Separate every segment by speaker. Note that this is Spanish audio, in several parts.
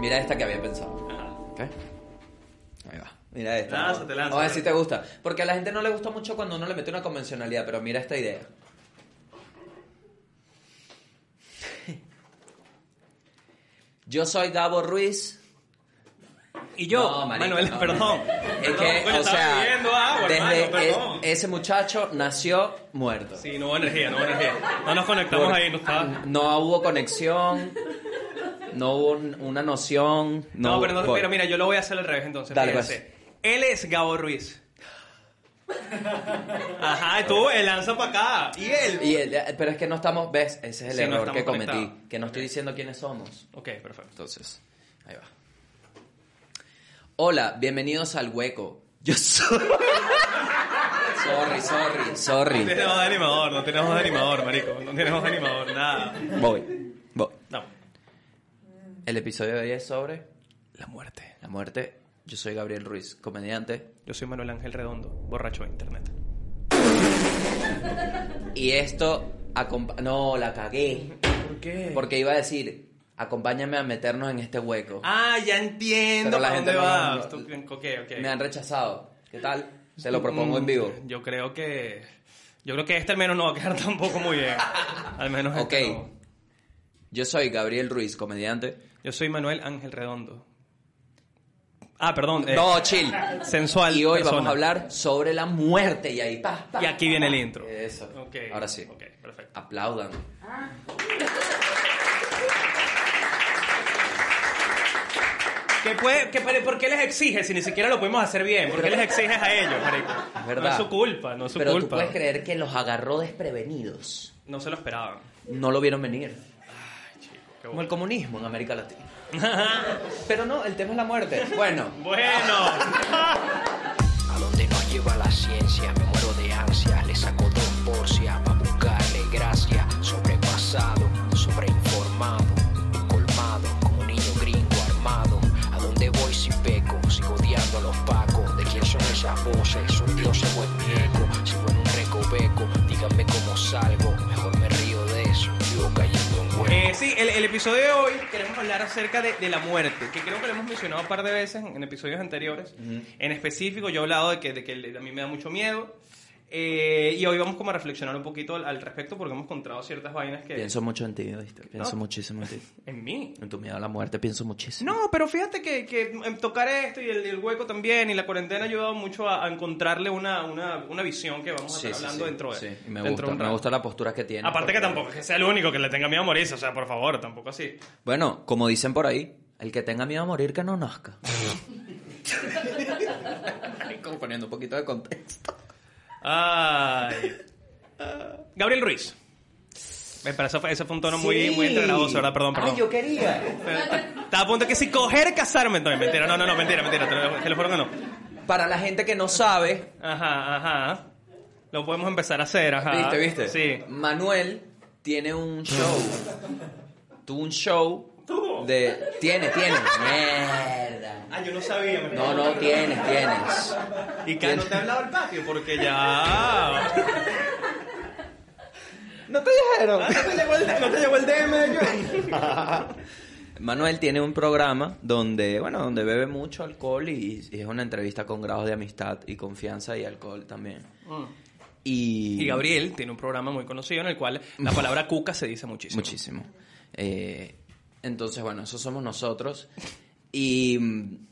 Speaker 1: Mira esta que había pensado.
Speaker 2: Ajá.
Speaker 1: ¿Ok? Ahí va. Mira esta.
Speaker 2: Lánzate, lánzate.
Speaker 1: Vamos a ver si te gusta. Porque a la gente no le gusta mucho cuando uno le mete una convencionalidad, pero mira esta idea. Yo soy Gabo Ruiz.
Speaker 2: Y yo,
Speaker 1: No, marico,
Speaker 2: Manuel,
Speaker 1: no.
Speaker 2: perdón.
Speaker 1: Es
Speaker 2: Perdón,
Speaker 1: que,
Speaker 2: coño,
Speaker 1: o sea,
Speaker 2: agua,
Speaker 1: desde
Speaker 2: hermano,
Speaker 1: e-
Speaker 2: perdón.
Speaker 1: ese muchacho nació muerto.
Speaker 2: Sí, no hubo energía, no hubo energía. No nos conectamos
Speaker 1: Por-
Speaker 2: ahí, no estaba...
Speaker 1: No hubo conexión, no hubo un- una noción. No,
Speaker 2: No, pero, no, pero mira, yo lo voy a hacer al revés entonces.
Speaker 1: Dale,
Speaker 2: fíjense. Él es Gabo Ruiz. Ajá, y tú, él lanza para acá. Y él.
Speaker 1: Y el- pero es que no estamos, ves, ese es el
Speaker 2: Sí, no
Speaker 1: error que cometí,
Speaker 2: conectados.
Speaker 1: que no estoy diciendo quiénes somos.
Speaker 2: Ok, perfecto.
Speaker 1: Entonces, ahí va. Hola, bienvenidos al hueco. Yo soy. sorry, sorry,
Speaker 2: No
Speaker 1: sorry.
Speaker 2: tenemos de animador, no tenemos de animador, marico. No tenemos de animador, nada.
Speaker 1: Voy.
Speaker 2: No.
Speaker 1: El episodio de hoy es sobre
Speaker 2: La muerte.
Speaker 1: la muerte. Yo soy Gabriel Ruiz, comediante.
Speaker 2: Yo soy Manuel Ángel Redondo, borracho de internet.
Speaker 1: Y esto acompa- No, la cagué.
Speaker 2: ¿Por qué?
Speaker 1: Porque iba a decir, acompáñame a meternos en este hueco.
Speaker 2: Ah, ya entiendo
Speaker 1: Pero la
Speaker 2: para
Speaker 1: gente
Speaker 2: dónde
Speaker 1: no-
Speaker 2: Tú- ok, ok.
Speaker 1: Me han rechazado. ¿Qué tal? Se lo propongo en vivo.
Speaker 2: Mm, Yo creo que... Yo creo que este al menos no va a quedar tampoco muy bien. Al menos
Speaker 1: Ok.
Speaker 2: este no.
Speaker 1: Yo soy Gabriel Ruiz, comediante.
Speaker 2: Yo soy Manuel Ángel Redondo. Ah, perdón. eh,
Speaker 1: No, chill.
Speaker 2: Sensual.
Speaker 1: Y hoy
Speaker 2: persona.
Speaker 1: vamos a hablar sobre la muerte. Y ahí, pa, pa.
Speaker 2: Y aquí viene el intro.
Speaker 1: Eso.
Speaker 2: Ok.
Speaker 1: Ahora sí.
Speaker 2: Ok, perfecto.
Speaker 1: Aplaudan.
Speaker 2: ¿Qué puede, qué, ¿Por qué les exiges si ni siquiera lo podemos hacer bien? ¿Por qué les exiges a ellos, marico?
Speaker 1: Es verdad.
Speaker 2: No es su culpa, no es su
Speaker 1: Pero tú
Speaker 2: culpa.
Speaker 1: puedes creer que los agarró desprevenidos.
Speaker 2: No se lo esperaban.
Speaker 1: No lo vieron venir.
Speaker 2: Qué
Speaker 1: Como el comunismo en América Latina. Pero no, el tema es la muerte. Bueno,
Speaker 2: Bueno.
Speaker 3: A donde nos lleva la ciencia, me muero de ansias, le saco dos porcias pa' buscarle gracia, sobrepasado, sobreinformado, colmado, como un niño gringo armado. A donde voy si peco, sigo odiando a los pacos, de quién son esas voces, son dioses o es mi eco, sigo en un recoveco, díganme cómo salgo,
Speaker 2: sí, el, el episodio de hoy queremos hablar acerca de, de la muerte, que creo que lo hemos mencionado un par de veces en, en episodios anteriores. En específico, yo he hablado de que, de que a mí me da mucho miedo. Eh, y hoy vamos como a reflexionar un poquito al, al respecto porque hemos encontrado ciertas vainas que...
Speaker 1: pienso mucho en ti, ¿viste? Pienso
Speaker 2: No.
Speaker 1: muchísimo en ti.
Speaker 2: En mí.
Speaker 1: En tu miedo a la muerte pienso muchísimo.
Speaker 2: No, pero fíjate que, que tocar esto y el, el hueco también y la cuarentena ha ayudado mucho a, a encontrarle una, una, una visión que vamos a estar
Speaker 1: sí,
Speaker 2: hablando
Speaker 1: sí.
Speaker 2: dentro de
Speaker 1: Sí, y me gusta, me gusta la postura que tiene.
Speaker 2: Aparte que
Speaker 1: porque-
Speaker 2: tampoco es que sea el único que le tenga miedo a morirse, o sea, por favor, tampoco así.
Speaker 1: Bueno, como dicen por ahí, el que tenga miedo a morir que no nazca. como poniendo un poquito de contexto.
Speaker 2: Ay. Gabriel Ruiz. Pero eso fue, fue un tono muy,
Speaker 1: Sí.
Speaker 2: muy entrenadoso, ¿verdad? Perdón, perdón.
Speaker 1: Ay, yo quería.
Speaker 2: Estaba a punto de que si coger, casarme. No, mentira, no, no, no, mentira, mentira. Te lo, te lo juro que no.
Speaker 1: Para la gente que no sabe,
Speaker 2: Ajá, ajá. Lo podemos empezar a hacer, ajá.
Speaker 1: ¿viste, viste?
Speaker 2: Sí.
Speaker 1: Manuel tiene un show. Tuvo un show de... Tiene, tiene.
Speaker 2: Ah, yo no sabía. me-
Speaker 1: No, no, tienes, tienes.
Speaker 2: Y que no te he hablado del patio porque ya.
Speaker 1: ¿No te dijeron?
Speaker 2: Ah, no te llegó el, no te llegó el DM yo.
Speaker 1: Manuel tiene un programa donde, bueno, donde bebe mucho alcohol y, y es una entrevista con grados de amistad y confianza y alcohol también. Y,
Speaker 2: Y Gabriel tiene un programa muy conocido en el cual la palabra cuca se dice muchísimo.
Speaker 1: Muchísimo. Eh, entonces, bueno, eso somos nosotros. Y, mm,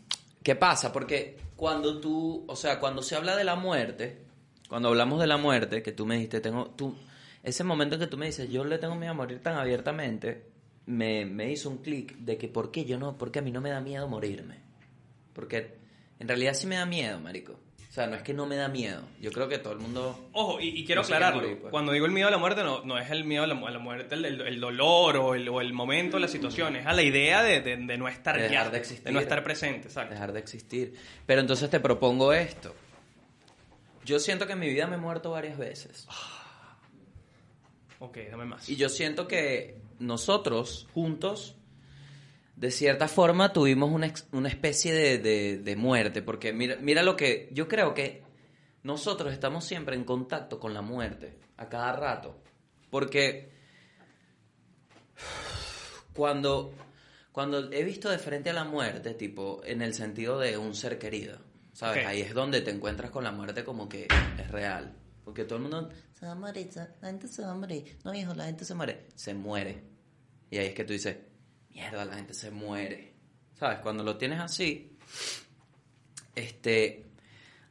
Speaker 1: ¿qué pasa? Porque cuando tú, o sea, cuando se habla de la muerte, cuando hablamos de la muerte, que tú me dijiste, tengo, tú, ese momento en que tú me dices, yo le tengo miedo a morir tan abiertamente, me, me hizo un clic de que, ¿por qué yo no? Porque a mí no me da miedo morirme. Porque en realidad sí me da miedo, marico. O sea, no es que no me da miedo. Yo creo que todo el mundo...
Speaker 2: Ojo, y, y quiero
Speaker 1: No
Speaker 2: aclararlo.
Speaker 1: morir, pues.
Speaker 2: Cuando digo el miedo a la muerte, no, no es el miedo a la, mu- a la muerte, el, dolor o el, o el momento, la situación. Es a la idea de, de- de no estar
Speaker 1: De
Speaker 2: ya,
Speaker 1: dejar de existir.
Speaker 2: no estar presente, exacto.
Speaker 1: dejar de existir. Pero entonces te propongo esto. Yo siento que en mi vida me he muerto varias veces.
Speaker 2: Ok, dame más.
Speaker 1: Y yo siento que nosotros, juntos, de cierta forma tuvimos una, ex- una especie de, de- de muerte. Porque mira, mira lo que. Yo creo que nosotros estamos siempre en contacto con la muerte, a cada rato. Porque cuando, cuando he visto de frente a la muerte, tipo, en el sentido de un ser querido, ¿sabes?
Speaker 2: Ok.
Speaker 1: Ahí es donde te encuentras con la muerte como que es real. Porque todo el mundo se va a morir, la gente se va a morir. No, hijo, la gente se muere. Se muere. Y ahí es que tú dices, mierda, la gente se muere. ¿Sabes? Cuando lo tienes así, este,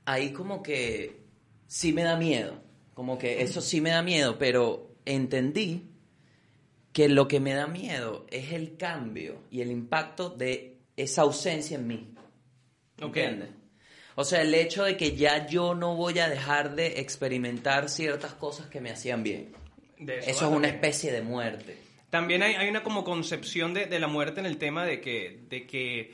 Speaker 1: ahí como que sí me da miedo. Como que eso sí me da miedo, pero entendí que lo que me da miedo es el cambio y el impacto de esa ausencia en mí. ¿Entiendes? O sea, el hecho de que ya yo no voy a dejar de experimentar ciertas cosas que me hacían bien. Eso, es una especie de muerte.
Speaker 2: También hay, hay una como concepción de, de la muerte en el tema de que, de que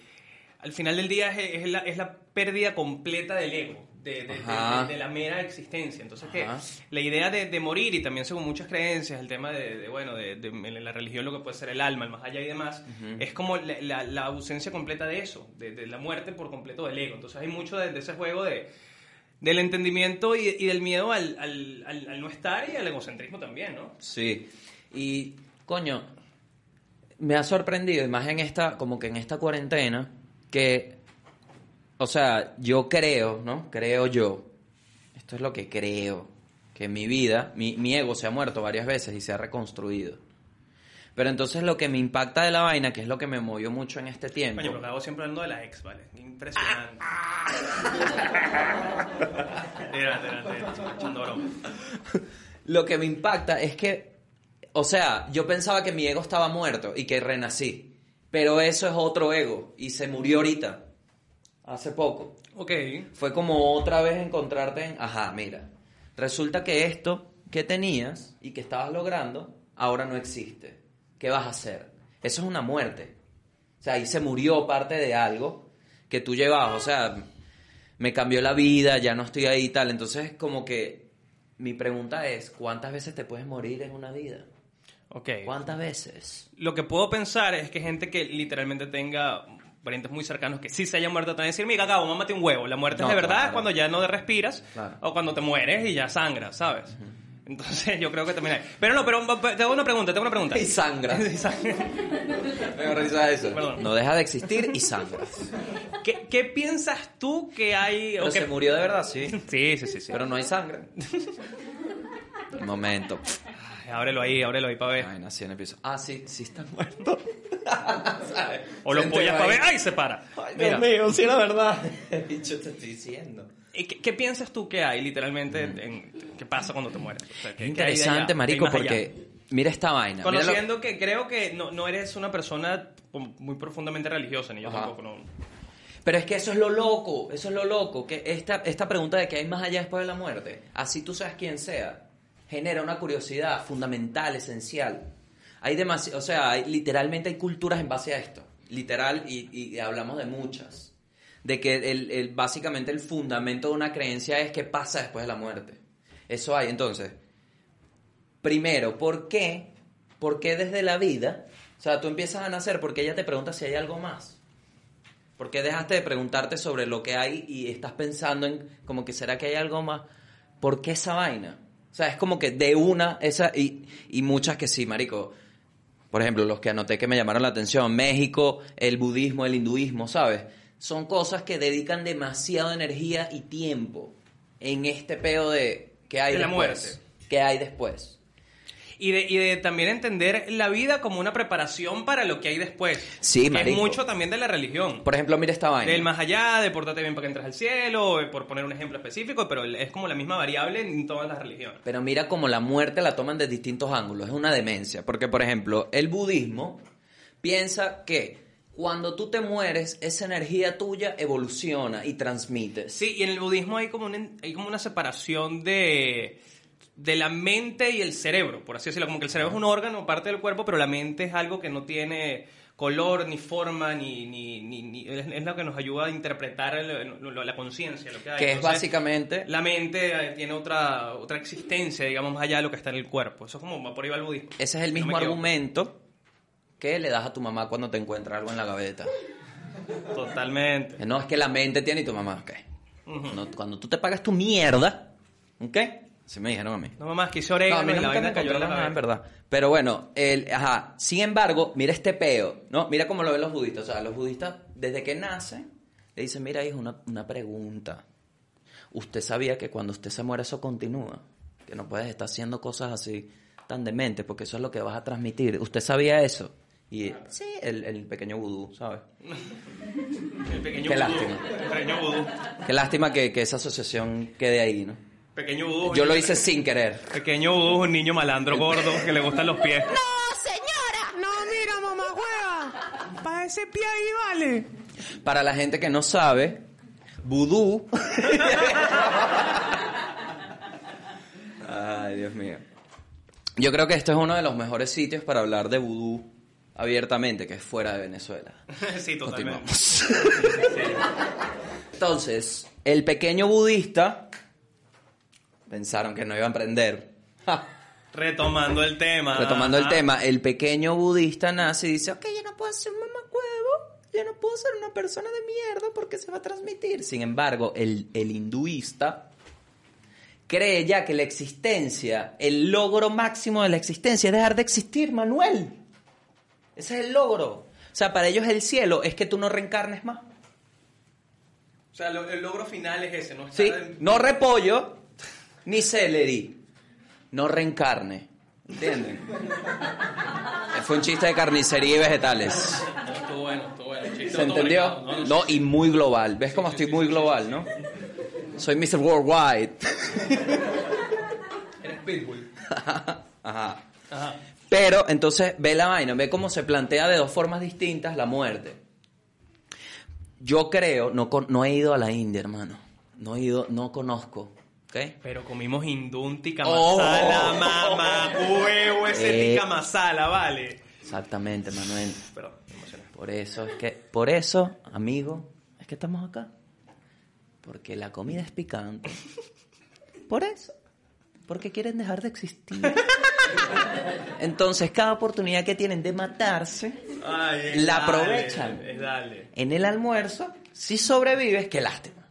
Speaker 2: al final del día es, es la, es la pérdida completa del ego, de, de- la mera existencia. Entonces, que la idea de, de morir, y también según muchas creencias, el tema de, bueno, de, la religión lo que puede ser el alma, el más allá y demás, es como la, la- la ausencia completa de eso, de, la muerte por completo del ego. Entonces hay mucho de, de ese juego de del entendimiento y, y del miedo al, al- al- al no estar y al egocentrismo también, ¿no?
Speaker 1: Sí. Y, coño, me ha sorprendido, y más en esta, como que en esta cuarentena, que, o sea, yo creo, ¿no? Creo yo, esto es lo que creo, que en mi vida, mi, mi ego se ha muerto varias veces y se ha reconstruido. Pero entonces lo que me impacta de la vaina, que es lo que me movió mucho en este tiempo.
Speaker 2: Coño, pero hago siempre hablando de la ex, ¿vale? Impresionante.
Speaker 1: Lo que me impacta es que, o sea, yo pensaba que mi ego estaba muerto y que renací. Pero eso es otro ego y se murió ahorita, hace poco.
Speaker 2: Ok.
Speaker 1: Fue como otra vez encontrarte en, ajá, mira, resulta que esto que tenías y que estabas logrando ahora no existe. ¿Qué vas a hacer? Eso es una muerte. O sea, ahí se murió parte de algo que tú llevabas. O sea, me cambió la vida, ya no estoy ahí y tal. Entonces, como que mi pregunta es, ¿cuántas veces te puedes morir en una vida?
Speaker 2: Ok.
Speaker 1: ¿Cuántas veces?
Speaker 2: Lo que puedo pensar es que gente que literalmente tenga parientes muy cercanos que sí se hayan muerto también decir, mira, cabo, mámate un huevo. La muerte
Speaker 1: No,
Speaker 2: es de verdad
Speaker 1: claro.
Speaker 2: cuando ya no respiras
Speaker 1: Claro.
Speaker 2: o cuando te mueres y ya sangras, ¿sabes? Entonces yo creo que también hay. Pero no, pero te hago una pregunta, te hago una pregunta.
Speaker 1: Y sangra.
Speaker 2: Y sangra.
Speaker 1: Risa eso.
Speaker 2: Perdón.
Speaker 1: No deja de existir y sangra.
Speaker 2: ¿Qué, qué piensas tú que hay?
Speaker 1: Pero
Speaker 2: o que-
Speaker 1: se murió de verdad, sí.
Speaker 2: Sí, sí, sí. sí.
Speaker 1: Pero no hay sangre. Un momento.
Speaker 2: Ay, ábrelo ahí, ábrelo ahí para ver.
Speaker 1: Ay, nací en el piso. Ah, sí, sí está muerto. ¿Sabes?
Speaker 2: O lo
Speaker 1: ahí.
Speaker 2: para ver. ¡Ay, se para!
Speaker 1: Ay,
Speaker 2: Mira,
Speaker 1: Dios mío, sí era verdad. Bicho, te estoy diciendo.
Speaker 2: ¿y ¿Qué, qué piensas tú que hay literalmente en qué pasa cuando te mueres? O sea, ¿qué-
Speaker 1: interesante, marico, porque mira esta vaina. mira lo-
Speaker 2: Conociendo que creo que no, no eres una persona muy profundamente religiosa, ni yo
Speaker 1: Ajá.
Speaker 2: tampoco. No.
Speaker 1: Pero es que eso es lo loco, eso es lo loco, que esta, esta pregunta de qué hay más allá después de la muerte, así tú sabes quién sea, genera una curiosidad fundamental, esencial. Hay demasi o sea, hay, literalmente hay culturas en base a esto, literal, y, hablamos de muchas. De que el, el- básicamente el fundamento de una creencia es qué pasa después de la muerte. Eso hay, entonces, primero, ¿por qué? ¿Por qué desde la vida? O sea, tú empiezas a nacer porque ella te pregunta si hay algo más. ¿Por qué dejaste de preguntarte sobre lo que hay y estás pensando en como que será que hay algo más? ¿Por qué esa vaina? O sea, es como que de una, esa, y, y muchas que sí, marico. Por ejemplo, los que anoté que me llamaron la atención, México, el budismo, el hinduismo, ¿sabes? Son cosas que dedican demasiada energía y tiempo en este peo de qué hay
Speaker 2: De la
Speaker 1: después.
Speaker 2: muerte.
Speaker 1: ¿Qué hay después?
Speaker 2: Y de, y de también entender la vida como una preparación para lo que hay después.
Speaker 1: Sí,
Speaker 2: que es mucho también de la religión.
Speaker 1: Por ejemplo, mira esta vaina.
Speaker 2: Del más allá, de portarte bien para que entres al cielo, por poner un ejemplo específico, pero es como la misma variable en todas las religiones.
Speaker 1: Pero mira cómo la muerte la toman de distintos ángulos. Es una demencia. Porque, por ejemplo, el budismo piensa que cuando tú te mueres, esa energía tuya evoluciona y transmites.
Speaker 2: Sí, y en el budismo hay como una, hay como una separación de, de la mente y el cerebro, por así decirlo. Como que el cerebro es un órgano, parte del cuerpo, pero la mente es algo que no tiene color, ni forma, ni... ni, ni- ni- es, lo que nos ayuda a interpretar el- lo- la conciencia, lo que hay.
Speaker 1: Que es
Speaker 2: Entonces,
Speaker 1: básicamente...
Speaker 2: La mente eh, tiene otra, otra existencia, digamos, más allá de lo que está en el cuerpo. Eso es como va por ahí va el budismo.
Speaker 1: Ese es el
Speaker 2: no
Speaker 1: mismo argumento que le das a tu mamá cuando te encuentra algo en la gaveta.
Speaker 2: Totalmente.
Speaker 1: Que No, es que la mente tiene y tu mamá, ok. No, cuando tú te pagas tu mierda, ¿ok? Así me dijeron a mí.
Speaker 2: No, mamá, que hice
Speaker 1: No, a mí
Speaker 2: la vaina cayó en la
Speaker 1: nada, en
Speaker 2: cabeza.
Speaker 1: verdad. Pero bueno, el, ajá. Sin embargo, mira este peo, ¿no? Mira cómo lo ven los budistas. O sea, los budistas, desde que nacen, le dicen, mira, hijo, una, una pregunta. ¿Usted sabía que cuando usted se muere eso continúa? Que no puedes estar haciendo cosas así tan dementes, porque eso es lo que vas a transmitir. ¿Usted sabía eso? Y sí, el, el pequeño vudú, ¿sabes?
Speaker 2: El pequeño
Speaker 1: Qué
Speaker 2: vudú.
Speaker 1: lástima.
Speaker 2: El pequeño vudú.
Speaker 1: Qué lástima que, que esa asociación quede ahí, ¿no?
Speaker 2: Pequeño vudú.
Speaker 1: Yo lo hice sin querer.
Speaker 2: Pequeño vudú es un niño malandro gordo que le gustan los pies.
Speaker 4: No, mira, mamá, juega. Para ese pie ahí vale.
Speaker 1: Para la gente que no sabe, vudú. Ay, Dios mío. Yo creo que esto es uno de los mejores sitios para hablar de vudú abiertamente, que es fuera de Venezuela.
Speaker 2: sí, totalmente.
Speaker 1: Continuamos. Entonces, el pequeño budista pensaron que no iban a aprender. Ja.
Speaker 2: Retomando el tema.
Speaker 1: Retomando el tema, el pequeño budista nace y dice, ok, yo no puedo ser un mamacuevo, yo no puedo ser una persona de mierda porque se va a transmitir. Sin embargo, el, el hinduista cree ya que la existencia, el logro máximo de la existencia es dejar de existir, Manuel. Ese es el logro. O sea, para ellos el cielo es que tú no reencarnes más.
Speaker 2: O sea, lo- el logro final es ese, ¿no?
Speaker 1: Sí,
Speaker 2: Estar en-
Speaker 1: no repollo, ni celery, no reencarne. ¿Entienden? Fue un chiste de carnicería y vegetales.
Speaker 2: Estuvo bueno, estuvo bueno. Chiste
Speaker 1: ¿Se entendió? No, y muy global. ¿Ves cómo estoy muy global, no? Soy Mr. Worldwide.
Speaker 2: Eres Pitbull.
Speaker 1: Ajá.
Speaker 2: Ajá.
Speaker 1: Pero entonces ve la vaina, ve cómo se plantea de dos formas distintas la muerte. Yo creo, no, no he ido a la India, hermano. No he ido, no conozco.
Speaker 2: Pero comimos hindún tikka
Speaker 1: Oh.
Speaker 2: masala, mamá, huevo, ese
Speaker 1: Eh.
Speaker 2: tikka masala, vale.
Speaker 1: Exactamente, Manuel.
Speaker 2: Perdón.
Speaker 1: Por eso es que, por eso, amigo, es que estamos acá. Porque la comida es picante. Por eso. Porque quieren dejar de existir. Entonces, cada oportunidad que tienen de matarse,
Speaker 2: Ay,
Speaker 1: La aprovechan.
Speaker 2: Dale.
Speaker 1: en el almuerzo, si sobrevives, qué lástima.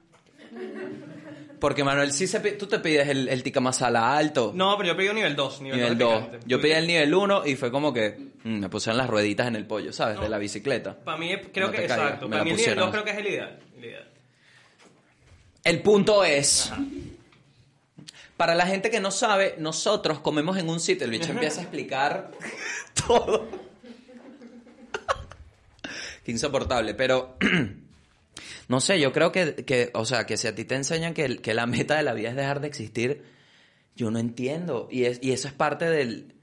Speaker 1: Porque Manuel, si se, tú te pides el, el tikka masala alto,
Speaker 2: No, pero yo pedí un nivel 2. Nivel,
Speaker 1: nivel
Speaker 2: dos de
Speaker 1: 2.
Speaker 2: picante.
Speaker 1: Yo pedí el nivel 1 y fue como que mm, me pusieron las rueditas en el pollo, ¿sabes? De la bicicleta.
Speaker 2: Para mí, creo
Speaker 1: No
Speaker 2: que exacto. Para mí el nivel
Speaker 1: pusieron.
Speaker 2: 2 creo que es el ideal. el ideal.
Speaker 1: El punto es, para la gente que no sabe, nosotros comemos en un sitio, el bicho empieza a explicar todo. Qué insoportable, pero no sé, yo creo que, que, o sea, que si a ti te enseñan que, que la meta de la vida es dejar de existir, yo no entiendo. Y, es, y eso es parte del,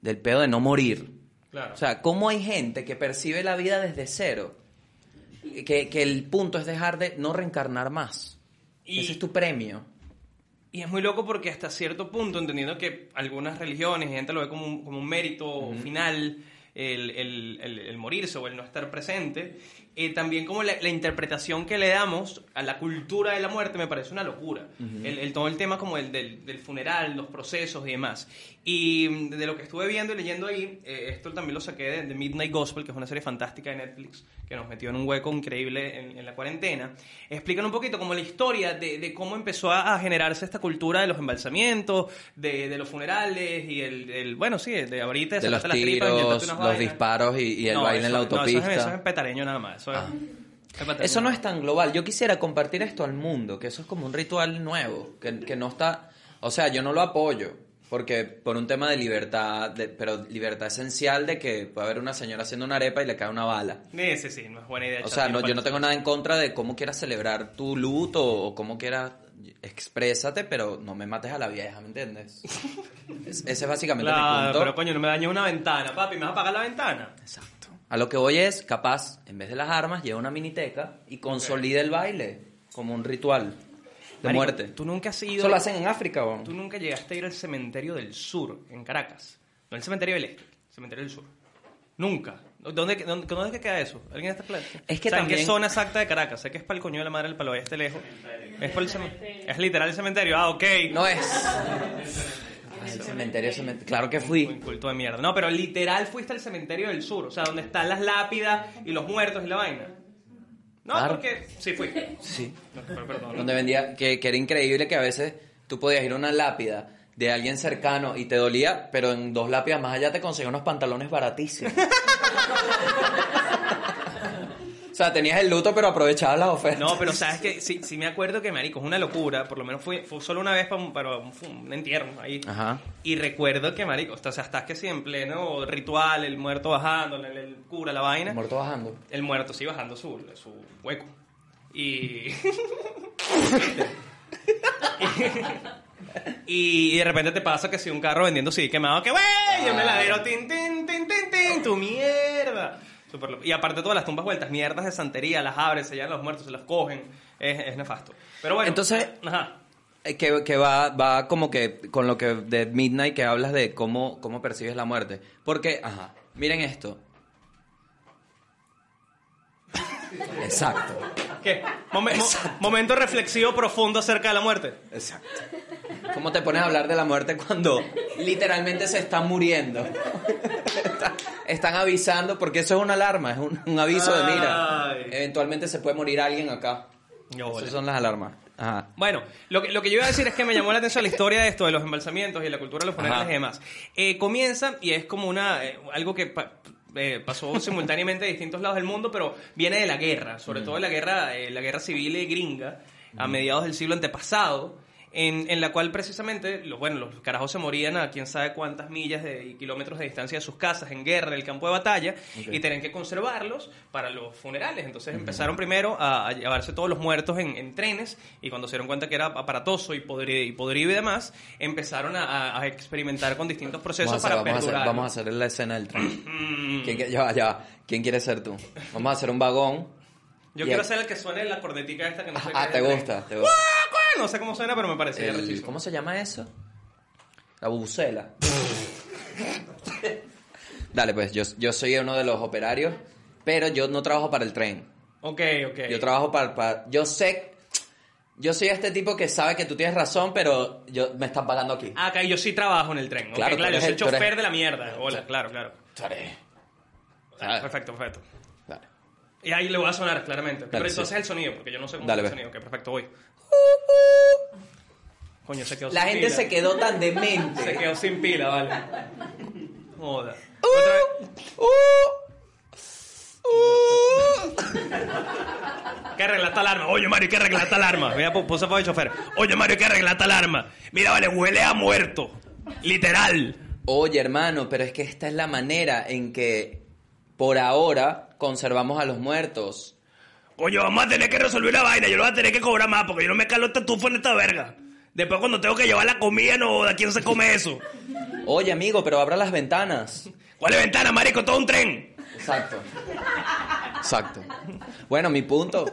Speaker 1: del pedo de no morir.
Speaker 2: Claro.
Speaker 1: O sea, ¿cómo hay gente que percibe la vida desde cero? Que, que el punto es dejar de no reencarnar más.
Speaker 2: Y-
Speaker 1: Ese es tu premio.
Speaker 2: Y es muy loco porque hasta cierto punto, entendiendo que algunas religiones gente lo ve como un, como un mérito final, el, el- el- el morirse o el no estar presente, eh, también como la, la interpretación que le damos a la cultura de la muerte me parece una locura. el, el- todo el tema como el del, del funeral, los procesos y demás. Y de lo que estuve viendo y leyendo ahí, eh, esto también lo saqué de, de Midnight Gospel, que es una serie fantástica de Netflix, que nos metió en un hueco increíble en, en la cuarentena. Explican un poquito como la historia de, de cómo empezó a, a generarse esta cultura de los embalsamientos, de, de los funerales y el, el- bueno, sí, de ahorita
Speaker 1: De los
Speaker 2: tripas,
Speaker 1: tiros,
Speaker 2: unas
Speaker 1: los
Speaker 2: vainas.
Speaker 1: disparos y, y el
Speaker 2: No,
Speaker 1: baile en la
Speaker 2: eso- no, eso es-
Speaker 1: autopista.
Speaker 2: eso es petareño nada más.
Speaker 1: Ah. Eso no es tan global. Yo quisiera compartir esto al mundo, que eso es como un ritual nuevo, que, que no está... O sea, yo no lo apoyo, porque por un tema de libertad, de- pero libertad esencial de que puede haber una señora haciendo una arepa y le cae una bala.
Speaker 2: más. Ese sí, no es buena idea.
Speaker 1: O sea, no, yo no tengo nada en contra de cómo quieras celebrar tu luto o cómo quieras exprésate, pero no me mates a la vieja, ¿me entiendes? Es- ese es básicamente mi
Speaker 2: Claro,
Speaker 1: punto.
Speaker 2: pero coño, no me dañes una ventana, papi, ¿me vas a apagar la ventana?
Speaker 1: Exacto. A lo que voy es, capaz, en vez de las armas, lleva una miniteca y consolida el baile como un ritual de
Speaker 2: Marico,
Speaker 1: muerte.
Speaker 2: Tú nunca has ido...
Speaker 1: Eso lo hacen en África, weón.
Speaker 2: Tú nunca llegaste a ir al cementerio del sur, en Caracas. No el cementerio del este, el cementerio del sur. Nunca. ¿Dónde, dónde, dónde es que queda eso? ¿Alguien está claro?
Speaker 1: Es que
Speaker 2: O sea, ¿En qué
Speaker 1: también-
Speaker 2: zona exacta de Caracas? Sé que es para el coño de la madre del palo este lejos. Es, por el cementerio. es literal el cementerio. Ah, ok.
Speaker 1: No es. El cementerio, cementerio. Claro que
Speaker 2: Un
Speaker 1: fui.
Speaker 2: culto de mierda. No, pero literal fuiste al cementerio del sur. O sea, donde están las lápidas y los muertos y la vaina. No,
Speaker 1: Claro.
Speaker 2: porque... Sí, fui.
Speaker 1: Sí.
Speaker 2: No, pero perdón.
Speaker 1: Donde vendía, que, que era increíble que a veces tú podías ir a una lápida de alguien cercano y te dolía, pero en dos lápidas más allá te conseguían unos pantalones baratísimos. o sea, tenías el luto, pero aprovechabas las ofertas.
Speaker 2: No, pero sabes que sí, sí me acuerdo que, marico, es una locura. Por lo menos fue, fue solo una vez para un, para un, un entierro ahí.
Speaker 1: Ajá.
Speaker 2: Y recuerdo que, marico, o sea, estás que sí en pleno ritual, el muerto bajando, el, el cura, la vaina.
Speaker 1: Muerto bajando.
Speaker 2: El muerto sí bajando su, su hueco. Y... y de repente te pasa que si un carro vendiendo CD quemado, que wey, y un heladero, tin, tin, tin, tin, tin, tu mierda. Loco. y aparte todas las tumbas vueltas, mierdas de santería, las abren, se llevan los muertos, se los cogen. Es, es nefasto. Pero bueno.
Speaker 1: Entonces-
Speaker 2: Ajá.
Speaker 1: Eh, Que, que va, va como que con lo que de Midnight que hablas de cómo, cómo percibes la muerte. Porque, ajá, miren esto. Exacto.
Speaker 2: ¿Qué? Momen- mo- momento reflexivo profundo acerca de la muerte.
Speaker 1: Exacto. ¿Cómo te pones a hablar de la muerte cuando literalmente se están muriendo? Está- Están avisando, porque eso es una alarma, es un, un aviso de mira. Eventualmente se puede morir alguien acá.
Speaker 2: Yo,
Speaker 1: Esas son las alarmas. Ajá.
Speaker 2: Bueno, lo que, lo que yo iba a decir es que me llamó la atención la historia de esto, de los embalsamientos y la cultura de los funerales y demás. Eh, comienza y es como una eh, algo que eh, pasó simultáneamente en distintos lados del mundo, pero viene de la guerra, sobre todo de la guerra, eh, la guerra civil gringa, a mediados del siglo antepasado. En, en la cual precisamente, los, bueno, los carajos se morían a quién sabe cuántas millas de, y kilómetros de distancia de sus casas en guerra, en el campo de batalla, y tenían que conservarlos para los funerales. Entonces empezaron primero a, a llevarse todos los muertos en, en trenes, y cuando se dieron cuenta que era aparatoso y, podri- y podrido y demás, empezaron a, a- experimentar con distintos procesos
Speaker 1: Vamos a, hacer,
Speaker 2: para
Speaker 1: vamos, a hacer, vamos a hacer la escena del tren.
Speaker 2: Mm,
Speaker 1: ¿Quién, quiere- ya ya. ¿Quién quiere ser tú? Vamos a hacer un vagón.
Speaker 2: yo quiero
Speaker 1: el-
Speaker 2: ser el que suene la cornetica esta que no sé
Speaker 1: Ah,
Speaker 2: qué
Speaker 1: te gusta, te gusta.
Speaker 2: No sé cómo suena, pero me parecía
Speaker 1: El-. ¿Cómo se llama eso? La bubucela. Dale, pues yo, yo soy uno de los operarios, pero yo no trabajo para el tren.
Speaker 2: Ok, ok.
Speaker 1: Yo trabajo para, para- Yo sé... Yo soy este tipo que sabe que tú tienes razón, pero yo me están pagando aquí.
Speaker 2: Ah, Acá yo sí trabajo en el tren. Ok,
Speaker 1: Claro,
Speaker 2: Claro, yo soy
Speaker 1: el- eres-
Speaker 2: chofer de la mierda. Hola, claro, claro. Perfecto, perfecto. Y ahí le voy a sonar, claramente. Pero
Speaker 1: sí.
Speaker 2: entonces el sonido, porque yo no sé cómo
Speaker 1: Dale,
Speaker 2: es el sonido. Ok, perfecto, voy. Coño, se quedó
Speaker 1: La
Speaker 2: sin
Speaker 1: gente
Speaker 2: pila.
Speaker 1: se quedó tan demente.
Speaker 2: Se quedó sin pila, vale. Joda.
Speaker 1: Uh,
Speaker 2: Otra vez. ¿Qué arregla esta alarma? Oye, Mario, ¿qué arregla esta alarma? Mira, pu- puse para el chofer. Oye, Mario, ¿qué arregla esta alarma? Mira, vale, huele a muerto. Literal.
Speaker 1: Oye, hermano, pero es que esta es la manera en que por ahora conservamos a los muertos.
Speaker 2: Coño, vamos a tener que resolver una vaina. Yo lo voy a tener que cobrar más porque yo no me calo esta tufa en esta verga. Después cuando tengo que llevar la comida, no, ¿de quién se come eso?
Speaker 1: Oye, amigo, pero abra las ventanas.
Speaker 2: ¿Cuál es ventana, marico? Todo un tren.
Speaker 1: Exacto. Exacto. Bueno, mi punto.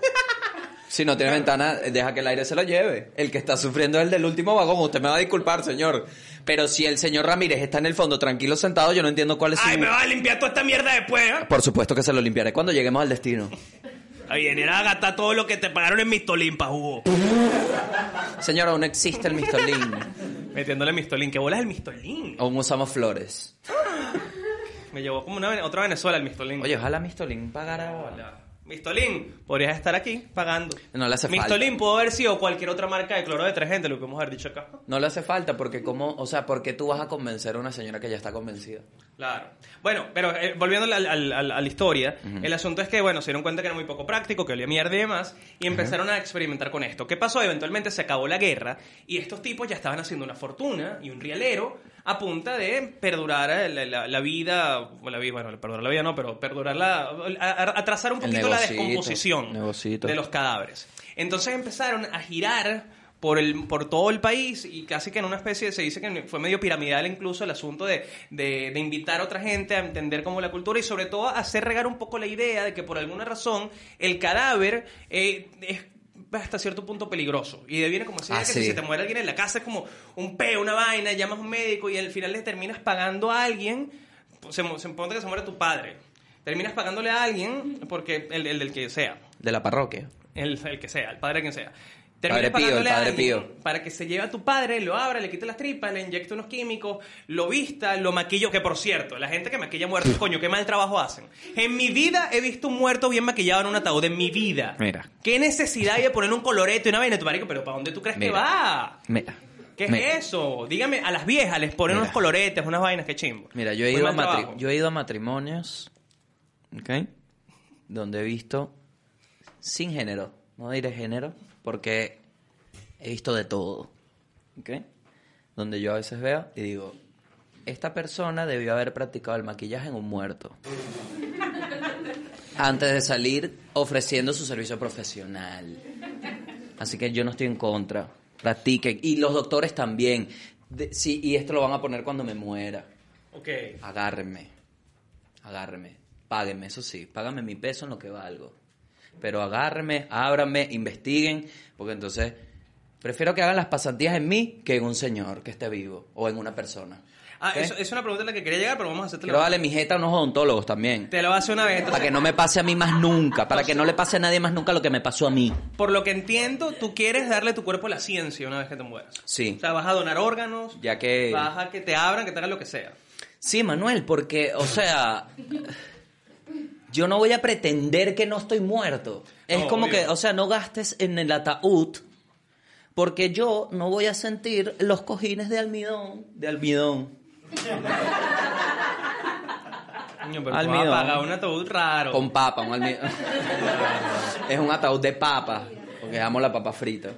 Speaker 1: Si no tiene ventana, deja que el aire se lo lleve. El que está sufriendo es el del último vagón. Usted me va a disculpar, señor. Pero si el señor Ramírez está en el fondo tranquilo sentado, yo no entiendo cuál es su...
Speaker 2: Ay, me vas a limpiar toda esta mierda después, ¿eh?
Speaker 1: Por supuesto que se lo limpiaré cuando lleguemos al destino.
Speaker 2: Ahí viene a gastar todo lo que te pagaron en Mistolín, pa' jugo.
Speaker 1: Señor, aún existe el Mistolín.
Speaker 2: Metiéndole Mistolín. ¿Qué bola es el Mistolín?
Speaker 1: Aún usamos flores.
Speaker 2: Me llevó como una, otra Venezuela el Mistolín.
Speaker 1: Oye, ojalá Mistolín pagara...
Speaker 2: Hola. Mistolín, podrías estar aquí pagando.
Speaker 1: No le hace
Speaker 2: Mistolín pudo haber sido cualquier otra marca de cloro detergente, lo que hemos haber dicho acá.
Speaker 1: No le hace falta porque como... O sea, porque tú vas a convencer a una señora que ya está convencida?
Speaker 2: Claro. Bueno, pero eh, volviendo a la historia, el asunto es que, bueno, se dieron cuenta que era muy poco práctico, que olía mierda y demás, y empezaron a experimentar con esto. ¿Qué pasó? Eventualmente se acabó la guerra y estos tipos ya estaban haciendo una fortuna y un rialero a punta de perdurar eh, la, la- la vida, o la vida, bueno, perdurar la vida no, pero perdurar la, a- a- atrasar un
Speaker 1: El
Speaker 2: poquito la
Speaker 1: negocito,
Speaker 2: descomposición
Speaker 1: negocito.
Speaker 2: de los cadáveres. Entonces empezaron a girar por, el, por todo el país y casi que en una especie, se dice que fue medio piramidal incluso el asunto de, de, de invitar a otra gente a entender como la cultura y sobre todo hacer regar un poco la idea de que por alguna razón el cadáver eh, es hasta cierto punto peligroso. Y de viene como así,
Speaker 1: Ah,
Speaker 2: que
Speaker 1: sí.
Speaker 2: si se te muere alguien en la casa es como un peo, una vaina, llamas a un médico y al final le terminas pagando a alguien, se, se ponte que se muere tu padre. Terminas pagándole a alguien porque el, el del que sea.
Speaker 1: De la parroquia.
Speaker 2: El, el que sea, el padre quien sea.
Speaker 1: Padre Pío, el
Speaker 2: pagándole a
Speaker 1: Padre
Speaker 2: alguien
Speaker 1: Pío.
Speaker 2: Para que se lleve a tu padre, lo abra, le quite las tripas, le inyecte unos químicos, lo vista, lo maquillo. Que por cierto, la gente que maquilla muertos, coño, qué mal trabajo hacen. En mi vida he visto un muerto bien maquillado en un ataúd. En mi vida.
Speaker 1: Mira.
Speaker 2: ¿Qué necesidad hay de poner un coloreto y una vaina de tu marico? Pero ¿para dónde tú crees que va?
Speaker 1: Mira.
Speaker 2: ¿Qué es eso? Dígame, a las viejas les ponen
Speaker 1: Mira.
Speaker 2: unos coloretes, unas vainas, qué chimbo.
Speaker 1: Mira, yo he,
Speaker 2: Muy
Speaker 1: ido a yo he ido a matrimonios, ¿ok? Donde he visto sin género, no diré género, porque he visto de todo, ¿ok? Donde yo a veces veo y digo, esta persona debió haber practicado el maquillaje en un muerto. Antes de salir ofreciendo su servicio profesional. Así que yo no estoy en contra. Practiquen. Y los doctores también. De- sí, y esto lo van a poner cuando me muera.
Speaker 2: Ok.
Speaker 1: Agárrenme. Agárrenme. Páguenme, eso sí. Págame mi peso en lo que valgo. Pero agárrenme, ábranme, investiguen. Porque entonces prefiero que hagan las pasantías en mí que en un señor que esté vivo. O en una persona.
Speaker 2: Ah, eso es una pregunta en la que quería llegar, pero vamos a hacerte
Speaker 1: Quiero darle mi jeta a unos odontólogos también.
Speaker 2: Te lo a hacer una vez.
Speaker 1: Para que no me pase a mí más nunca. Para que no le pase a nadie más nunca lo que me pasó a mí.
Speaker 2: por lo que entiendo, tú quieres darle tu cuerpo a la ciencia una vez que te mueras.
Speaker 1: Sí.
Speaker 2: O sea, vas a donar órganos,
Speaker 1: Ya que...
Speaker 2: vas a que te abran, que te hagan lo que sea.
Speaker 1: Sí, Manuel, porque, o sea, yo no voy a pretender que no estoy muerto. Es
Speaker 2: No,
Speaker 1: como
Speaker 2: obvio.
Speaker 1: que, o sea, no gastes en el ataúd, porque yo no voy a sentir los cojines de almidón, de almidón,
Speaker 2: pero
Speaker 1: Almidón.
Speaker 2: un ataúd raro.
Speaker 1: con papa, un almidón. es un ataúd de papa, porque amo la papa frita.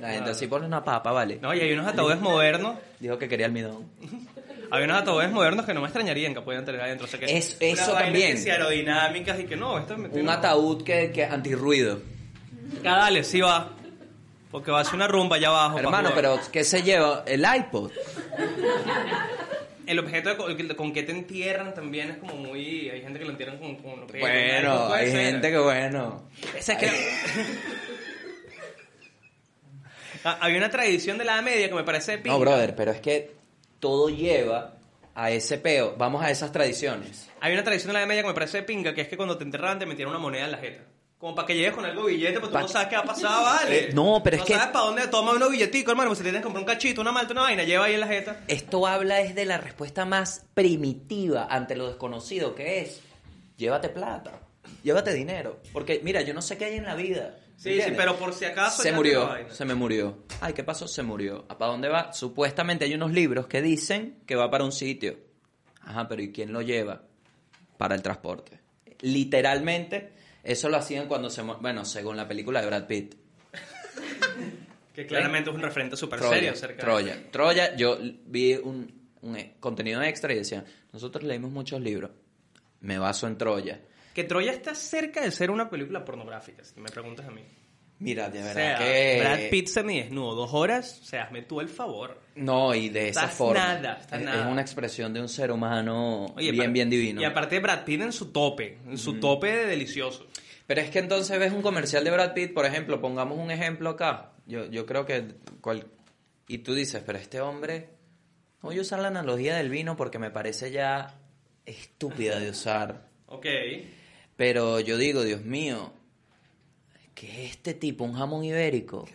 Speaker 1: La gente así pone una papa, vale.
Speaker 2: No, y hay unos ataúdes modernos.
Speaker 1: Dijo que quería almidón.
Speaker 2: Hay unos ataúdes modernos que no me extrañarían que pudieran tener adentro. O sea, que
Speaker 1: Es- eso también.
Speaker 2: que aerodinámicas y que no, esto me
Speaker 1: Un ataúd que, que antirruido.
Speaker 2: Ya dale, sí va. Porque va a ser una rumba allá abajo.
Speaker 1: Hermano, pero ¿qué se lleva? El iPod.
Speaker 2: El objeto de co- el- con que te entierran también es como muy. Hay gente que lo entierran con, con objetos.
Speaker 1: Bueno, hay
Speaker 2: ser.
Speaker 1: gente que bueno.
Speaker 2: Esa es que- Había una tradición de la Edad Media que me parece épica.
Speaker 1: No, brother, pero es que todo lleva a ese peo. Vamos a esas tradiciones.
Speaker 2: Hay una tradición de la Edad Media que me parece pinga, que es que cuando te enterraban te metían una moneda en la jeta. Como para que llegues con algo billete, porque tú
Speaker 1: Pa-
Speaker 2: no sabes qué va a pasar, ¿vale?
Speaker 1: Eh, no, pero es
Speaker 2: no
Speaker 1: que-
Speaker 2: sabes para dónde toma unos billeticos, hermano. Pues si tienes que comprar un cachito, una malta, una vaina, lleva ahí en la jeta.
Speaker 1: Esto habla es de la respuesta más primitiva ante lo desconocido, que es llévate plata, llévate dinero. Porque, mira, yo no sé qué hay en la vida.
Speaker 2: Sí,
Speaker 1: ¿entiendes?
Speaker 2: sí, pero por si acaso.
Speaker 1: Se murió, se me murió. Ay, ¿qué pasó? Se murió. ¿A para dónde va? Supuestamente hay unos libros que dicen que va para un sitio. Ajá, pero ¿y quién lo lleva? Para el transporte. Literalmente, eso lo hacían cuando se... Bueno, según la película de Brad Pitt.
Speaker 2: Que claramente es un referente súper
Speaker 1: Troya,
Speaker 2: serio acerca de-
Speaker 1: Troya. Troya, yo vi un, un, eh, contenido extra y decían, nosotros leímos muchos libros. Me baso en Troya.
Speaker 2: Que Troya está cerca de ser una película pornográfica, si me preguntas a mí.
Speaker 1: Mira, de
Speaker 2: O
Speaker 1: verdad
Speaker 2: sea,
Speaker 1: que...
Speaker 2: Brad Pitt semidesnudo, dos horas, o sea, hazme tú el favor.
Speaker 1: No, y de esa
Speaker 2: Estás
Speaker 1: forma.
Speaker 2: nada, estás
Speaker 1: es,
Speaker 2: nada.
Speaker 1: es una expresión de un ser humano
Speaker 2: Oye,
Speaker 1: bien, bien divino.
Speaker 2: Y aparte Brad Pitt en su tope, en su tope de delicioso.
Speaker 1: Pero es que entonces ves un comercial de Brad Pitt, por ejemplo, pongamos un ejemplo acá. Yo, yo creo que... cual- y tú dices, pero este hombre... Voy a usar la analogía del vino porque me parece ya estúpida de usar.
Speaker 2: Ok.
Speaker 1: Pero yo digo, Dios mío, ¿qué es este tipo? ¿Un jamón ibérico?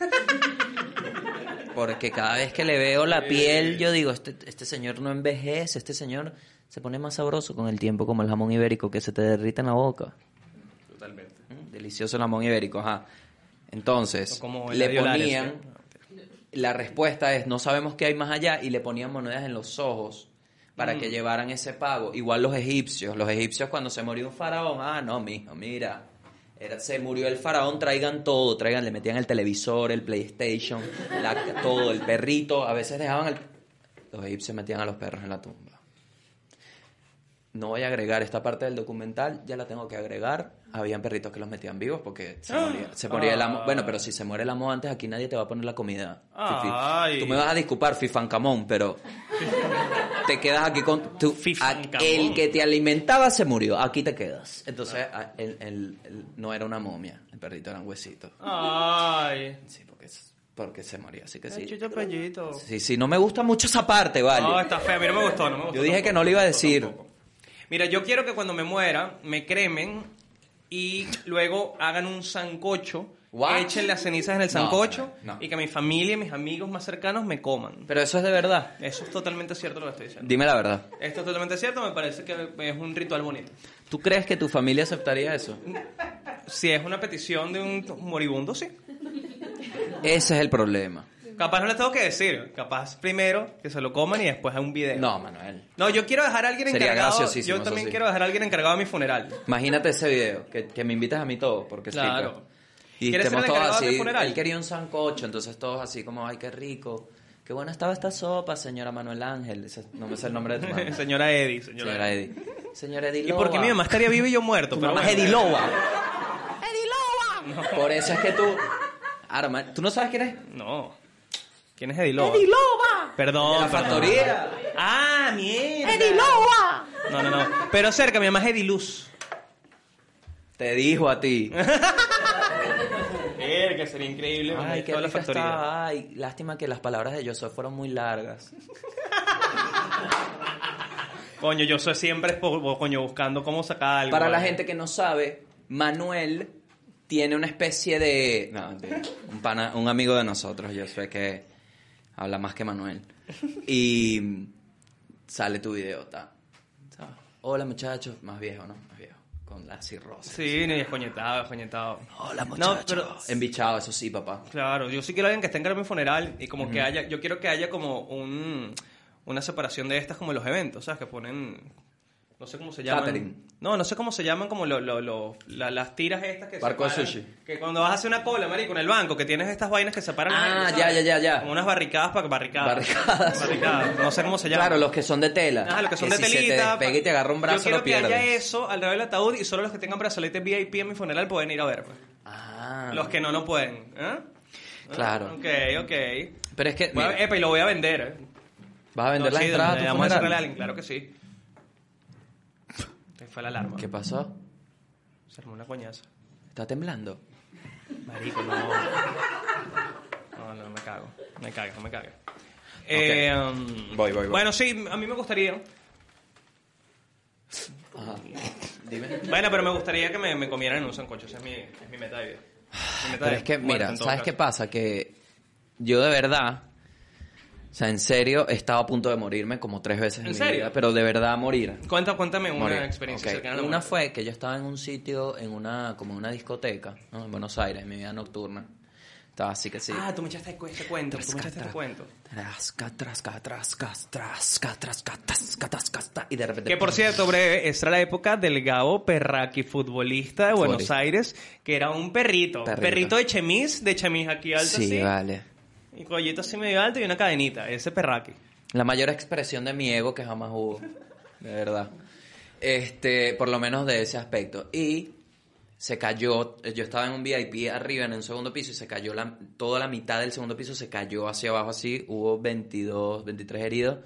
Speaker 1: Porque cada vez que le veo la piel, yo digo, este, este señor no envejece, este señor se pone más sabroso con el tiempo como el jamón ibérico que se te derrita en la boca.
Speaker 2: Totalmente.
Speaker 1: Mm, Delicioso el jamón ibérico, ajá. Entonces,
Speaker 2: como
Speaker 1: le ponían, la respuesta es, no sabemos qué hay más allá, y le ponían monedas en los ojos para
Speaker 2: Mm.
Speaker 1: que llevaran ese pago. Igual los egipcios, los egipcios cuando se murió un faraón, ah, no, mijo, mira, era- se murió el faraón, traigan todo, traigan, le metían el televisor, el PlayStation, la- todo, el perrito, a veces dejaban el... Los egipcios metían a los perros en la tumba. No voy a agregar esta parte del documental, ya la tengo que agregar. Habían perritos que los metían vivos porque se moría, se moría el amo.
Speaker 2: Ah.
Speaker 1: Bueno, pero si se muere el amo antes, aquí nadie te va a poner la comida.
Speaker 2: Ay.
Speaker 1: Tú me vas a disculpar, Fifancamón, pero te quedas aquí con tu, el que te alimentaba se murió, aquí te quedas. Entonces, a- el- el- el- no era una momia, el perrito era un huesito.
Speaker 2: Ay.
Speaker 1: Sí, porque, porque se moría, así que sí. Sí, sí, no me gusta mucho esa parte, vale.
Speaker 2: No, está feo, a mí no me gustó, no me gustó.
Speaker 1: Yo dije que no lo iba a decir.
Speaker 2: tampoco. Mira, yo quiero que cuando me muera me cremen y luego hagan un sancocho,
Speaker 1: What?
Speaker 2: echen las cenizas en el sancocho
Speaker 1: no, no.
Speaker 2: y que mi familia y mis amigos más cercanos me coman.
Speaker 1: Pero eso es de verdad.
Speaker 2: Eso es totalmente cierto lo que estoy diciendo.
Speaker 1: Dime la verdad.
Speaker 2: Esto es totalmente cierto, me parece que es un ritual bonito.
Speaker 1: ¿Tú crees que tu familia aceptaría eso?
Speaker 2: Si es una petición de un moribundo, sí.
Speaker 1: Ese es el problema.
Speaker 2: Capaz no les tengo que decir. Capaz primero que se lo coman y después hay un video.
Speaker 1: No, Manuel.
Speaker 2: No, yo quiero dejar a alguien
Speaker 1: Sería
Speaker 2: encargado.
Speaker 1: graciosísimo,
Speaker 2: Yo
Speaker 1: eso
Speaker 2: también
Speaker 1: sí.
Speaker 2: quiero dejar a alguien encargado de mi funeral.
Speaker 1: Imagínate ese video, que, que me invitas a mí todo, porque sí,
Speaker 2: Claro.
Speaker 1: Y
Speaker 2: ¿Quieres ser
Speaker 1: estemos
Speaker 2: el
Speaker 1: todos
Speaker 2: encargado de mi
Speaker 1: así.
Speaker 2: funeral?
Speaker 1: Él quería un sancocho, entonces todos así como, ay, qué rico. Qué buena estaba esta sopa, señora Manuel Ángel. Ese- no me sé el nombre de tu mamá.
Speaker 2: Señora Eddie. Señora,
Speaker 1: Señora Eddie. Señora Eddie
Speaker 2: ¿Y por qué mi mamá estaría viva y yo muerto?
Speaker 1: Tu
Speaker 2: Pero
Speaker 1: mamá es
Speaker 2: bueno.
Speaker 1: Eddie Loba.
Speaker 4: ¡Eddie Loba!
Speaker 1: Por eso es que tú... Ahora, ¿tú no sabes quién es?
Speaker 2: No. ¿Quién es Eddie Loba?
Speaker 4: ¡Eddie Loba!
Speaker 2: Perdón.
Speaker 1: De la factoría.
Speaker 2: Ah, mierda.
Speaker 4: ¡Eddie Loba!
Speaker 2: No, no, no. Pero cerca, mi mamá es Eddie Luz.
Speaker 1: Te dijo a ti.
Speaker 2: Que sería increíble.
Speaker 1: Ay, qué
Speaker 2: la factoría.
Speaker 1: estaba. Ay, lástima que las palabras de Josué fueron muy largas.
Speaker 2: Coño, yo soy siempre po- coño buscando cómo sacar algo.
Speaker 1: Para la
Speaker 2: ¿vale?
Speaker 1: gente que no sabe, Manuel tiene una especie de... No, un, pana- un amigo de nosotros, Josué, que habla más que Manuel. Y sale tu video, ta. ta. Hola muchachos, más viejo, ¿no? Más viejo, con la cirrosis.
Speaker 2: Sí, ni escoñetado, escoñetado.
Speaker 1: Hola
Speaker 2: No,
Speaker 1: muchachos.
Speaker 2: pero
Speaker 1: Embichado, eso sí, papá.
Speaker 2: Claro, yo sí quiero alguien que esté en mi funeral y como que haya, yo quiero que haya como un, una separación de estas como los eventos, ¿sabes? Que ponen, no sé cómo se llaman.
Speaker 1: Catering.
Speaker 2: No, no sé cómo se llaman como lo, lo- lo- la- las tiras estas que
Speaker 1: Barco de
Speaker 2: separan-
Speaker 1: sushi.
Speaker 2: Que cuando vas a hacer una cola, marico, en el banco, que tienes estas vainas que separan la
Speaker 1: Ah, ya, ya, ya, ya.
Speaker 2: Como unas barricadas para barricadas.
Speaker 1: Barricadas.
Speaker 2: Barricadas, no sé cómo se llaman.
Speaker 1: Claro, los que son de tela.
Speaker 2: Ah, los que son de
Speaker 1: si se te
Speaker 2: telita.
Speaker 1: despega y te agarra un brazo,
Speaker 2: Yo quiero
Speaker 1: lo
Speaker 2: que haya
Speaker 1: pierdes.
Speaker 2: eso alrededor del ataúd y solo los que tengan brazalete VIP en mi funeral pueden ir a ver. pues.
Speaker 1: Ah,
Speaker 2: Los que no, no pueden. ¿eh?
Speaker 1: Claro.
Speaker 2: Ok, ok.
Speaker 1: Pero es que, mira,
Speaker 2: epa, y lo voy a vender. ¿eh?
Speaker 1: ¿vas a vender
Speaker 2: No,
Speaker 1: las
Speaker 2: sí,
Speaker 1: entradas a
Speaker 2: le
Speaker 1: tu
Speaker 2: vamos a a alguien, claro que sí. Fue la alarma.
Speaker 1: ¿Qué pasó?
Speaker 2: Se armó una coñaza.
Speaker 1: ¿Está temblando?
Speaker 2: Marico, no. No, no, me cago. Me cagues, no me cagues. Eh, um,
Speaker 1: Voy, voy, voy.
Speaker 2: Bueno, sí, a mí me gustaría.
Speaker 1: Ajá. Dime.
Speaker 2: Bueno, pero me gustaría que me, me comieran en un sancocho. Esa es mi, es mi meta de vida. Mi meta
Speaker 1: Pero
Speaker 2: de
Speaker 1: es que, mira, ¿sabes
Speaker 2: caso.
Speaker 1: qué pasa? Que yo de verdad, sea, en serio, he estado a punto de morirme como tres veces en,
Speaker 2: ¿En
Speaker 1: mi
Speaker 2: serio?
Speaker 1: vida, pero de verdad morir.
Speaker 2: Cuenta, cuéntame una
Speaker 1: Morir.
Speaker 2: experiencia
Speaker 1: Ok.
Speaker 2: cercana. a la
Speaker 1: Una
Speaker 2: muerte.
Speaker 1: fue que yo estaba en un sitio, en una, como una discoteca, ¿no? en Buenos Aires, en mi vida nocturna. Estaba así que sí.
Speaker 2: Ah, tú me echaste este cuento. Tú me echaste este cuento.
Speaker 1: Trasca, trasca, trasca, trasca, trasca, tasca, tasca, y de repente...
Speaker 2: Que por cierto, breve, esta era la época del Gabo Perraqui, futbolista de Buenos. Aires, que era un perrito.
Speaker 1: Perrito.
Speaker 2: De chemis, de chemis aquí alto
Speaker 1: Sí, vale.
Speaker 2: Y collito así medio alto y una cadenita. Ese Perraqui.
Speaker 1: La mayor expresión de mi ego que jamás hubo. De verdad. Este, por lo menos de ese aspecto. Y se cayó, yo estaba en un VIP arriba en un segundo piso y se cayó la, toda la mitad del segundo piso, se cayó hacia abajo así, hubo 22, 23 heridos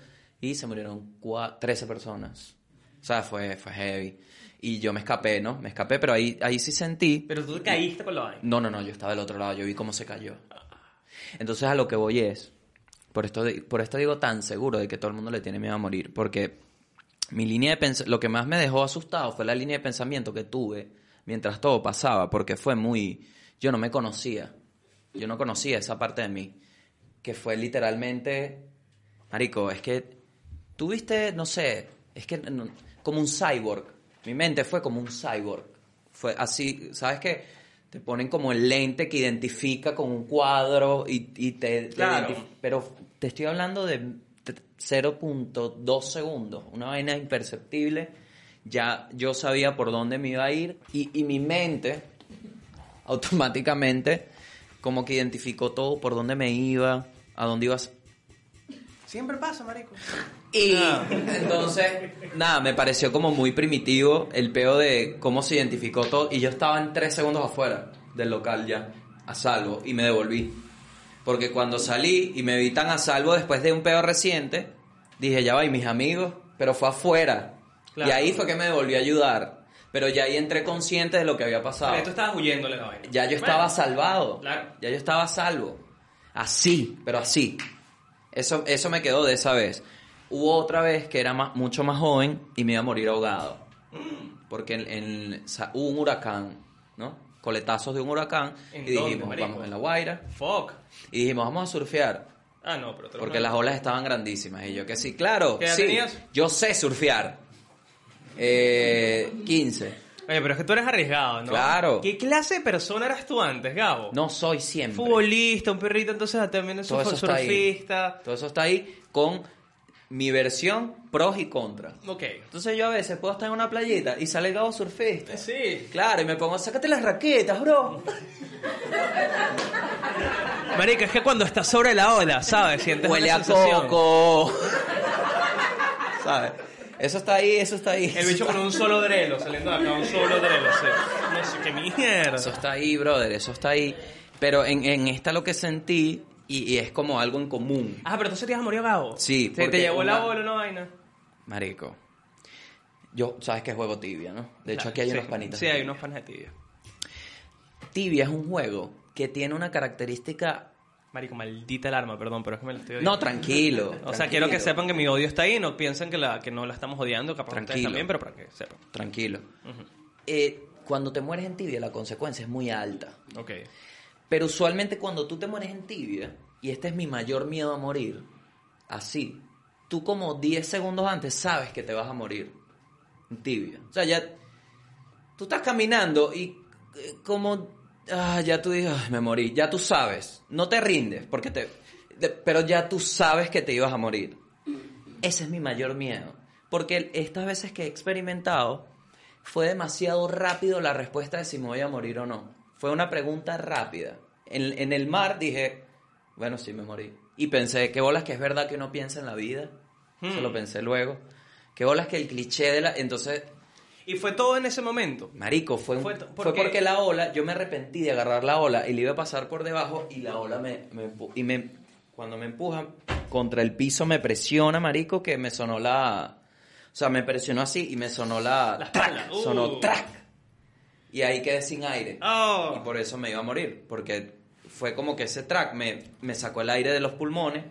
Speaker 1: y se murieron cua- 13 personas. O sea, fue, fue heavy. Y yo me escapé, ¿no? Me escapé, pero ahí, ahí sí sentí...
Speaker 2: Pero tú te caíste con la vaina.
Speaker 1: No, no, no, yo estaba del otro lado, yo vi cómo se cayó. Entonces a lo que voy es, por esto, por esto digo tan seguro de que todo el mundo le tiene miedo a morir, porque mi línea de pens- lo que más me dejó asustado fue la línea de pensamiento que tuve mientras todo pasaba, porque fue muy, yo no me conocía, yo no conocía esa parte de mí, que fue literalmente, marico, es que tuviste, no sé, es que como un cyborg, mi mente fue como un cyborg, fue así, ¿sabes qué? Te ponen como el lente que identifica con un cuadro y, y te,
Speaker 2: Claro.
Speaker 1: pero te estoy hablando de t- 0.2 segundos, una vaina imperceptible. Ya yo sabía por dónde me iba a ir y, y mi mente automáticamente como que identificó todo, por dónde me iba, a dónde ibas.
Speaker 2: Siempre pasa, marico.
Speaker 1: Y
Speaker 2: Ah.
Speaker 1: entonces, nada, me pareció como muy primitivo el peo de cómo se identificó todo. Y yo estaba en tres segundos afuera del local ya, a salvo, y me devolví. Porque cuando salí y me vi tan a salvo después de un peo reciente, dije, ya va, y mis amigos, pero fue afuera.
Speaker 2: Claro.
Speaker 1: Y ahí fue que me devolví a ayudar. Pero ya ahí entré consciente de lo que había pasado.
Speaker 2: Pero tú estabas huyéndole la vaina.
Speaker 1: Ya yo
Speaker 2: Bueno,
Speaker 1: estaba salvado.
Speaker 2: Claro.
Speaker 1: Ya yo estaba a salvo. Así, pero así. Eso, eso me quedó de esa vez. Hubo otra vez que era más- mucho más joven y me iba a morir ahogado. Porque en, en- sa- hubo un huracán, ¿no? Coletazos de un huracán.
Speaker 2: ¿En
Speaker 1: y
Speaker 2: dónde,
Speaker 1: dijimos,
Speaker 2: marico?
Speaker 1: vamos en la Guaira.
Speaker 2: Fuck.
Speaker 1: Y dijimos, vamos a surfear.
Speaker 2: Ah, no, pero... te lo
Speaker 1: Porque las olas estaban grandísimas. Y yo que sí, claro.
Speaker 2: ¿Qué edad
Speaker 1: sí,
Speaker 2: tenías?
Speaker 1: Yo sé surfear. Eh, 15.
Speaker 2: Oye, pero es que tú eres arriesgado, ¿no?
Speaker 1: Claro.
Speaker 2: ¿Qué clase de persona eras tú antes, Gabo?
Speaker 1: No soy siempre.
Speaker 2: Futbolista, un perrito, entonces también es
Speaker 1: eso está ahí.
Speaker 2: surfista.
Speaker 1: Todo eso está ahí con mi versión pros y contras.
Speaker 2: Ok.
Speaker 1: Entonces yo a veces puedo estar en una playita y sale el Gabo surfista.
Speaker 2: Sí.
Speaker 1: Claro, y me pongo, sácate las raquetas, bro.
Speaker 2: Marica, es que cuando estás sobre la ola, ¿sabes? Sientes
Speaker 1: Huele a coco. ¿Sabes? Eso está ahí, eso está ahí.
Speaker 2: El bicho con un solo drelo, saliendo de acá, un solo drelo, sí. No sé qué mierda.
Speaker 1: Eso está ahí, brother, eso está ahí. Pero en, en esta lo que sentí, y, y es como algo en común.
Speaker 2: Ah, pero tú se te ibas a morir Gabo.
Speaker 1: Sí,
Speaker 2: Te, te llevó la
Speaker 1: una-
Speaker 2: ola una vaina.
Speaker 1: Marico. Yo, sabes que juego tibia, ¿no? De hecho, aquí hay
Speaker 2: Sí.
Speaker 1: unos panitas.
Speaker 2: Sí, hay unos panes de tibia.
Speaker 1: Tibia es un juego que tiene una característica.
Speaker 2: Marico, maldita alarma, perdón, pero es que me la estoy
Speaker 1: No,
Speaker 2: odiando.
Speaker 1: tranquilo.
Speaker 2: O sea, quiero que sepan que mi odio está ahí, no piensen que, la, que no la estamos odiando, capaz
Speaker 1: Tranquilo.
Speaker 2: también, pero para que sepan.
Speaker 1: Tranquilo. Eh, cuando te mueres en tibia, la consecuencia es muy alta.
Speaker 2: Ok.
Speaker 1: Pero usualmente cuando tú te mueres en tibia, y este es mi mayor miedo a morir, así, tú como 10 segundos antes sabes que te vas a morir en tibia. O sea, ya tú estás caminando y eh, como, ah, ya tú dices, "Ay, me morí, ya tú sabes, no te rindes, porque te, pero ya tú sabes que te ibas a morir. Ese es mi mayor miedo, porque estas veces que he experimentado, fue demasiado rápido la respuesta de si me voy a morir o no. Fue una pregunta rápida. En, en el mar dije, bueno, sí me morí. Y pensé, qué bolas que es verdad que uno piensa en la vida. Eso
Speaker 2: Hmm.
Speaker 1: lo pensé luego. Qué bolas que el cliché de la... Entonces,
Speaker 2: Y fue todo en ese momento.
Speaker 1: marico, fue, un-
Speaker 2: Fue porque-
Speaker 1: la ola, yo me arrepentí de agarrar la ola y le iba a pasar por debajo y la ola me... y me, cuando me empuja contra el piso me presiona, marico, que me sonó la... O sea, me presionó así y me sonó la...
Speaker 2: La
Speaker 1: track,
Speaker 2: espalda. Uh.
Speaker 1: Sonó track. Y ahí quedé sin aire.
Speaker 2: Oh.
Speaker 1: Y por eso me iba a morir. Porque fue como que ese track me, me sacó el aire de los pulmones.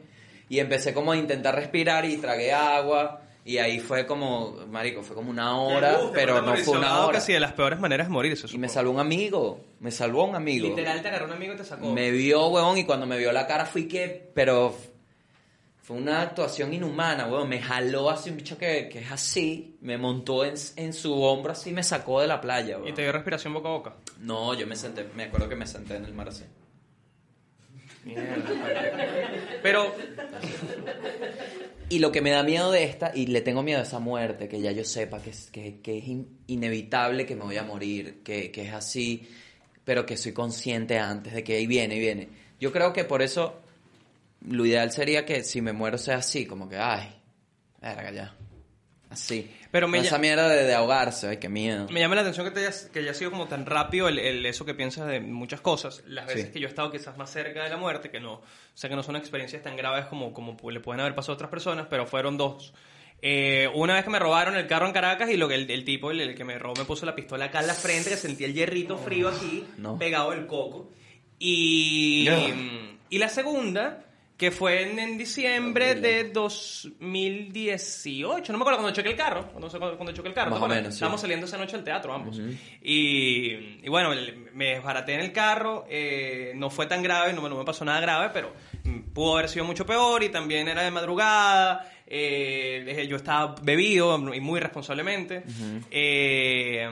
Speaker 1: Y empecé como a intentar respirar y tragué agua. Y ahí fue como, marico, fue como una hora, pero no fue una hora.
Speaker 2: Casi de las peores maneras de morir, eso
Speaker 1: Y me salvó un amigo. Me salvó un amigo.
Speaker 2: Literal, te agarró un amigo y te sacó.
Speaker 1: Me vio, huevón, y cuando me vio la cara fui que... Pero fue una actuación inhumana, huevón. Me jaló así un bicho que, que es así. Me montó en, en su hombro así y me sacó de la playa,
Speaker 2: Y
Speaker 1: huevón.
Speaker 2: te dio respiración boca a boca.
Speaker 1: No, yo me senté, me acuerdo que me senté en el mar así.
Speaker 2: Pero,
Speaker 1: Y lo que me da miedo de esta, y le tengo miedo a esa muerte, que ya yo sepa que es, que, que es in- inevitable que me voy a morir, que, que es así, pero que soy consciente antes de que ahí viene, y viene. Yo creo que por eso lo ideal sería que si me muero sea así, como que, ay, verga ya. Así.
Speaker 2: Pero me
Speaker 1: No esa mierda de, de ahogarse, ay, qué miedo.
Speaker 2: me llama la atención que, te hayas, que haya sido como tan rápido el, el- eso que piensas de muchas cosas. Las veces
Speaker 1: Sí.
Speaker 2: que yo he estado quizás más cerca de la muerte, que no, o sea, que no son experiencias tan graves como, como le pueden haber pasado a otras personas, pero fueron dos. Eh, una vez que me robaron el carro en Caracas y lo que el, el tipo, el, el que me robó, me puso la pistola acá en la frente, que sentí el hierrito frío aquí,
Speaker 1: no.
Speaker 2: pegado del coco. Y,
Speaker 1: Ya.
Speaker 2: y la segunda, que fue en, en diciembre de 2018, no me acuerdo cuando choqué el carro, cuando, cuando choqué el carro.
Speaker 1: Más
Speaker 2: ¿te
Speaker 1: o menos, sí.
Speaker 2: Estábamos saliendo esa noche al teatro ambos. y, y bueno, me desbaraté en el carro, eh, no fue tan grave, no, me- no me pasó nada grave, pero mm, pudo haber sido mucho peor y también era de madrugada, eh, yo estaba bebido y muy responsablemente. Eh,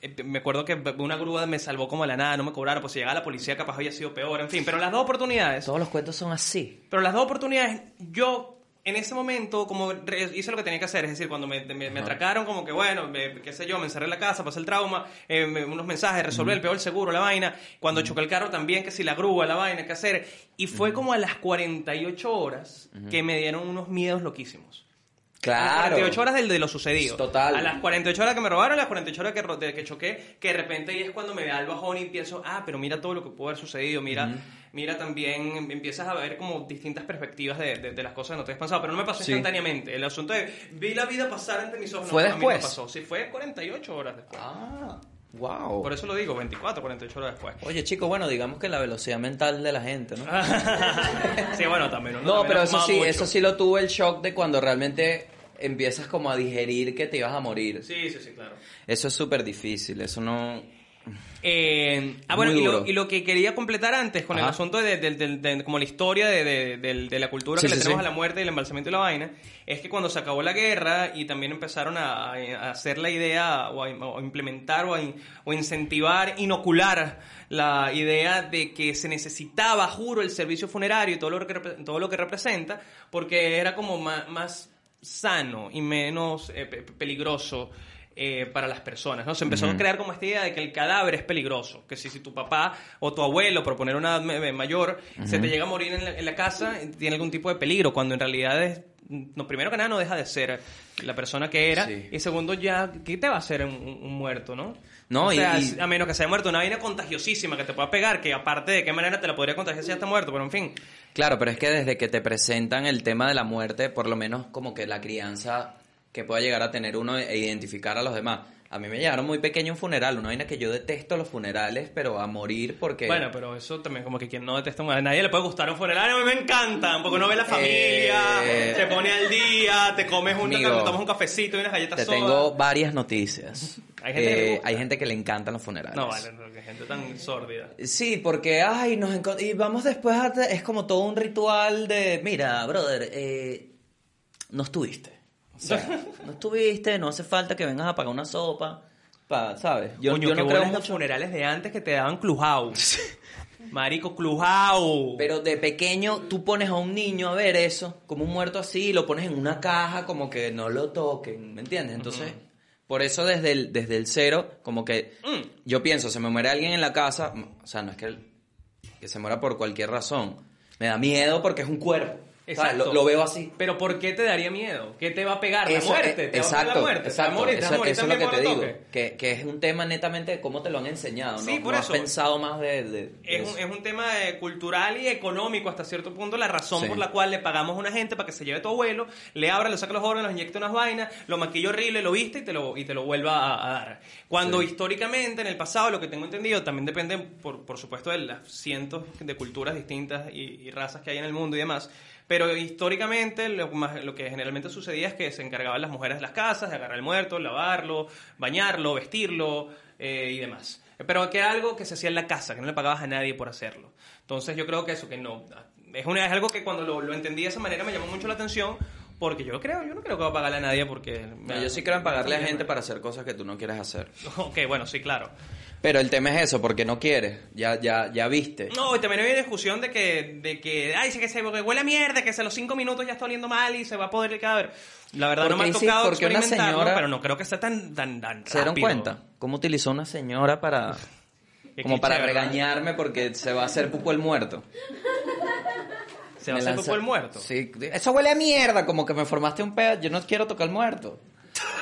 Speaker 2: eh, me acuerdo que una grúa me salvó como de la nada, no me cobraron, pues si llegaba la policía capaz había sido peor, en fin, pero las dos oportunidades
Speaker 1: Todos los cuentos son así.
Speaker 2: pero las dos oportunidades, yo en ese momento como hice lo que tenía que hacer, es decir, cuando me, me- me atracaron, como que bueno, me- qué sé yo, me encerré en la casa, pasé el trauma, eh, unos mensajes, resolver el peor, seguro, la vaina. Cuando choqué el carro también, que si la grúa, la vaina, qué hacer. Y fue como a las 48 horas que me dieron unos miedos loquísimos. A las
Speaker 1: Claro.
Speaker 2: 48 horas del de lo sucedido.
Speaker 1: Total.
Speaker 2: A las 48 horas que me robaron, a las 48 horas que, ro- que choqué, que de repente ahí es cuando me da el bajón y pienso, ah, pero mira todo lo que pudo haber sucedido, mira, mira también, em- empiezas a ver como distintas perspectivas de, de- de las cosas que no te has pensado, pero no me pasó
Speaker 1: Sí.
Speaker 2: instantáneamente. El asunto de, vi la vida pasar ante mis ojos. no,
Speaker 1: ¿Fue
Speaker 2: a mí no
Speaker 1: después?
Speaker 2: pasó, sí, fue 48 horas después.
Speaker 1: Ah, wow.
Speaker 2: Por eso lo digo, 24, 48 horas después.
Speaker 1: Oye, chicos, bueno, digamos que la velocidad mental de la gente, ¿no?
Speaker 2: sí, bueno, también.
Speaker 1: No,
Speaker 2: también
Speaker 1: pero eso sí,
Speaker 2: mucho.
Speaker 1: eso sí lo tuve el shock de cuando realmente empiezas como a digerir que te ibas a morir.
Speaker 2: Sí, sí, sí, claro.
Speaker 1: Eso es súper difícil, eso no...
Speaker 2: Eh, ah, bueno, y lo,
Speaker 1: duro.
Speaker 2: y lo que quería completar antes con el asunto de, de- de- de- como la historia de, la cultura
Speaker 1: Sí,
Speaker 2: que le tenemos
Speaker 1: sí.
Speaker 2: a la muerte y el embalsamiento y la vaina, es que cuando se acabó la guerra y también empezaron a, a hacer la idea o a, o a implementar o a, o incentivar, inocular la idea de que se necesitaba, juro, el servicio funerario y todo lo que, repre- todo lo que representa, porque era como más, sano y menos eh, pe- peligroso eh, para las personas, ¿no? Se empezó a crear como esta idea de que el cadáver es peligroso, que si, si tu papá o tu abuelo, por poner una edad mayor, se te llega a morir en la, en la casa, eh, tiene algún tipo de peligro, cuando en realidad es, no, primero que nada no deja de ser la persona que era,
Speaker 1: Sí.
Speaker 2: y segundo ya, ¿qué te va a hacer un, muerto, no?
Speaker 1: No,
Speaker 2: o
Speaker 1: y-
Speaker 2: sea,
Speaker 1: y-
Speaker 2: a menos que sea muerto, una vaina contagiosísima que te pueda pegar, que aparte de qué manera te la podría contagiar si ya está muerto, pero en fin.
Speaker 1: Claro, pero es que desde que te presentan el tema de la muerte, por lo menos como que la crianza que pueda llegar a tener uno e identificar a los demás. A mí me llegaron muy pequeño un funeral, una vaina que yo detesto los funerales, pero a morir porque...
Speaker 2: Bueno, pero eso también como que quien no detesta un- a nadie le puede gustar un funeral, a mí me encantan, porque uno ve la familia,
Speaker 1: Eh,
Speaker 2: se pone al día, te comes un,
Speaker 1: amigo,
Speaker 2: te tomas un cafecito y unas galletas
Speaker 1: te
Speaker 2: soda.
Speaker 1: tengo varias noticias.
Speaker 2: Hay gente que le
Speaker 1: Eh, hay gente que le encantan los funerales.
Speaker 2: No, vale, no, que gente tan sórdida.
Speaker 1: Sí, porque, ay, nos y vamos después a... Es como todo un ritual de, mira, brother, eh, no estuviste. O sea, no estuviste, no hace falta que vengas a pagar una sopa, pa, ¿sabes? Yo,
Speaker 2: Coño,
Speaker 1: yo
Speaker 2: que
Speaker 1: no creo
Speaker 2: bolas los funerales de antes que te daban clujau. Marico, clujau.
Speaker 1: Pero de pequeño tú pones a un niño a ver eso, como un muerto así, y lo pones en una caja, como que no lo toquen, ¿me entiendes? Entonces, por eso desde el, desde el cero, como que
Speaker 2: Mm.
Speaker 1: yo pienso, se me muere alguien en la casa, o sea, no es que, el- que se muera por cualquier razón, me da miedo porque es un cuerpo,
Speaker 2: Exacto.
Speaker 1: Lo, lo veo así.
Speaker 2: Pero ¿por qué te daría miedo? ¿Qué te va a pegar? La
Speaker 1: Eso,
Speaker 2: muerte.
Speaker 1: eh,
Speaker 2: Te va a
Speaker 1: exacto,
Speaker 2: pegar la muerte. te va a
Speaker 1: exacto,
Speaker 2: morir, te vas a
Speaker 1: eso,
Speaker 2: morir
Speaker 1: eso es lo que te digo, que, que es un tema netamente de cómo te lo han enseñado,
Speaker 2: Sí,
Speaker 1: ¿no?
Speaker 2: por
Speaker 1: No
Speaker 2: eso.
Speaker 1: has pensado más de... de- de
Speaker 2: Es un, es un tema eh, cultural y económico hasta cierto punto la razón
Speaker 1: Sí.
Speaker 2: por la cual le pagamos a una gente para que se lleve a tu abuelo, le abra, le saque los órganos, le inyecte unas vainas, lo maquille horrible, lo viste y te lo, y te lo vuelva a, a dar. Cuando
Speaker 1: Sí.
Speaker 2: históricamente, en el pasado, lo que tengo entendido, también depende, por, por supuesto, de las cientos de culturas distintas y, y razas que hay en el mundo y demás. Pero históricamente lo, más- lo que generalmente sucedía es que se encargaban las mujeres de las casas de agarrar el muerto, lavarlo, bañarlo, vestirlo eh, y demás. Pero que era algo que se hacía en la casa, que no le pagabas a nadie por hacerlo. Entonces yo creo que eso, que no... Es, una, es algo que cuando lo, lo entendí de esa manera me llamó mucho la atención porque yo creo, yo no creo que va a pagarle a nadie porque...
Speaker 1: No, yo sí creo en pagarle a gente para hacer cosas que tú no quieres hacer.
Speaker 2: Ok, bueno, sí, claro.
Speaker 1: Pero el tema es eso, porque no quieres. Ya, ya, ya viste.
Speaker 2: No, y también hay discusión de que, de que, ay, sí que se que huele a mierda, que a los cinco minutos ya está oliendo mal y se va a poder el cadáver. La verdad no me ha
Speaker 1: Porque sí,
Speaker 2: tocado
Speaker 1: porque una
Speaker 2: experimentarlo,
Speaker 1: señora-
Speaker 2: pero no creo que sea tan, tan, tan
Speaker 1: ¿Se dieron
Speaker 2: rápido.
Speaker 1: cuenta? ¿Cómo utilizó una señora para... Como para regañarme porque se va a hacer pupo el muerto?
Speaker 2: Se va a hacer poco el muerto.
Speaker 1: Sí, eso huele a mierda, como que me formaste un pedo, yo no quiero tocar al muerto.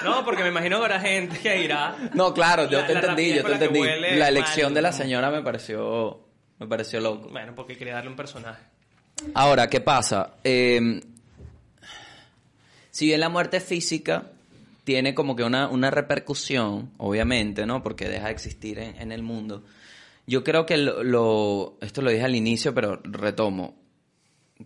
Speaker 2: No, porque me imagino que habrá gente que irá.
Speaker 1: No, claro, yo
Speaker 2: La-
Speaker 1: te
Speaker 2: la
Speaker 1: entendí, yo te entendí. La elección
Speaker 2: mal.
Speaker 1: de la señora me pareció me pareció loco.
Speaker 2: Bueno, porque quería darle un personaje.
Speaker 1: Ahora, ¿qué pasa? Eh, si bien la muerte física tiene como que una, una repercusión, obviamente, ¿no? Porque deja de existir en, en el mundo. Yo creo que lo, lo- esto lo dije al inicio, pero retomo.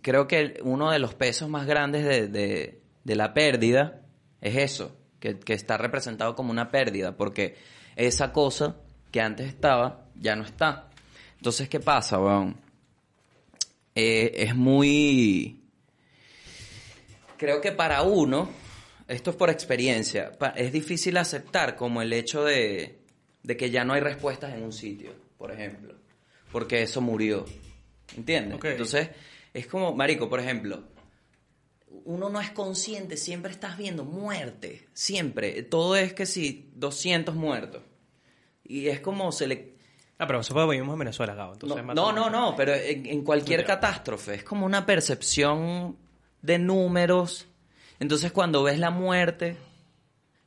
Speaker 1: Creo que uno de los pesos más grandes de, de- de la pérdida es eso, que, que está representado como una pérdida, porque esa cosa que antes estaba ya no está. Entonces, ¿qué pasa, weón? Eh, es muy... Creo que para uno, esto es por experiencia, es difícil aceptar como el hecho de, de que ya no hay respuestas en un sitio, por ejemplo, porque eso murió. ¿Entiendes? Entonces, es como, Marico, por ejemplo, uno no es consciente, siempre estás viendo muerte, siempre. Todo es que sí, 200 muertos. Y es como se le...
Speaker 2: Ah, pero fue vivimos en Venezuela, Gabo. Entonces
Speaker 1: No, no, no, no, pero en, en cualquier catástrofe es como una percepción de números. Entonces cuando ves la muerte,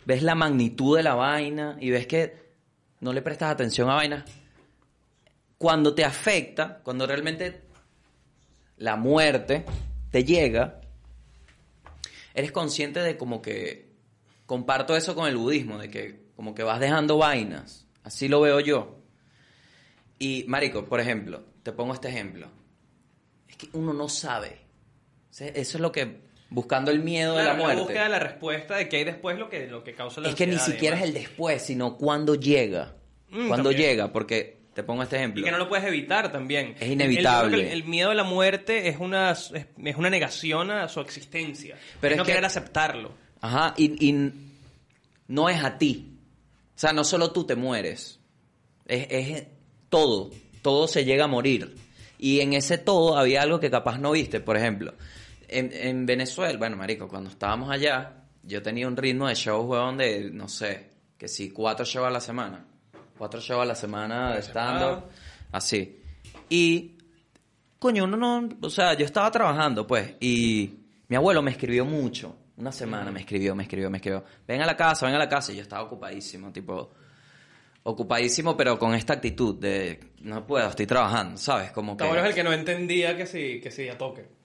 Speaker 1: ves la magnitud de la vaina y ves que no le prestas atención a vainas. Cuando te afecta, cuando realmente la muerte te llega, eres consciente de como que comparto eso con el budismo, de que como que vas dejando vainas. Así lo veo yo. Y, Marico, por ejemplo, te pongo este ejemplo. Es que uno no sabe. O sea, Eso es lo que. Buscando el miedo de la muerte.
Speaker 2: búsqueda de la respuesta de qué hay después lo que, lo que causa la
Speaker 1: es que ni siquiera es el después, sino cuando llega.
Speaker 2: Mm,
Speaker 1: Cuando
Speaker 2: también.
Speaker 1: llega, porque te pongo este ejemplo.
Speaker 2: Y que no lo puedes evitar también.
Speaker 1: Es inevitable.
Speaker 2: El, el- el miedo a la muerte es una, es, es una negación a su existencia.
Speaker 1: Pero
Speaker 2: es
Speaker 1: es
Speaker 2: no
Speaker 1: que-
Speaker 2: querer aceptarlo.
Speaker 1: Ajá, y, y no es a ti. O sea, no solo tú te mueres. Es, es todo. Todo se llega a morir. Y en ese todo había algo que capaz no viste. Por ejemplo, en, en Venezuela, bueno, marico, cuando estábamos allá, yo tenía un ritmo de show, huevón, de, no sé, que si cuatro shows a la semana. Cuatro shows a la semana de stand-up. Así. Y coño, uno no, o sea, yo estaba trabajando, pues, y mi abuelo me escribió mucho. Una semana me escribió, me escribió, me escribió. Ven a la casa, ven a la casa. Y yo estaba ocupadísimo, tipo, ocupadísimo, pero con esta actitud de, no puedo, estoy trabajando, ¿sabes? Como
Speaker 2: Tu abuelo es el
Speaker 1: que...
Speaker 2: que no entendía que sí, que sí, a toque.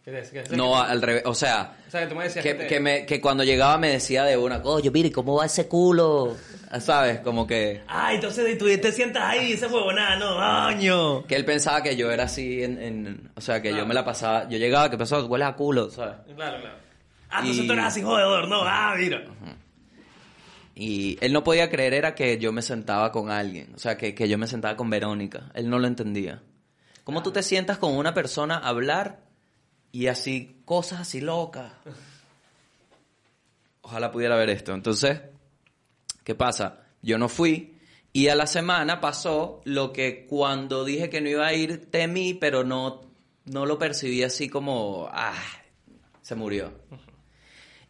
Speaker 1: No, al revés, o sea,
Speaker 2: O sea, que tú me decías
Speaker 1: que,
Speaker 2: que te-
Speaker 1: que me, que cuando llegaba me decía de una, oye, mire, ¿cómo va ese culo? ¿Sabes? Como que...
Speaker 2: Ah, entonces tú te sientas ahí, ese huevonada, no, año.
Speaker 1: Que él pensaba que yo era así en... en- o sea, que yo
Speaker 2: Claro.
Speaker 1: me la pasaba... Yo llegaba, que pasó? Huele a culo, ¿sabes?
Speaker 2: Claro, claro. Ah,
Speaker 1: Y-
Speaker 2: entonces tú eres así jodedor, no, ah, mira.
Speaker 1: Y él no podía creer era que yo me sentaba con alguien, o sea, que, que yo me sentaba con Verónica. Él no lo entendía. ¿Cómo tú te sientas con una persona a hablar y así, cosas así locas? Ojalá pudiera ver esto. Entonces, ¿qué pasa? Yo no fui y a la semana pasó lo que cuando dije que no iba a ir temí, pero no, no lo percibí así como, ah, se murió.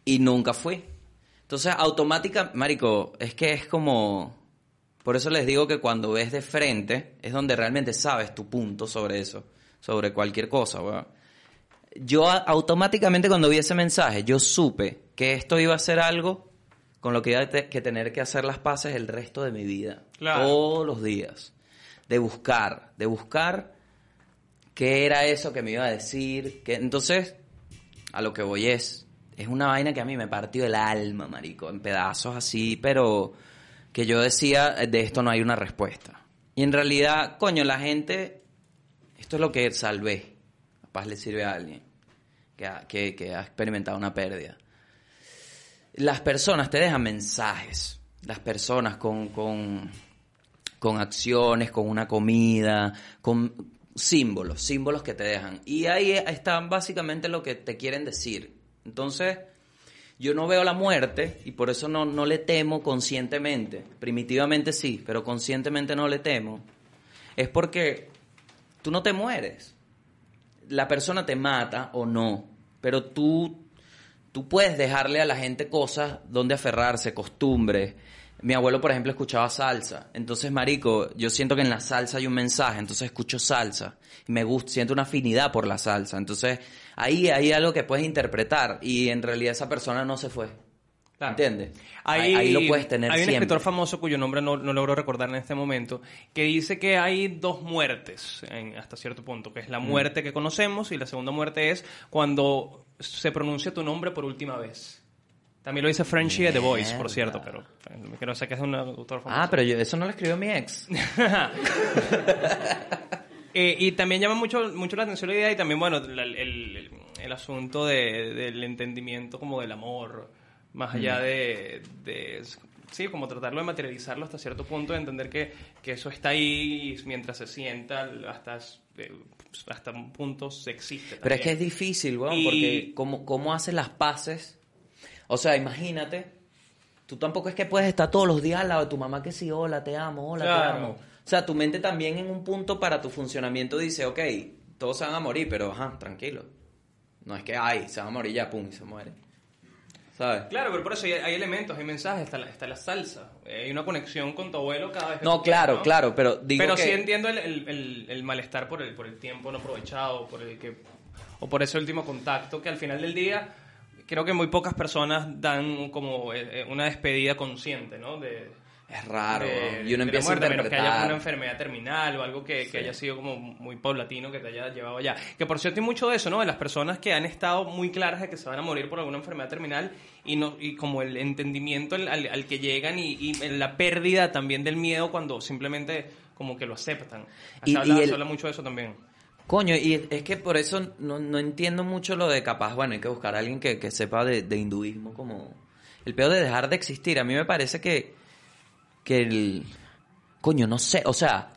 Speaker 1: Y nunca fui. Entonces, automática, marico, es que es como... Por eso les digo que cuando ves de frente es donde realmente sabes tu punto sobre eso, sobre cualquier cosa, weón. Yo automáticamente cuando vi ese mensaje, yo supe que esto iba a ser algo con lo que iba a te- que tener que hacer las paces el resto de mi vida.
Speaker 2: Claro.
Speaker 1: Todos los días. De buscar, de buscar qué era eso que me iba a decir. Que... Entonces, a lo que voy es, es una vaina que a mí me partió el alma, marico, en pedazos así, pero que yo decía, de esto no hay una respuesta. Y en realidad, coño, la gente, esto es lo que salvé, capaz le sirve a alguien que ha, experimentado una pérdida. Las personas te dejan mensajes, las personas con, con, con acciones, con una comida, con símbolos, símbolos que te dejan. Y ahí están básicamente lo que te quieren decir. Entonces, yo no veo la muerte y por eso no, no le temo conscientemente. Primitivamente sí, pero conscientemente no le temo. Es porque tú no te mueres. La persona te mata o no, pero tú, tú puedes dejarle a la gente cosas donde aferrarse, costumbres. Mi abuelo, por ejemplo, escuchaba salsa. Entonces, marico, yo siento que en la salsa hay un mensaje, entonces escucho salsa. Me gusta, siento una afinidad por la salsa. Entonces, ahí hay algo que puedes interpretar y en realidad esa persona no se fue.
Speaker 2: Claro.
Speaker 1: ¿Entiendes?
Speaker 2: Hay,
Speaker 1: ahí, ahí lo puedes tener
Speaker 2: Hay un
Speaker 1: siempre.
Speaker 2: escritor famoso cuyo nombre no, no logro recordar en este momento, que dice que hay dos muertes en- hasta cierto punto, que es
Speaker 1: Mm.
Speaker 2: la muerte que conocemos y la segunda muerte es cuando se pronuncia tu nombre por última vez. También lo dice Frenchy de The Voice, por cierto, pero eh, que no sé que es un autor famoso.
Speaker 1: Ah, pero yo, eso no lo escribió mi ex.
Speaker 2: Eh, y también llama mucho, mucho la atención la idea y también, bueno, el, el- el asunto de- del entendimiento como del amor, más allá de, de- Sí, como tratarlo de materializarlo hasta cierto punto, de entender que, que eso está ahí y mientras se sienta, hasta, eh, hasta un punto se existe.
Speaker 1: Pero es que es difícil, weón,
Speaker 2: Y-
Speaker 1: porque ¿cómo, ¿cómo haces las paces? O sea, imagínate, tú tampoco es que puedes estar todos los días al lado de tu mamá que sí, hola, te amo, hola, te amo. O sea, tu mente también en un punto para tu funcionamiento dice, ok, todos se van a morir, pero ajá, tranquilo. No es que, ay, se va a morir ya, pum, y se muere. ¿Sabes?
Speaker 2: Claro, pero por eso hay, hay elementos, hay mensajes, está la, está la salsa. Hay una conexión con tu abuelo cada vez que
Speaker 1: No, claro,
Speaker 2: ¿no?
Speaker 1: claro, pero digo
Speaker 2: pero
Speaker 1: que...
Speaker 2: sí entiendo el, el- el- el malestar por el, por el tiempo no aprovechado, por el que, o por ese último contacto, que al final del día creo que muy pocas personas dan como eh, eh, una despedida consciente, ¿no? De,
Speaker 1: Es raro,
Speaker 2: de-
Speaker 1: y uno empieza
Speaker 2: muerte,
Speaker 1: a
Speaker 2: a menos que haya
Speaker 1: interpretar.
Speaker 2: una enfermedad terminal o algo que, que haya sido como muy paulatino que te haya llevado allá. Que por cierto hay mucho de eso, ¿no? De las personas que han estado muy claras de que se van a morir por alguna enfermedad terminal y no y como el entendimiento al, al- al que llegan y, y la pérdida también del miedo cuando simplemente como que lo aceptan.
Speaker 1: Y-
Speaker 2: se, habla,
Speaker 1: el-
Speaker 2: se habla mucho de eso también.
Speaker 1: Coño, y es que por eso no, no entiendo mucho lo de capaz, bueno, hay que buscar a alguien que, que sepa de, de hinduismo como... El peor de dejar de existir. A mí me parece que, que el... coño, no sé, o sea,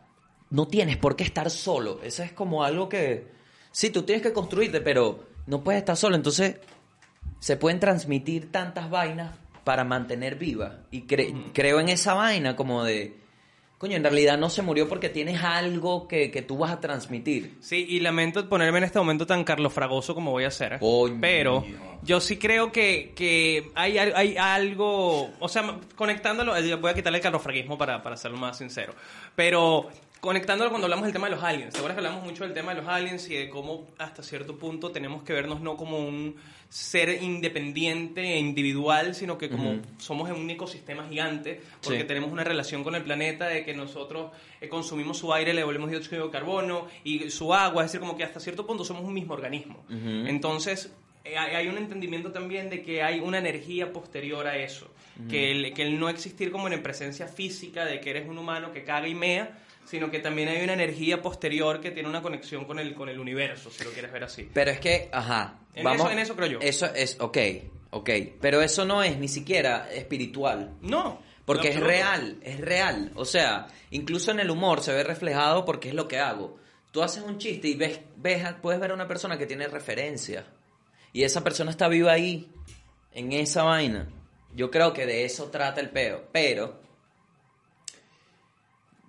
Speaker 1: no tienes por qué estar solo. Eso es como algo que, sí, tú tienes que construirte, pero no puedes estar solo. Entonces, se pueden transmitir tantas vainas para mantener viva. Y cre- creo en esa vaina como de, coño, en realidad no se murió porque tienes algo que, que tú vas a transmitir.
Speaker 2: Sí, y lamento ponerme en este momento tan Carlos Fragoso como voy a hacer.
Speaker 1: Coño.
Speaker 2: Pero yo sí creo que, que hay, hay algo. O sea, conectándolo. eh, Voy a quitarle el carlofraguismo para, para serlo más sincero. Pero conectándolo cuando hablamos del tema de los aliens. ¿Te acuerdas que hablamos mucho del tema de los aliens y de cómo hasta cierto punto tenemos que vernos no como un ser independiente e individual, sino que como somos en un ecosistema gigante, porque
Speaker 1: Sí.
Speaker 2: tenemos una relación con el planeta de que nosotros eh, consumimos su aire, le devolvemos dióxido de carbono y su agua, es decir, como que hasta cierto punto somos un mismo organismo. Entonces, hay un entendimiento también de que hay una energía posterior a eso, que, el, que el no existir como en presencia física de que eres un humano que caga y mea, sino que también hay una energía posterior que tiene una conexión con el, con el universo, si lo quieres ver así.
Speaker 1: Pero es que, ajá.
Speaker 2: En eso- en eso creo yo.
Speaker 1: Eso es, ok, ok. Pero eso no es ni siquiera espiritual.
Speaker 2: No.
Speaker 1: Porque es real, es real. O sea, incluso en el humor se ve reflejado porque es lo que hago. Tú haces un chiste y ves, ves, puedes ver a una persona que tiene referencia. Y esa persona está viva ahí, en esa vaina. Yo creo que de eso trata el peo. Pero,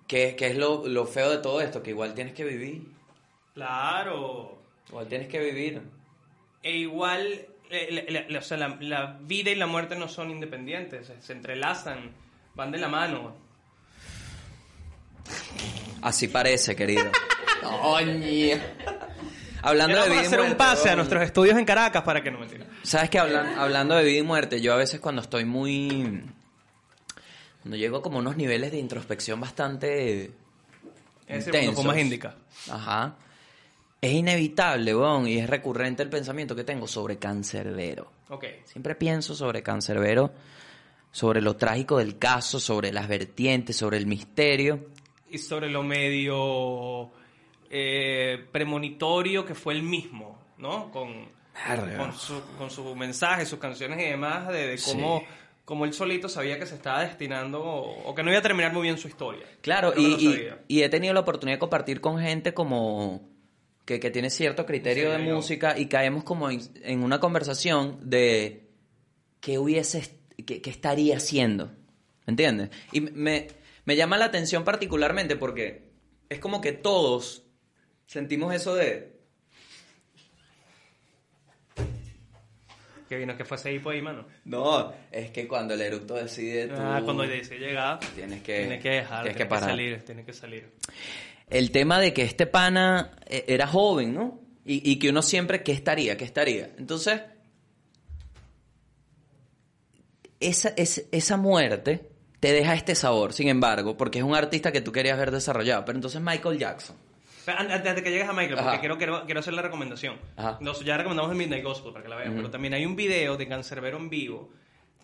Speaker 1: ¿qué, qué es lo, lo feo de todo esto? Que igual tienes que vivir.
Speaker 2: Claro.
Speaker 1: Igual tienes que vivir.
Speaker 2: E igual, eh, la, la- o sea, la, la vida y la muerte no son independientes, se, entrelazan, van de la mano.
Speaker 1: Así parece, querido. Hablando de
Speaker 2: vamos
Speaker 1: vida
Speaker 2: a
Speaker 1: y
Speaker 2: hacer un
Speaker 1: muerte,
Speaker 2: pase a nuestros estudios en Caracas para que no me tiren.
Speaker 1: ¿Sabes que hablando de vida y muerte, yo a veces cuando estoy muy... Cuando llego como a unos niveles de introspección bastante
Speaker 2: Es
Speaker 1: intensos.
Speaker 2: cuando fumas índica.
Speaker 1: Ajá. Es inevitable, weón, y es recurrente el pensamiento que tengo sobre Cancerbero.
Speaker 2: Ok.
Speaker 1: Siempre pienso sobre Cancerbero, sobre lo trágico del caso, sobre las vertientes, sobre el misterio.
Speaker 2: Y sobre lo medio eh, premonitorio que fue el mismo, ¿no? Con, con, su, con su mensaje, sus canciones y demás, de, de cómo,
Speaker 1: Sí.
Speaker 2: él solito sabía que se estaba destinando o, o que no iba a terminar muy bien su historia.
Speaker 1: Claro, y, he tenido la oportunidad de compartir con gente como que, que tiene cierto criterio
Speaker 2: Sí,
Speaker 1: de
Speaker 2: yo.
Speaker 1: música y caemos como en, en una conversación de qué hubiese, qué, qué estaría haciendo, ¿entiendes? Y me, me llama la atención particularmente porque es como que todos sentimos eso de...
Speaker 2: Que vino que fuese hipo ahí, mano.
Speaker 1: No, es que cuando el eructo decide tú...
Speaker 2: Ah, cuando dice llegar,
Speaker 1: Tienes que-
Speaker 2: tiene que dejar,
Speaker 1: tienes
Speaker 2: tiene
Speaker 1: que parar.
Speaker 2: salir, tiene que salir.
Speaker 1: el tema de que este pana eh, era joven, ¿no? Y, y que uno siempre, ¿qué estaría? ¿Qué estaría? Entonces, esa, es- esa muerte te deja este sabor, sin embargo, porque es un artista que tú querías ver desarrollado. Pero entonces Michael Jackson.
Speaker 2: Antes de que llegues a Michael, porque quiero, quiero, quiero hacer la recomendación. Nos- ya recomendamos el Midnight Gospel para que la vean, pero también hay un video de Cancerbero en vivo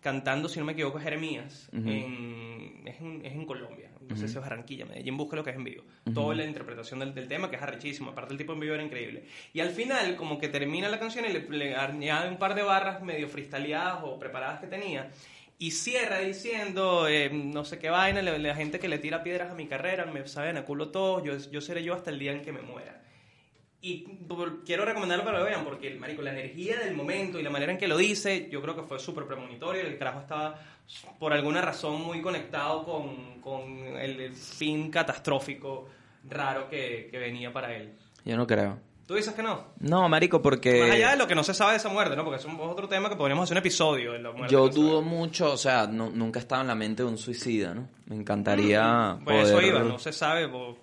Speaker 2: cantando, si no me equivoco, Jeremías. en, es, en, es en Colombia. No sé si es Barranquilla, Medellín, busca lo que es en vivo. Toda la interpretación del, del tema, que es arrechísimo. Aparte, el tipo en vivo era increíble. Y al final, como que termina la canción y le, le añade un par de barras medio freestyleadas o preparadas que tenía. Y cierra diciendo, eh, no sé qué vaina, la, la gente que le tira piedras a mi carrera, me saben a culo todos, yo, yo seré yo hasta el día en que me muera. Y quiero recomendarlo para que lo vean, porque, marico, la energía del momento y la manera en que lo dice, yo creo que fue súper premonitorio. El carajo estaba, por alguna razón, muy conectado con, con el, el fin catastrófico raro que, que venía para él.
Speaker 1: Yo no creo.
Speaker 2: ¿Tú dices que no?
Speaker 1: No, marico, porque...
Speaker 2: Más allá de lo que no se sabe de esa muerte, ¿no? Porque es un- otro tema que podríamos hacer un episodio de la muerte.
Speaker 1: Yo
Speaker 2: que no se
Speaker 1: dudo
Speaker 2: sabe.
Speaker 1: mucho, o sea, nunca he estado en la mente de un suicida, ¿no? Me encantaría
Speaker 2: Pues eso
Speaker 1: poder-
Speaker 2: iba, no se sabe. po-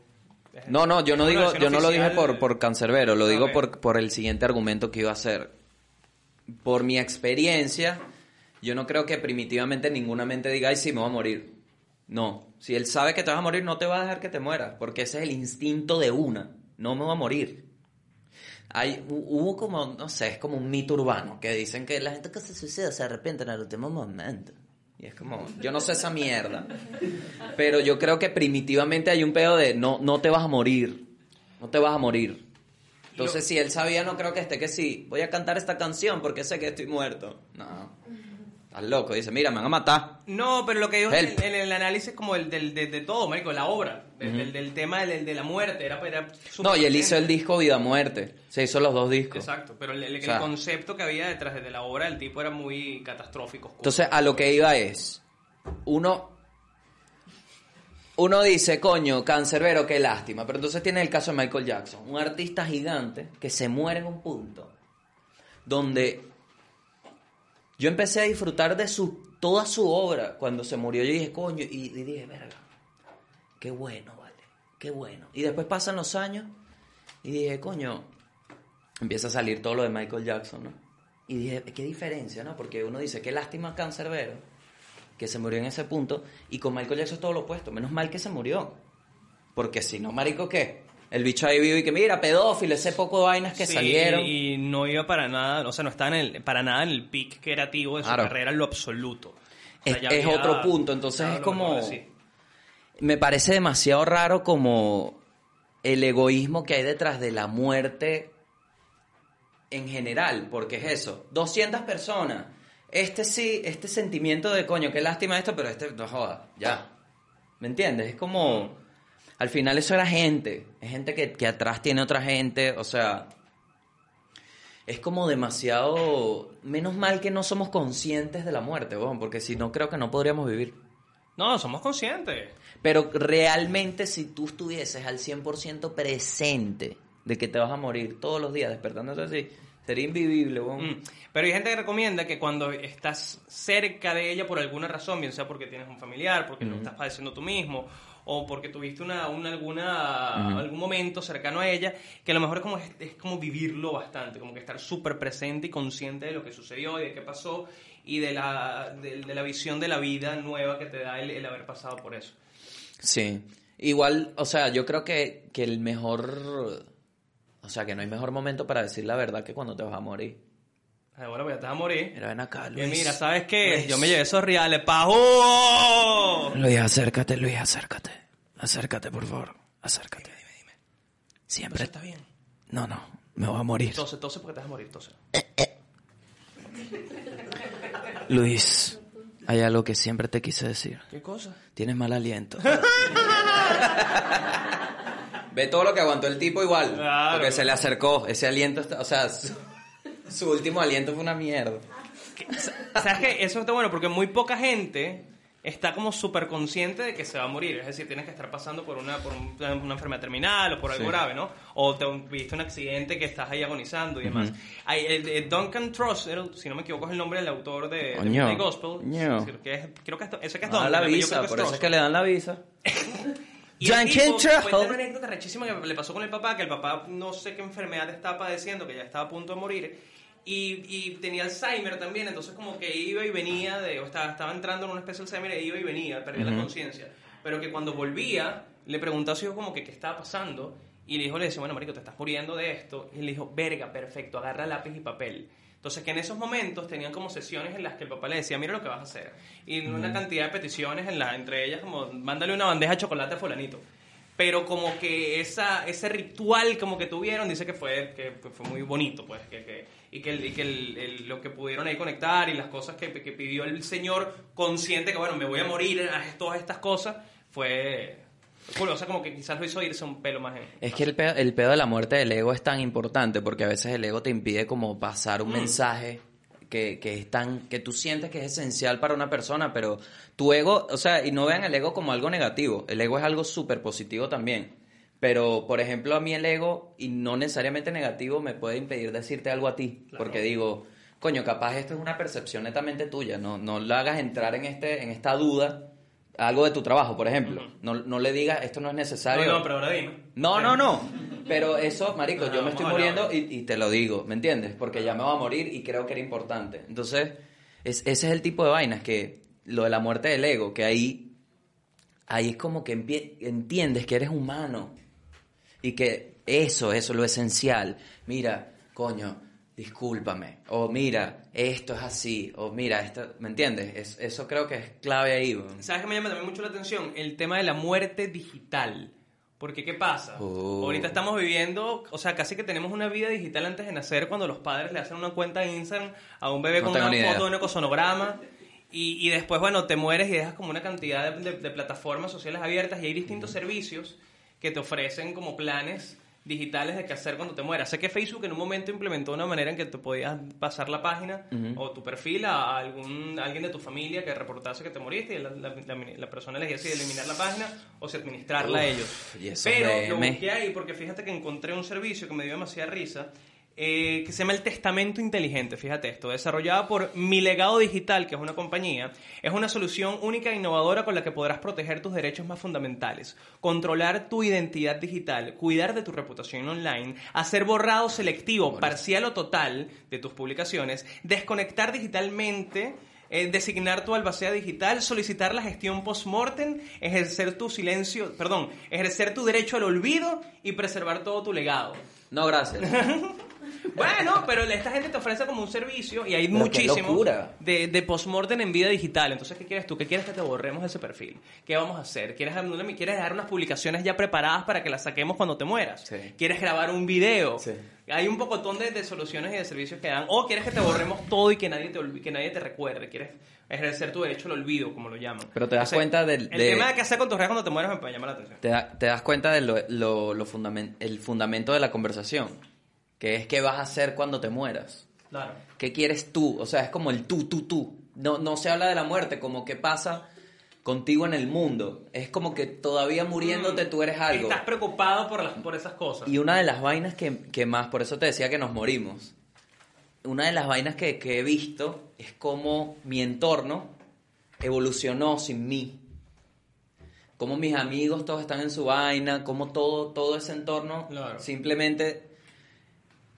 Speaker 1: No, no, yo no
Speaker 2: una
Speaker 1: digo,
Speaker 2: versión
Speaker 1: yo no lo dije
Speaker 2: oficial.
Speaker 1: por, por cancerbero, lo digo
Speaker 2: Ok.
Speaker 1: por, por el siguiente argumento que iba a hacer. Por mi experiencia, yo no creo que primitivamente ninguna mente diga, ay, sí, me voy a morir. No, si él sabe que te vas a morir, no te va a dejar que te mueras, porque ese es el instinto de una, no me voy a morir. Hay, hu- hubo como, no sé, es como un mito urbano, que dicen que la gente que se suicida se arrepiente en el último momento. Y es como, yo no sé esa mierda. Pero yo creo que primitivamente hay un pedo de no, no te vas a morir. No te vas a morir. Entonces, si él sabía, no creo que esté que sí. Voy a cantar esta canción porque sé que estoy muerto. No. Estás loco. Dice, mira, me van a matar.
Speaker 2: No, pero lo que dijo en, el análisis como el del, de, de todo, marico, la obra, del, del, del tema del, de la muerte, era, era
Speaker 1: No, y él hizo el disco Vida Muerte. Se hizo los dos discos.
Speaker 2: Exacto, pero el, el- el
Speaker 1: O sea-
Speaker 2: concepto que había detrás de la obra del tipo era muy catastrófico. oscuro.
Speaker 1: Entonces, a lo que iba es, uno, uno dice, coño, cancerbero, qué lástima. Pero entonces tiene el caso de Michael Jackson, un artista gigante que se muere en un punto donde yo empecé a disfrutar de su, toda su obra cuando se murió. Yo dije, coño, y, dije, verga, qué bueno, vale, qué bueno. Y después pasan los años y dije, coño, empieza a salir todo lo de Michael Jackson, ¿no? Y dije, qué diferencia, ¿no? Porque uno dice, qué lástima Cancerbero, que se murió en ese punto, y con Michael Jackson es todo lo opuesto, menos mal que se murió. Porque si no, marico, ¿qué? El bicho ahí vivo y que, mira, pedófilo, ese poco de vainas que
Speaker 2: Sí,
Speaker 1: salieron.
Speaker 2: Y, no iba para nada, o sea, no estaba en el, para nada en el pic creativo de su
Speaker 1: Claro.
Speaker 2: carrera en lo absoluto. O sea,
Speaker 1: Es-
Speaker 2: ya
Speaker 1: es
Speaker 2: había
Speaker 1: otro punto, entonces es como-. Me parece demasiado raro como el egoísmo que hay detrás de la muerte en general, porque es eso, 200 personas, este sí, este sentimiento de coño, qué lástima esto, pero este no joda, ya. ¿Me entiendes? Es como al final eso era gente, es gente que, que atrás tiene otra gente, o sea, es como demasiado menos mal que no somos conscientes de la muerte, weón, porque si no creo que no podríamos vivir.
Speaker 2: No, somos conscientes.
Speaker 1: Pero realmente si tú estuvieses al 100% presente de que te vas a morir todos los días despertándote así, sería invivible, weón.
Speaker 2: Mm. Pero hay gente que recomienda que cuando estás cerca de ella por alguna razón, bien sea porque tienes un familiar, porque lo estás padeciendo tú mismo, o porque tuviste una, una- alguna, algún momento cercano a ella, que a lo mejor es como, es como vivirlo bastante, como que estar súper presente y consciente de lo que sucedió y de qué pasó y de la, de, de la visión de la vida nueva que te da el, el haber pasado por eso.
Speaker 1: Sí. Igual, o sea, yo creo que, que el mejor... O sea, que no hay mejor momento para decir la verdad que cuando te vas a morir.
Speaker 2: Ahora voy a te vas a morir.
Speaker 1: Mira, ven acá,
Speaker 2: Y
Speaker 1: Luis.
Speaker 2: mira, ¿sabes qué?
Speaker 1: Luis.
Speaker 2: Yo me llevé esos reales, pajú.
Speaker 1: Luis, acércate, Luis, acércate. Acércate, por favor. Acércate. Dime, dime. Siempre...
Speaker 2: está bien.
Speaker 1: No, no, me voy a morir.
Speaker 2: Tose, tose porque te vas a morir, tose.
Speaker 1: Luis, hay algo que siempre te quise decir.
Speaker 2: ¿Qué cosa?
Speaker 1: Tienes mal aliento. Ve todo lo que aguantó el tipo igual.
Speaker 2: Claro.
Speaker 1: Porque se le acercó. Ese aliento, está- o sea, su, último aliento fue una mierda.
Speaker 2: ¿Sabes qué? Eso está bueno porque muy poca gente está como súper consciente de que se va a morir. Es decir, tienes que estar pasando por una, por un- una enfermedad terminal o por algo
Speaker 1: Sí.
Speaker 2: grave, ¿no? O te viste un accidente que estás ahí agonizando y demás. Hay, el- el Duncan Trussell, si no me equivoco, es el nombre del autor de, de
Speaker 1: Coño.
Speaker 2: Midnight Gospel.
Speaker 1: Coño.
Speaker 2: Creo que es, creo que es, ese que es
Speaker 1: No
Speaker 2: Duncan,
Speaker 1: la visa,
Speaker 2: es
Speaker 1: por eso es que le dan la visa.
Speaker 2: Y
Speaker 1: Duncan
Speaker 2: tipo cuenta una anécdota rechísima que le pasó con el papá, que el papá no sé qué enfermedad estaba padeciendo, que ya estaba a punto de morir. Y, y tenía Alzheimer también, entonces como que iba y venía, de, o estaba, estaba entrando en una especie de Alzheimer e iba y venía, perdía la
Speaker 1: Ujú.
Speaker 2: conciencia. Pero que cuando volvía, le preguntó a su hijo como que qué estaba pasando. Y el hijo le decía, bueno, marico, te estás muriendo de esto. Y le dijo, verga, perfecto, agarra lápiz y papel. Entonces que en esos momentos tenían como sesiones en las que el papá le decía, mira lo que vas a hacer. Y una cantidad de peticiones, en la, entre ellas como, mándale una bandeja de chocolate a fulanito. Pero como que esa, ese ritual como que tuvieron, dice que fue, que fue muy bonito, pues, que, que- y que, el- y que el- el- lo que pudieron ahí conectar y las cosas que, que pidió el Señor consciente que, bueno, me voy a morir a todas estas cosas, fue... cool. O sea, como que quizás lo hizo irse un pelo más en...
Speaker 1: Es que el pedo, el pedo de la muerte del ego es tan importante porque a veces el ego te impide como pasar un mensaje que, que es tan, que tú sientes que es esencial para una persona, pero tu ego, o sea, y no vean el ego como algo negativo, el ego es algo súper positivo también. Pero, por ejemplo, a mí el ego, y no necesariamente negativo, me puede impedir decirte algo a ti. Porque digo, coño, capaz esto es una percepción netamente tuya. No, no la hagas entrar en, este, en esta duda. Algo de tu trabajo, por ejemplo. no, no le digas, esto no es necesario.
Speaker 2: No, no, pero ahora dime.
Speaker 1: No, no, no. Pero eso, marico, yo me estoy muriendo y, y te lo digo, ¿me entiendes? Porque ya me voy a morir y creo que era importante. Entonces, es- ese es el tipo de vainas que lo de la muerte del ego, que ahí, ahí es como que entiendes que eres humano y que eso, eso es lo esencial. Mira, coño, discúlpame. O mira, esto es así. O mira, esto, ¿me entiendes? Es- eso creo que es clave ahí. weón.
Speaker 2: ¿Sabes qué me llama también mucho la atención? El tema de la muerte digital. Porque, ¿qué pasa?
Speaker 1: Oh.
Speaker 2: Ahorita estamos viviendo, o sea, casi que tenemos una vida digital antes de nacer cuando los padres le hacen una cuenta de Instagram a un bebé
Speaker 1: No
Speaker 2: con una
Speaker 1: idea.
Speaker 2: foto de un ecosonograma Y, y después, bueno, te mueres y dejas como una cantidad de, de- de plataformas sociales abiertas y hay distintos servicios que te ofrecen como planes digitales de qué hacer cuando te mueras. Sé que Facebook en un momento implementó una manera en que te podías pasar la página o tu perfil a algún a alguien de tu familia que reportase que te moriste y la, la- la- la persona elegía si eliminar la página o si administrarla a ellos. Pero lo busqué ahí porque fíjate que encontré un servicio que me dio demasiada risa eh, que se llama el Testamento Inteligente. Fíjate esto, desarrollada por Mi Legado Digital, que es una compañía, es una solución única e innovadora con la que podrás proteger tus derechos más fundamentales, controlar tu identidad digital, cuidar de tu reputación online, hacer borrado selectivo, parcial o total de tus publicaciones, desconectar digitalmente. eh, designar tu albacea digital, solicitar la gestión post-mortem, ejercer tu silencio, perdón, ejercer tu derecho al olvido y preservar todo tu legado.
Speaker 1: No, gracias.
Speaker 2: Bueno, pero esta gente te ofrece como un servicio y hay
Speaker 1: Pero
Speaker 2: muchísimo de, de postmortem en vida digital. Entonces, ¿qué quieres tú? ¿Qué quieres que te borremos de ese perfil? ¿Qué vamos a hacer? ¿Quieres, ¿Quieres dejar unas publicaciones ya preparadas para que las saquemos cuando te mueras?
Speaker 1: Sí.
Speaker 2: ¿Quieres grabar un video?
Speaker 1: Sí.
Speaker 2: Hay un pocotón de, de soluciones y de servicios que dan. O quieres que te borremos todo y que nadie te, que nadie te recuerde. ¿Quieres ejercer tu derecho al olvido, como lo llaman?
Speaker 1: Pero te das cuenta del-
Speaker 2: El
Speaker 1: de-
Speaker 2: tema de qué hacer con tus redes cuando te mueras me llama la atención.
Speaker 1: te, da- te das cuenta de lo, lo- lo fundamen- el fundamento de la conversación, que es qué vas a hacer cuando te mueras.
Speaker 2: Claro.
Speaker 1: ¿Qué quieres tú? O sea, es como el tú, tú, tú. No, no se habla de la muerte, como qué pasa contigo en el mundo. Es como que todavía muriéndote tú eres algo.
Speaker 2: Estás preocupado por, las, por esas cosas.
Speaker 1: Y una de las vainas que, que más, por eso te decía que nos morimos, una de las vainas que, que he visto es cómo mi entorno evolucionó sin mí. Cómo mis amigos todos están en su vaina, cómo todo, todo ese entorno
Speaker 2: Claro.
Speaker 1: simplemente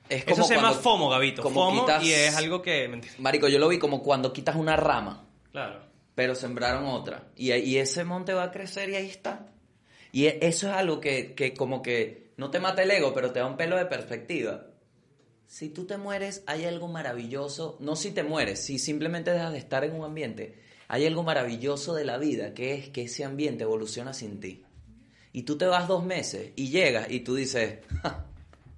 Speaker 1: es como
Speaker 2: Eso se llama
Speaker 1: cuando-
Speaker 2: FOMO, Gabito.
Speaker 1: como
Speaker 2: FOMO
Speaker 1: quitas-
Speaker 2: y es algo que... mentira.
Speaker 1: Marico, yo lo vi como cuando quitas una rama
Speaker 2: Claro.
Speaker 1: pero sembraron otra. Y, y ese monte va a crecer y ahí está. Y e- eso es algo que, que como que no te mata el ego, pero te da un pelo de perspectiva. Si tú te mueres, hay algo maravilloso. No si te mueres, si simplemente dejas de estar en un ambiente. Hay algo maravilloso de la vida, que es que ese ambiente evoluciona sin ti. Y tú te vas dos meses y llegas y tú dices, "Ja,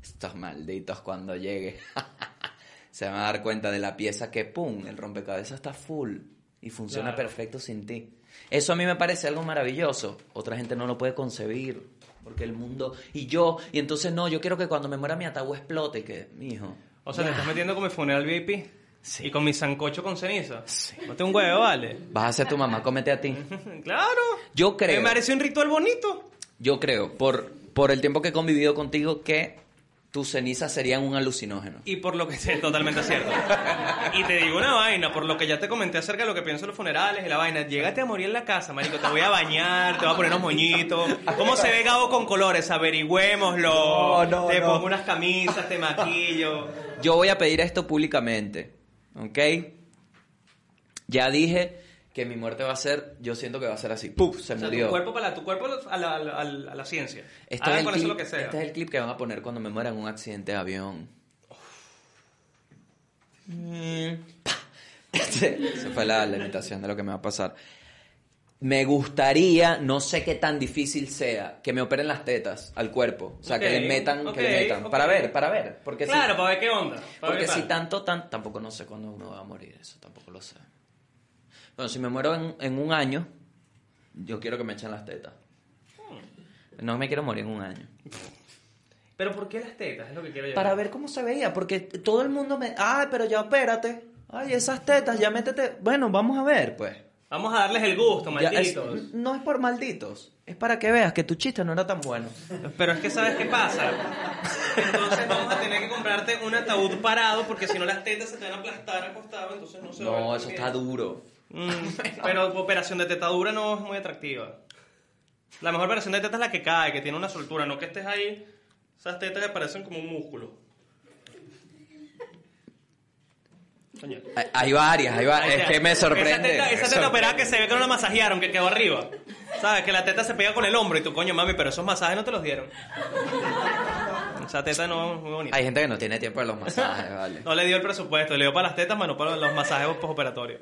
Speaker 1: estos malditos cuando llegue. Se van a dar cuenta de la pieza que, ¡pum!, el rompecabezas está full y funciona
Speaker 2: Claro.
Speaker 1: perfecto sin ti. Eso a mí me parece algo maravilloso. Otra gente no lo puede concebir. Porque el mundo... Y yo... Y entonces no, yo quiero que cuando me muera mi ataúd explote. Que, mijo...
Speaker 2: O sea, te estás metiendo con mi funeral VIP.
Speaker 1: Sí.
Speaker 2: Y con mi sancocho con ceniza. No te un huevo, vale.
Speaker 1: Vas a ser tu mamá, cómete a ti.
Speaker 2: claro.
Speaker 1: Yo creo...
Speaker 2: Me parece un ritual bonito.
Speaker 1: Yo creo, por, por el tiempo que he convivido contigo, que tus cenizas serían un alucinógeno.
Speaker 2: Y por lo que sí, totalmente cierto. Y te digo una vaina, por lo que ya te comenté acerca de lo que pienso de los funerales y la vaina. Llégate a morir en la casa, marico. Te voy a bañar, te voy a poner unos moñitos. ¿Cómo se ve Gabo con colores? Averigüémoslo.
Speaker 1: No, no,
Speaker 2: te
Speaker 1: no.
Speaker 2: pongo unas camisas, te maquillo.
Speaker 1: Yo voy a pedir esto públicamente, ¿ok? Ya dije que mi muerte va a ser, yo siento que va a ser así. ¡Puf! Se
Speaker 2: O sea,
Speaker 1: murió.
Speaker 2: tu cuerpo para tu cuerpo a la, a la- a la- a la ciencia.
Speaker 1: Este, es el
Speaker 2: con
Speaker 1: clip,
Speaker 2: eso lo que sea.
Speaker 1: este es el clip que van a poner cuando me muera en un accidente de avión. Mm, Esa fue la, la imitación de lo que me va a pasar. Me gustaría, no sé qué tan difícil sea, que me operen las tetas al cuerpo. O sea, que le metan, que le metan. Para ver, para ver. Porque si-
Speaker 2: Claro, para ver qué onda. para
Speaker 1: porque si tanto, tan, tampoco no sé cuándo me va a morir, eso tampoco lo sé. Bueno, si me muero en, en un año, yo quiero que me echen las tetas. No me quiero morir en un año.
Speaker 2: Pero ¿por qué las tetas? Es lo que quiero yo.
Speaker 1: Para ver cómo se veía, porque todo el mundo me... Ay, pero ya espérate. Ay, esas tetas, ya métete... Bueno, vamos a ver, pues.
Speaker 2: Vamos a darles el gusto,
Speaker 1: es-
Speaker 2: malditos.
Speaker 1: no es por malditos, es para que veas que tu chiste no era tan bueno.
Speaker 2: Pero es que ¿sabes qué pasa? Entonces vamos a tener que comprarte un ataúd parado porque si no las tetas se te van a aplastar acostado, entonces no se va a ver
Speaker 1: No, eso está duro.
Speaker 2: Mm, pero operación de tetadura no es muy atractiva. La mejor operación de teta es la que cae, que tiene una soltura, no que estés ahí. Esas tetas que parecen como un músculo. Coño.
Speaker 1: Hay, hay varias, hay varias. Es que me sorprende.
Speaker 2: Esa teta, esa operada que se ve que no la masajearon, que quedó arriba. ¿Sabes? Que la teta se pega con el hombro y tú, coño, mami, pero esos masajes no te los dieron. Esa teta no es muy bonita.
Speaker 1: Hay gente que no tiene tiempo de los masajes, vale.
Speaker 2: No le dio el presupuesto, le dio para las tetas, más no para los masajes postoperatorios.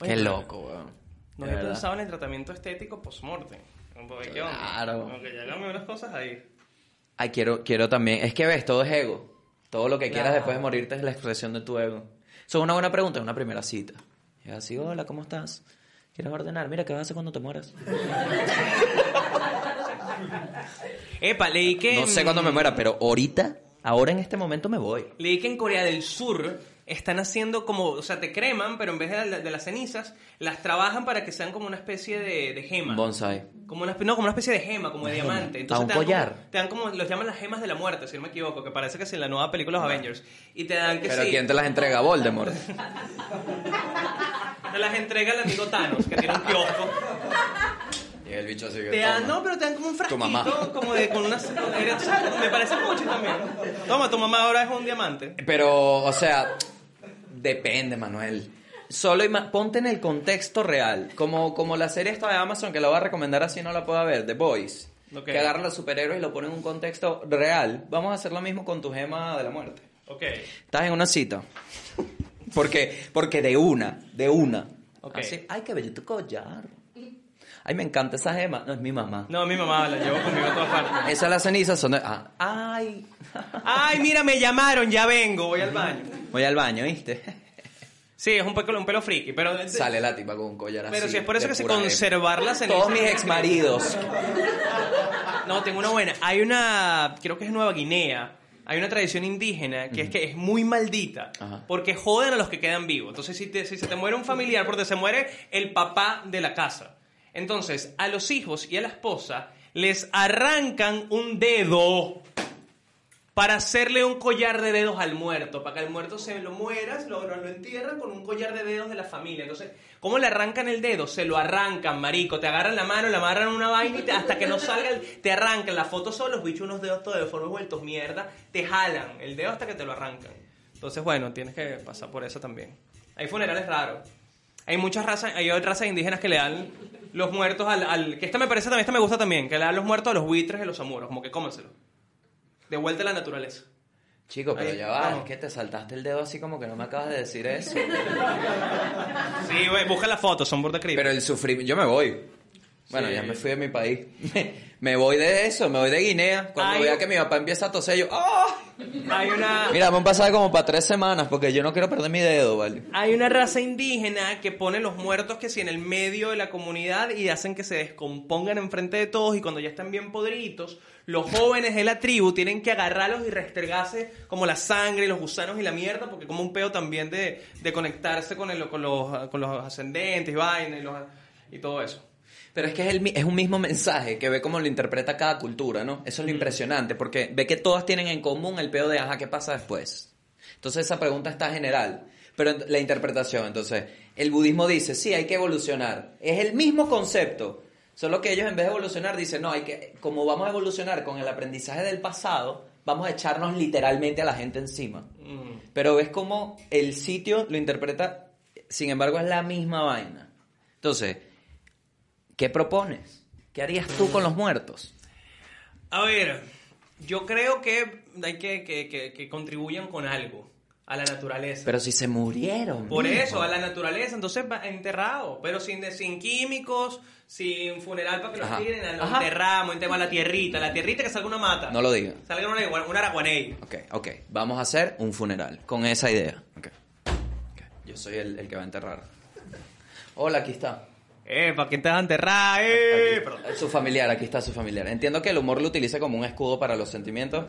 Speaker 2: Oye,
Speaker 1: Qué loco, weón.
Speaker 2: No había pensado en el tratamiento estético post-mortem. ¿qué onda?
Speaker 1: Claro.
Speaker 2: Como que llegan unas cosas ahí.
Speaker 1: Ay, quiero, quiero también. Es que ves, todo es ego. Todo lo que quieras
Speaker 2: Claro.
Speaker 1: después de morirte es la expresión de tu ego. Eso es una buena pregunta en una primera cita. Y así, hola, ¿cómo estás? ¿Quieres ordenar? Mira, ¿qué vas a hacer cuando te mueras?
Speaker 2: Epa, leí que...
Speaker 1: No sé cuándo me muera, pero ahorita, ahora en este momento me voy.
Speaker 2: Leí que en Corea del Sur están haciendo como, o sea, te creman, pero en vez de, de las cenizas, las trabajan para que sean como una especie de, de gema.
Speaker 1: Bonsai.
Speaker 2: Como una, no, como una especie de gema, como de
Speaker 1: gema.
Speaker 2: diamante. Entonces
Speaker 1: un
Speaker 2: te dan
Speaker 1: collar.
Speaker 2: Como, te dan como, los llaman las gemas de la muerte, si no me equivoco, que parece que es en la nueva película de los Avengers. Y te dan que
Speaker 1: Pero
Speaker 2: sí,
Speaker 1: ¿quién te las entrega? Voldemort.
Speaker 2: te las entrega el amigo Thanos, que tiene un kiosco.
Speaker 1: Y el bicho así que
Speaker 2: Te dan, no, pero te dan como un
Speaker 1: Tu
Speaker 2: frasquito,
Speaker 1: mamá.
Speaker 2: como de, con unas, me parece mucho también. Toma, tu mamá ahora es un diamante.
Speaker 1: Pero, o sea, depende, Manuel. Solo ponte en el contexto real. Como, como la serie esta de Amazon, que la voy a recomendar así no la pueda ver, The Boys.
Speaker 2: Ok.
Speaker 1: Que agarra a los superhéroes y lo pone en un contexto real. Vamos a hacer lo mismo con tu gema de la muerte.
Speaker 2: Ok.
Speaker 1: Estás en una cita. Porque, porque de una, de una.
Speaker 2: Ok.
Speaker 1: Así, ay, qué bello tu collar. Ay, me encanta esa gema. No, es mi mamá.
Speaker 2: No, mi mamá la llevo conmigo a todas partes.
Speaker 1: Esas las cenizas son de... ah, ay,
Speaker 2: Ay, mira, me llamaron, ya vengo, voy al baño.
Speaker 1: voy al baño, ¿viste?
Speaker 2: Sí, es un pelo, un pelo friki, pero...
Speaker 1: Sale la tipa con un collar así.
Speaker 2: Pero si es por eso que se conservar la
Speaker 1: gema.
Speaker 2: ceniza.
Speaker 1: Todos mis exmaridos.
Speaker 2: No, tengo una buena. Hay una, creo que es Nueva Guinea. Hay una tradición indígena que es que es muy maldita
Speaker 1: Ajá.
Speaker 2: porque joden a los que quedan vivos. Entonces, si, te- si se te muere un familiar, porque se muere el papá de la casa. Entonces, a los hijos y a la esposa les arrancan un dedo para hacerle un collar de dedos al muerto, para que al muerto se lo mueras, lo, lo entierran con un collar de dedos de la familia. Entonces, ¿cómo le arrancan el dedo? Se lo arrancan, marico. Te agarran la mano, le amarran una vaina y hasta que no salga, el- te arrancan. La foto son los bichos unos dedos todos de forma vueltos mierda, te jalan el dedo hasta que te lo arrancan. Entonces, bueno, tienes que pasar por eso también. Hay funerales raros. Hay muchas razas, hay razas indígenas que le dan los muertos al, al- que esta me parece también, esta me gusta también, que le dan los muertos a los buitres y los amuros, como que cómenselo. De vuelta a la naturaleza.
Speaker 1: Chico, pero
Speaker 2: Ahí,
Speaker 1: ya va,
Speaker 2: vamos.
Speaker 1: es que te saltaste el dedo así como que no me acabas de decir eso.
Speaker 2: Sí, güey, busca la foto, son burda creepy.
Speaker 1: Pero el sufrimiento, yo me voy. Bueno,
Speaker 2: Sí.
Speaker 1: ya me fui de mi país. Me, voy de eso, me voy de Guinea. Cuando
Speaker 2: Ay.
Speaker 1: vea que mi papá empieza a toser, yo, ¡ah!
Speaker 2: Hay una,
Speaker 1: Mira, me han pasado como para tres semanas porque yo no quiero perder mi dedo, ¿vale?
Speaker 2: hay una raza indígena que pone los muertos que si en el medio de la comunidad y hacen que se descompongan enfrente de todos y cuando ya están bien podritos, los jóvenes de la tribu tienen que agarrarlos y restregarse como la sangre y los gusanos y la mierda porque como un peo también de, de conectarse con, el, con, los, con los ascendentes y vainas y, los- y todo eso.
Speaker 1: Pero es que es, el es un mismo mensaje que ve cómo lo interpreta cada cultura, ¿no? Eso es lo impresionante, porque ve que todas tienen en común el pedo de, ajá, ¿qué pasa después? Entonces esa pregunta está general, pero la interpretación, entonces, el budismo dice, sí, hay que evolucionar. Es el mismo concepto, solo que ellos en vez de evolucionar dicen, no, hay que, como vamos a evolucionar con el aprendizaje del pasado, vamos a echarnos literalmente a la gente encima.
Speaker 2: Mm.
Speaker 1: Pero ves como el sitio lo interpreta, sin embargo, es la misma vaina. Entonces, ¿qué propones? ¿Qué harías tú con los muertos?
Speaker 2: A ver, yo creo que hay que, que, que- que contribuyan con algo a la naturaleza.
Speaker 1: Pero si se murieron.
Speaker 2: Por
Speaker 1: mijo.
Speaker 2: eso, a la naturaleza, entonces va enterrado, pero sin, sin químicos, sin funeral para que los tiren, lo enterramos, enterramos la tierrita, la tierrita que salga una mata.
Speaker 1: No lo diga.
Speaker 2: Salga una, una araguaney.
Speaker 1: Ok, ok. Vamos a hacer un funeral con esa idea. Ok. Ok. Yo soy el, el que va a enterrar. Hola, aquí está.
Speaker 2: Eh, ¿para quién te vas a enterrar? Eh, perdón.
Speaker 1: Su familiar, aquí está su familiar. Entiendo que el humor lo utiliza como un escudo para los sentimientos.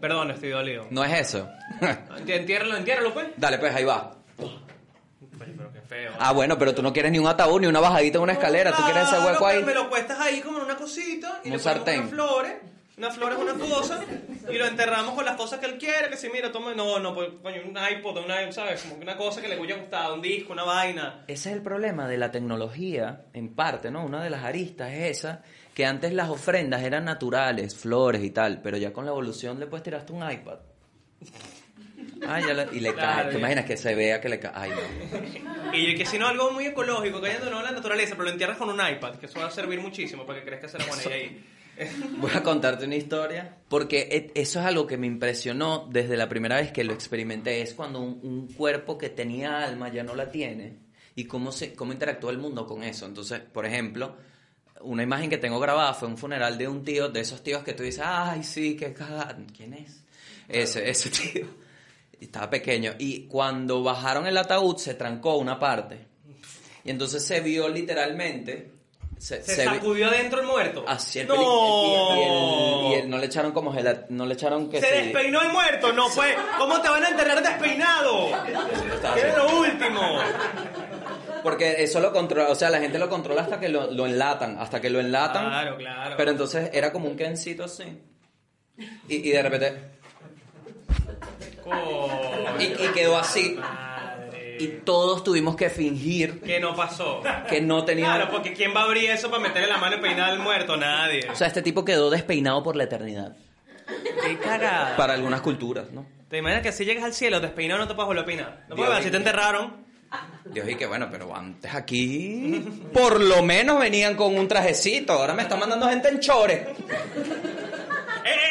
Speaker 2: Perdón, estoy dolido.
Speaker 1: No es eso.
Speaker 2: Entiérralo, entiérralo, pues.
Speaker 1: Dale, pues ahí va.
Speaker 2: Pero qué feo.
Speaker 1: Ah, bueno, pero tú no quieres ni un ataúd ni una bajadita en una escalera. Tú quieres ese hueco ahí.
Speaker 2: Me lo cuestas ahí como en una cosita y
Speaker 1: Un
Speaker 2: le
Speaker 1: sartén.
Speaker 2: unas flores. Unas flores, una cosa, y lo enterramos con las cosas que él quiere, que si mira, toma, no, no, pues, coño, un iPod, una, ¿sabes? Como que una cosa que le hubiera gustado, un disco, una vaina.
Speaker 1: Ese es el problema de la tecnología, en parte, ¿no? Una de las aristas es esa, que antes las ofrendas eran naturales, flores y tal, pero ya con la evolución le puedes tirar hasta un iPad. Ah, ya la- y le
Speaker 2: Claro,
Speaker 1: cae. ¿Te imaginas que se vea que le cae? Ay, no.
Speaker 2: Y que si no, algo muy ecológico, cayendo no en la naturaleza, pero lo entierras con un iPad, que eso va a servir muchísimo para que crezca esa buena ahí.
Speaker 1: Voy a contarte una historia, porque e- eso es algo que me impresionó desde la primera vez que lo experimenté, es cuando un, un cuerpo que tenía alma ya no la tiene, y cómo, se, cómo interactúa el mundo con eso. Entonces, por ejemplo, una imagen que tengo grabada fue un funeral de un tío, de esos tíos que tú dices, ay, sí, qué cagada. ¿Quién es? Ese, ese tío. Y estaba pequeño. Y cuando bajaron el ataúd se trancó una parte. Y entonces se vio literalmente... Se,
Speaker 2: Se,
Speaker 1: se vi-
Speaker 2: sacudió dentro el muerto.
Speaker 1: Así el
Speaker 2: no.
Speaker 1: y, el- no le echaron como gela- no le echaron que
Speaker 2: Se despeinó el muerto, no fue. ¿Cómo te van a enterrar despeinado? ¿Qué es lo último?
Speaker 1: Porque eso lo controla, o sea, la gente lo controla hasta que lo, lo enlatan, hasta que lo enlatan.
Speaker 2: Claro, claro.
Speaker 1: Pero entonces era como un kencito así. Y, y de repente. Y quedó así. Y todos tuvimos que fingir
Speaker 2: Que no pasó.
Speaker 1: que no tenía.
Speaker 2: Claro, porque ¿quién va a abrir eso para meterle la mano y peinar al muerto? Nadie.
Speaker 1: O sea, este tipo quedó despeinado por la eternidad.
Speaker 2: qué cagada.
Speaker 1: Para algunas culturas, ¿no?
Speaker 2: ¿Te imaginas que si llegas al cielo despeinado no te puedes volver a peinar? No puedes, si te enterraron.
Speaker 1: Dios, y que bueno, pero antes aquí por lo menos venían con un trajecito. Ahora me están mandando gente en chores.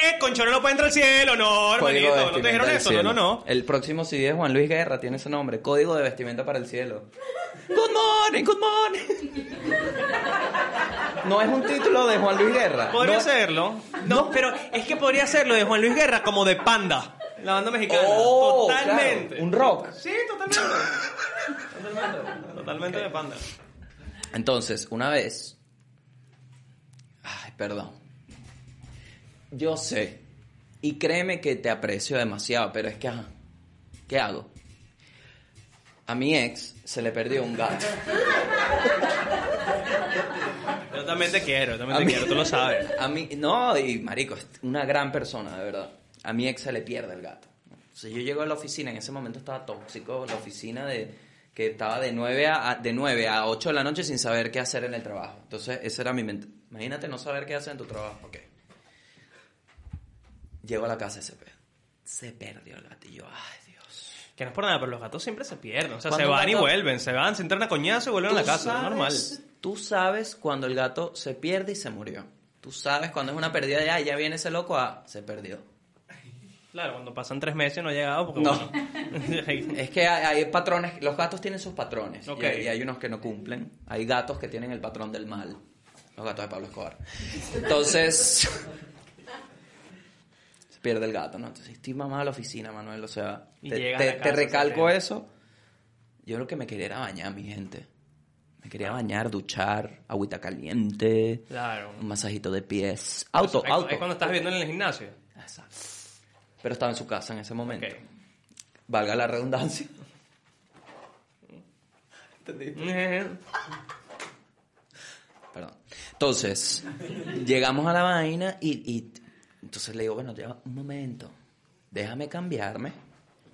Speaker 2: ¡Eh, no puede entrar al cielo, no,
Speaker 1: Código
Speaker 2: hermanito.
Speaker 1: de
Speaker 2: ¿No te dijeron
Speaker 1: del
Speaker 2: eso?
Speaker 1: cielo.
Speaker 2: No, no, no.
Speaker 1: El próximo CD de Juan Luis Guerra tiene ese nombre. Código de vestimenta para el cielo. Good morning, good morning. No es un título de Juan Luis Guerra.
Speaker 2: Podría
Speaker 1: No-
Speaker 2: serlo. No, pero es que podría serlo de Juan Luis Guerra como de Panda. La banda mexicana.
Speaker 1: Oh,
Speaker 2: totalmente.
Speaker 1: un rock.
Speaker 2: Sí, totalmente. totalmente. Totalmente de Panda.
Speaker 1: Entonces, una vez. Ay, perdón. Yo sé. Y créeme que te aprecio demasiado, pero es que, ajá. ¿Qué hago? A mi ex se le perdió un gato.
Speaker 2: Yo también te quiero, yo también
Speaker 1: A
Speaker 2: te
Speaker 1: mí-
Speaker 2: quiero, tú lo sabes.
Speaker 1: A mí, no, y marico, es una gran persona, de verdad. A mi ex se le pierde el gato. Entonces yo llego a la oficina, en ese momento estaba tóxico, la oficina de que estaba de 9 a, de 9 a 8 de la noche sin saber qué hacer en el trabajo. Entonces, esa era mi mente. Imagínate no saber qué hacer en tu trabajo. Llego a la casa y se, se perdió el gato. Y yo, ay, Dios.
Speaker 2: Que no es por nada, pero los gatos siempre se pierden. O sea, se
Speaker 1: Cuando un
Speaker 2: van y
Speaker 1: gato-
Speaker 2: vuelven. Se van, se entran a coñazo y vuelven a la casa. Es normal.
Speaker 1: sabes- Tú sabes cuando el gato se pierde y se murió. Tú sabes cuando es una pérdida de, ay, ya viene ese loco, ah, se perdió.
Speaker 2: Claro, cuando pasan tres meses no ha llegado porque
Speaker 1: No.
Speaker 2: bueno.
Speaker 1: Es que hay, hay patrones, los gatos tienen sus patrones.
Speaker 2: Ok.
Speaker 1: Y, hay, y hay unos que no cumplen. Hay gatos que tienen el patrón del mal. Los gatos de Pablo Escobar. Entonces. Pierde el gato, ¿no? Entonces, estoy mamá a la oficina, Manuel. O sea,
Speaker 2: Y
Speaker 1: te, recalco eso. Yo lo que me quería era bañar, mi gente. Me quería bañar, duchar, agüita caliente,
Speaker 2: Claro.
Speaker 1: un masajito de pies. Auto, auto.
Speaker 2: Es cuando estás viendo en el gimnasio.
Speaker 1: Exacto. Pero estaba en su casa en ese momento.
Speaker 2: Ok.
Speaker 1: Valga la redundancia. Perdón. Entonces, llegamos a la vaina y, y entonces le digo, bueno, ya un momento, déjame cambiarme.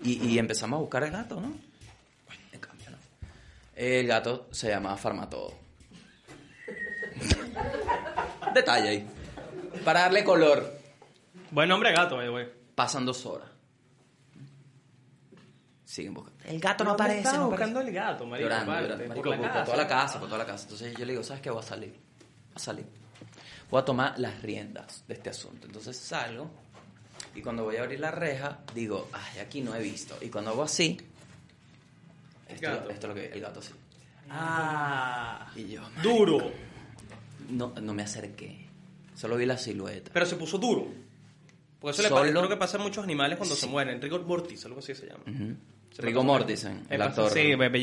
Speaker 1: Y, y empezamos a buscar el gato, ¿no? Bueno, me cambio, ¿no? El gato se llamaba Farmatodo. Detalle ahí. Para darle color,
Speaker 2: Buen nombre gato, way.
Speaker 1: pasan dos horas. Siguen buscando. El gato no
Speaker 2: ¿Dónde
Speaker 1: aparece,
Speaker 2: estaba
Speaker 1: no aparece.
Speaker 2: buscando el gato, marico?
Speaker 1: Llorando, llorando.
Speaker 2: Por
Speaker 1: Marico,
Speaker 2: la
Speaker 1: por,
Speaker 2: casa.
Speaker 1: toda la casa, por toda la casa. Entonces yo le digo, ¿sabes qué? Voy a salir. Voy a salir. Voy a tomar las riendas de este asunto. Entonces salgo y cuando voy a abrir la reja, digo, ay, aquí no he visto. Y cuando hago así, esto,
Speaker 2: Gato.
Speaker 1: esto es lo que el gato así.
Speaker 2: Ah.
Speaker 1: Y yo,
Speaker 2: Duro.
Speaker 1: no, no me acerqué. Solo vi la silueta.
Speaker 2: Pero se puso duro. Porque eso le
Speaker 1: Solo-
Speaker 2: pasa, creo que pasa a muchos animales cuando
Speaker 1: Sí.
Speaker 2: se mueren. Rigor mortis, algo así se llama.
Speaker 1: Ujú.
Speaker 2: Se
Speaker 1: Rigo
Speaker 2: pasó-
Speaker 1: Mortensen,
Speaker 2: Me
Speaker 1: el actor.
Speaker 2: Sí,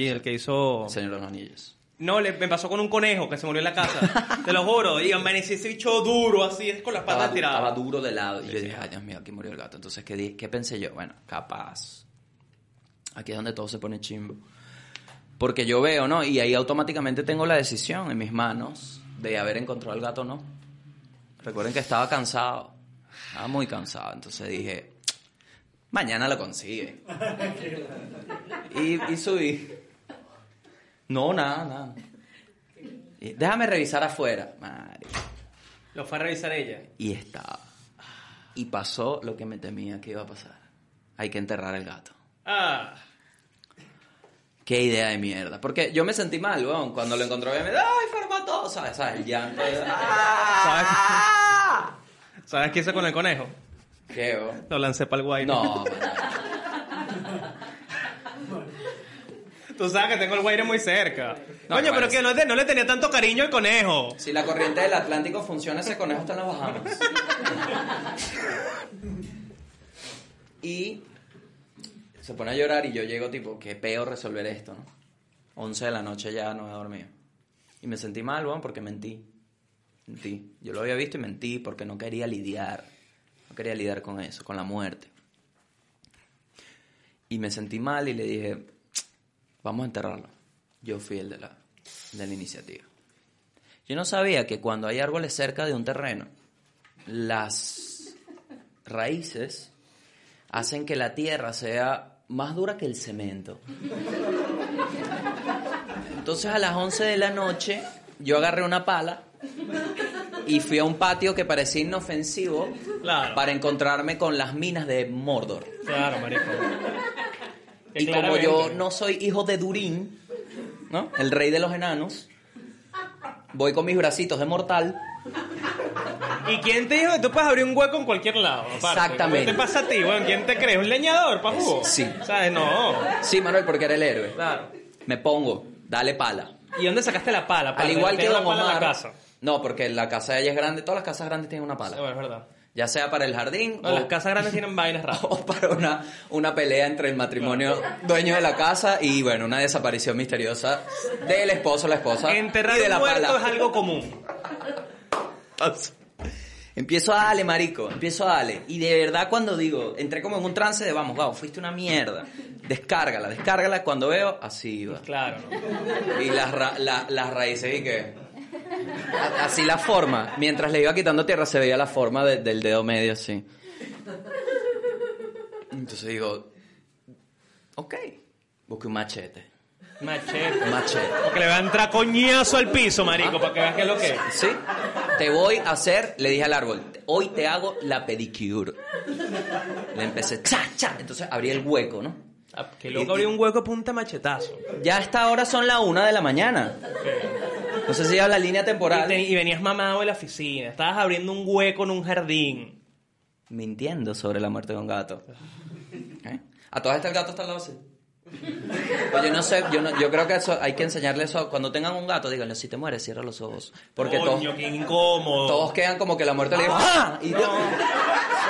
Speaker 2: el que hizo...
Speaker 1: Señor de los Anillos.
Speaker 2: No, le, me pasó con un conejo que se murió en la casa. Te lo juro. Y amanecí ese bicho duro, así, es con las patas
Speaker 1: Estaba,
Speaker 2: tiradas.
Speaker 1: estaba duro de lado. Y
Speaker 2: Sí,
Speaker 1: yo
Speaker 2: sí.
Speaker 1: dije, ay, Dios mío, aquí murió el gato. Entonces, ¿qué, di- ¿qué pensé yo? Bueno, capaz. Aquí es donde todo se pone chimbo. Porque yo veo, ¿no? Y ahí automáticamente tengo la decisión en mis manos de haber encontrado al gato o no. Recuerden que estaba cansado. Estaba muy cansado. Entonces dije, mañana lo consigue. y, y subí. No, nada, nada. Y, Déjame revisar afuera. Madre.
Speaker 2: Lo fue a revisar ella.
Speaker 1: Y estaba. Y pasó lo que me temía que iba a pasar. Hay que enterrar el gato.
Speaker 2: Ah.
Speaker 1: Qué idea de mierda. Porque yo me sentí mal, weón. Cuando lo encontré, me ¡ay, farmato! ¿Sabes? ¿Sabes? El llanto. de- ¡Ah!
Speaker 2: ¿Sabes qué hice con el conejo?
Speaker 1: ¿Qué, weón?
Speaker 2: Lo lancé para el guay.
Speaker 1: No,
Speaker 2: Tú sabes que tengo el guaire muy cerca.
Speaker 1: No,
Speaker 2: Coño, pero que no, le- no le tenía tanto cariño al conejo.
Speaker 1: si la corriente del Atlántico funciona, ese conejo está en las Bahamas. y se pone a llorar y yo llego tipo, qué peor resolver esto, ¿no? 11 de la noche ya no he dormido. Y me sentí mal, weón, porque mentí. Mentí. Yo lo había visto y mentí porque no quería lidiar. No quería lidiar con eso, con la muerte. Y me sentí mal y le dije, vamos a enterrarlo. Yo fui el de la, de la iniciativa. Yo no sabía que cuando hay árboles cerca de un terreno, las raíces hacen que la tierra sea más dura que el cemento. Entonces a las 11 de la noche yo agarré una pala y fui a un patio que parecía inofensivo
Speaker 2: Claro.
Speaker 1: para encontrarme con las minas de Mordor.
Speaker 2: Claro, marico.
Speaker 1: Y como yo no soy hijo de Durín, ¿no? El rey de los enanos, voy con mis bracitos de mortal.
Speaker 2: ¿Y quién te dijo que tú puedes abrir un hueco en cualquier lado? aparte?
Speaker 1: Exactamente.
Speaker 2: ¿Qué te pasa a ti, weón? ¿Quién te crees? ¿Un leñador, pa' jugo?
Speaker 1: Sí.
Speaker 2: ¿Sabes? No.
Speaker 1: Sí, Manuel, porque era el héroe.
Speaker 2: Claro.
Speaker 1: Me pongo, dale pala.
Speaker 2: ¿Y dónde sacaste la pala?
Speaker 1: Al igual que
Speaker 2: ¿Tienes
Speaker 1: Don
Speaker 2: en
Speaker 1: Omar.
Speaker 2: la casa?
Speaker 1: No, porque la casa de ella es grande, todas las casas grandes tienen una pala.
Speaker 2: Bueno, es verdad.
Speaker 1: Ya sea para el jardín
Speaker 2: No,
Speaker 1: o,
Speaker 2: las casas grandes tienen vainas raras.
Speaker 1: o para una, una pelea entre el matrimonio dueño de la casa y, bueno, una desaparición misteriosa del esposo o la esposa.
Speaker 2: Enterrar
Speaker 1: y de la
Speaker 2: muerto
Speaker 1: pala.
Speaker 2: es algo común.
Speaker 1: Empiezo a darle, marico, empiezo a darle. Y de verdad cuando digo, entré como en un trance de, vamos, Gabo, fuiste una mierda. Descárgala, descárgala. Cuando veo, así iba.
Speaker 2: Claro, ¿no?
Speaker 1: Y las, ra- la- las raíces y que... Así la forma. Mientras le iba quitando tierra se veía la forma de- del dedo medio así. Entonces digo, ok, busqué un machete.
Speaker 2: Machete.
Speaker 1: Machete.
Speaker 2: Porque le va a entrar coñazo al piso, marico, para que veas qué es lo que es.
Speaker 1: ¿Sí? Te voy a hacer, le dije al árbol, hoy te hago la pedicure. Le empecé, cha, cha. Entonces abrí el hueco, ¿no?
Speaker 2: Ah, Que loco abrió un hueco punta machetazo.
Speaker 1: Ya hasta ahora son la una de la mañana. No sé si ya la línea
Speaker 2: Y,
Speaker 1: temporal.
Speaker 2: te- y venías mamado de la oficina. Estabas abriendo un hueco en un jardín.
Speaker 1: Mintiendo sobre la muerte de un gato. ¿Eh? A todas estas el gato está al lado así. Oye, no sé, yo, no- yo creo que eso hay que enseñarle eso. Cuando tengan un gato, díganle, si te mueres, cierra los ojos. Porque todos,
Speaker 2: Coño, qué incómodo.
Speaker 1: todos quedan como que la muerte le dijo, ¡ah! Y
Speaker 2: No.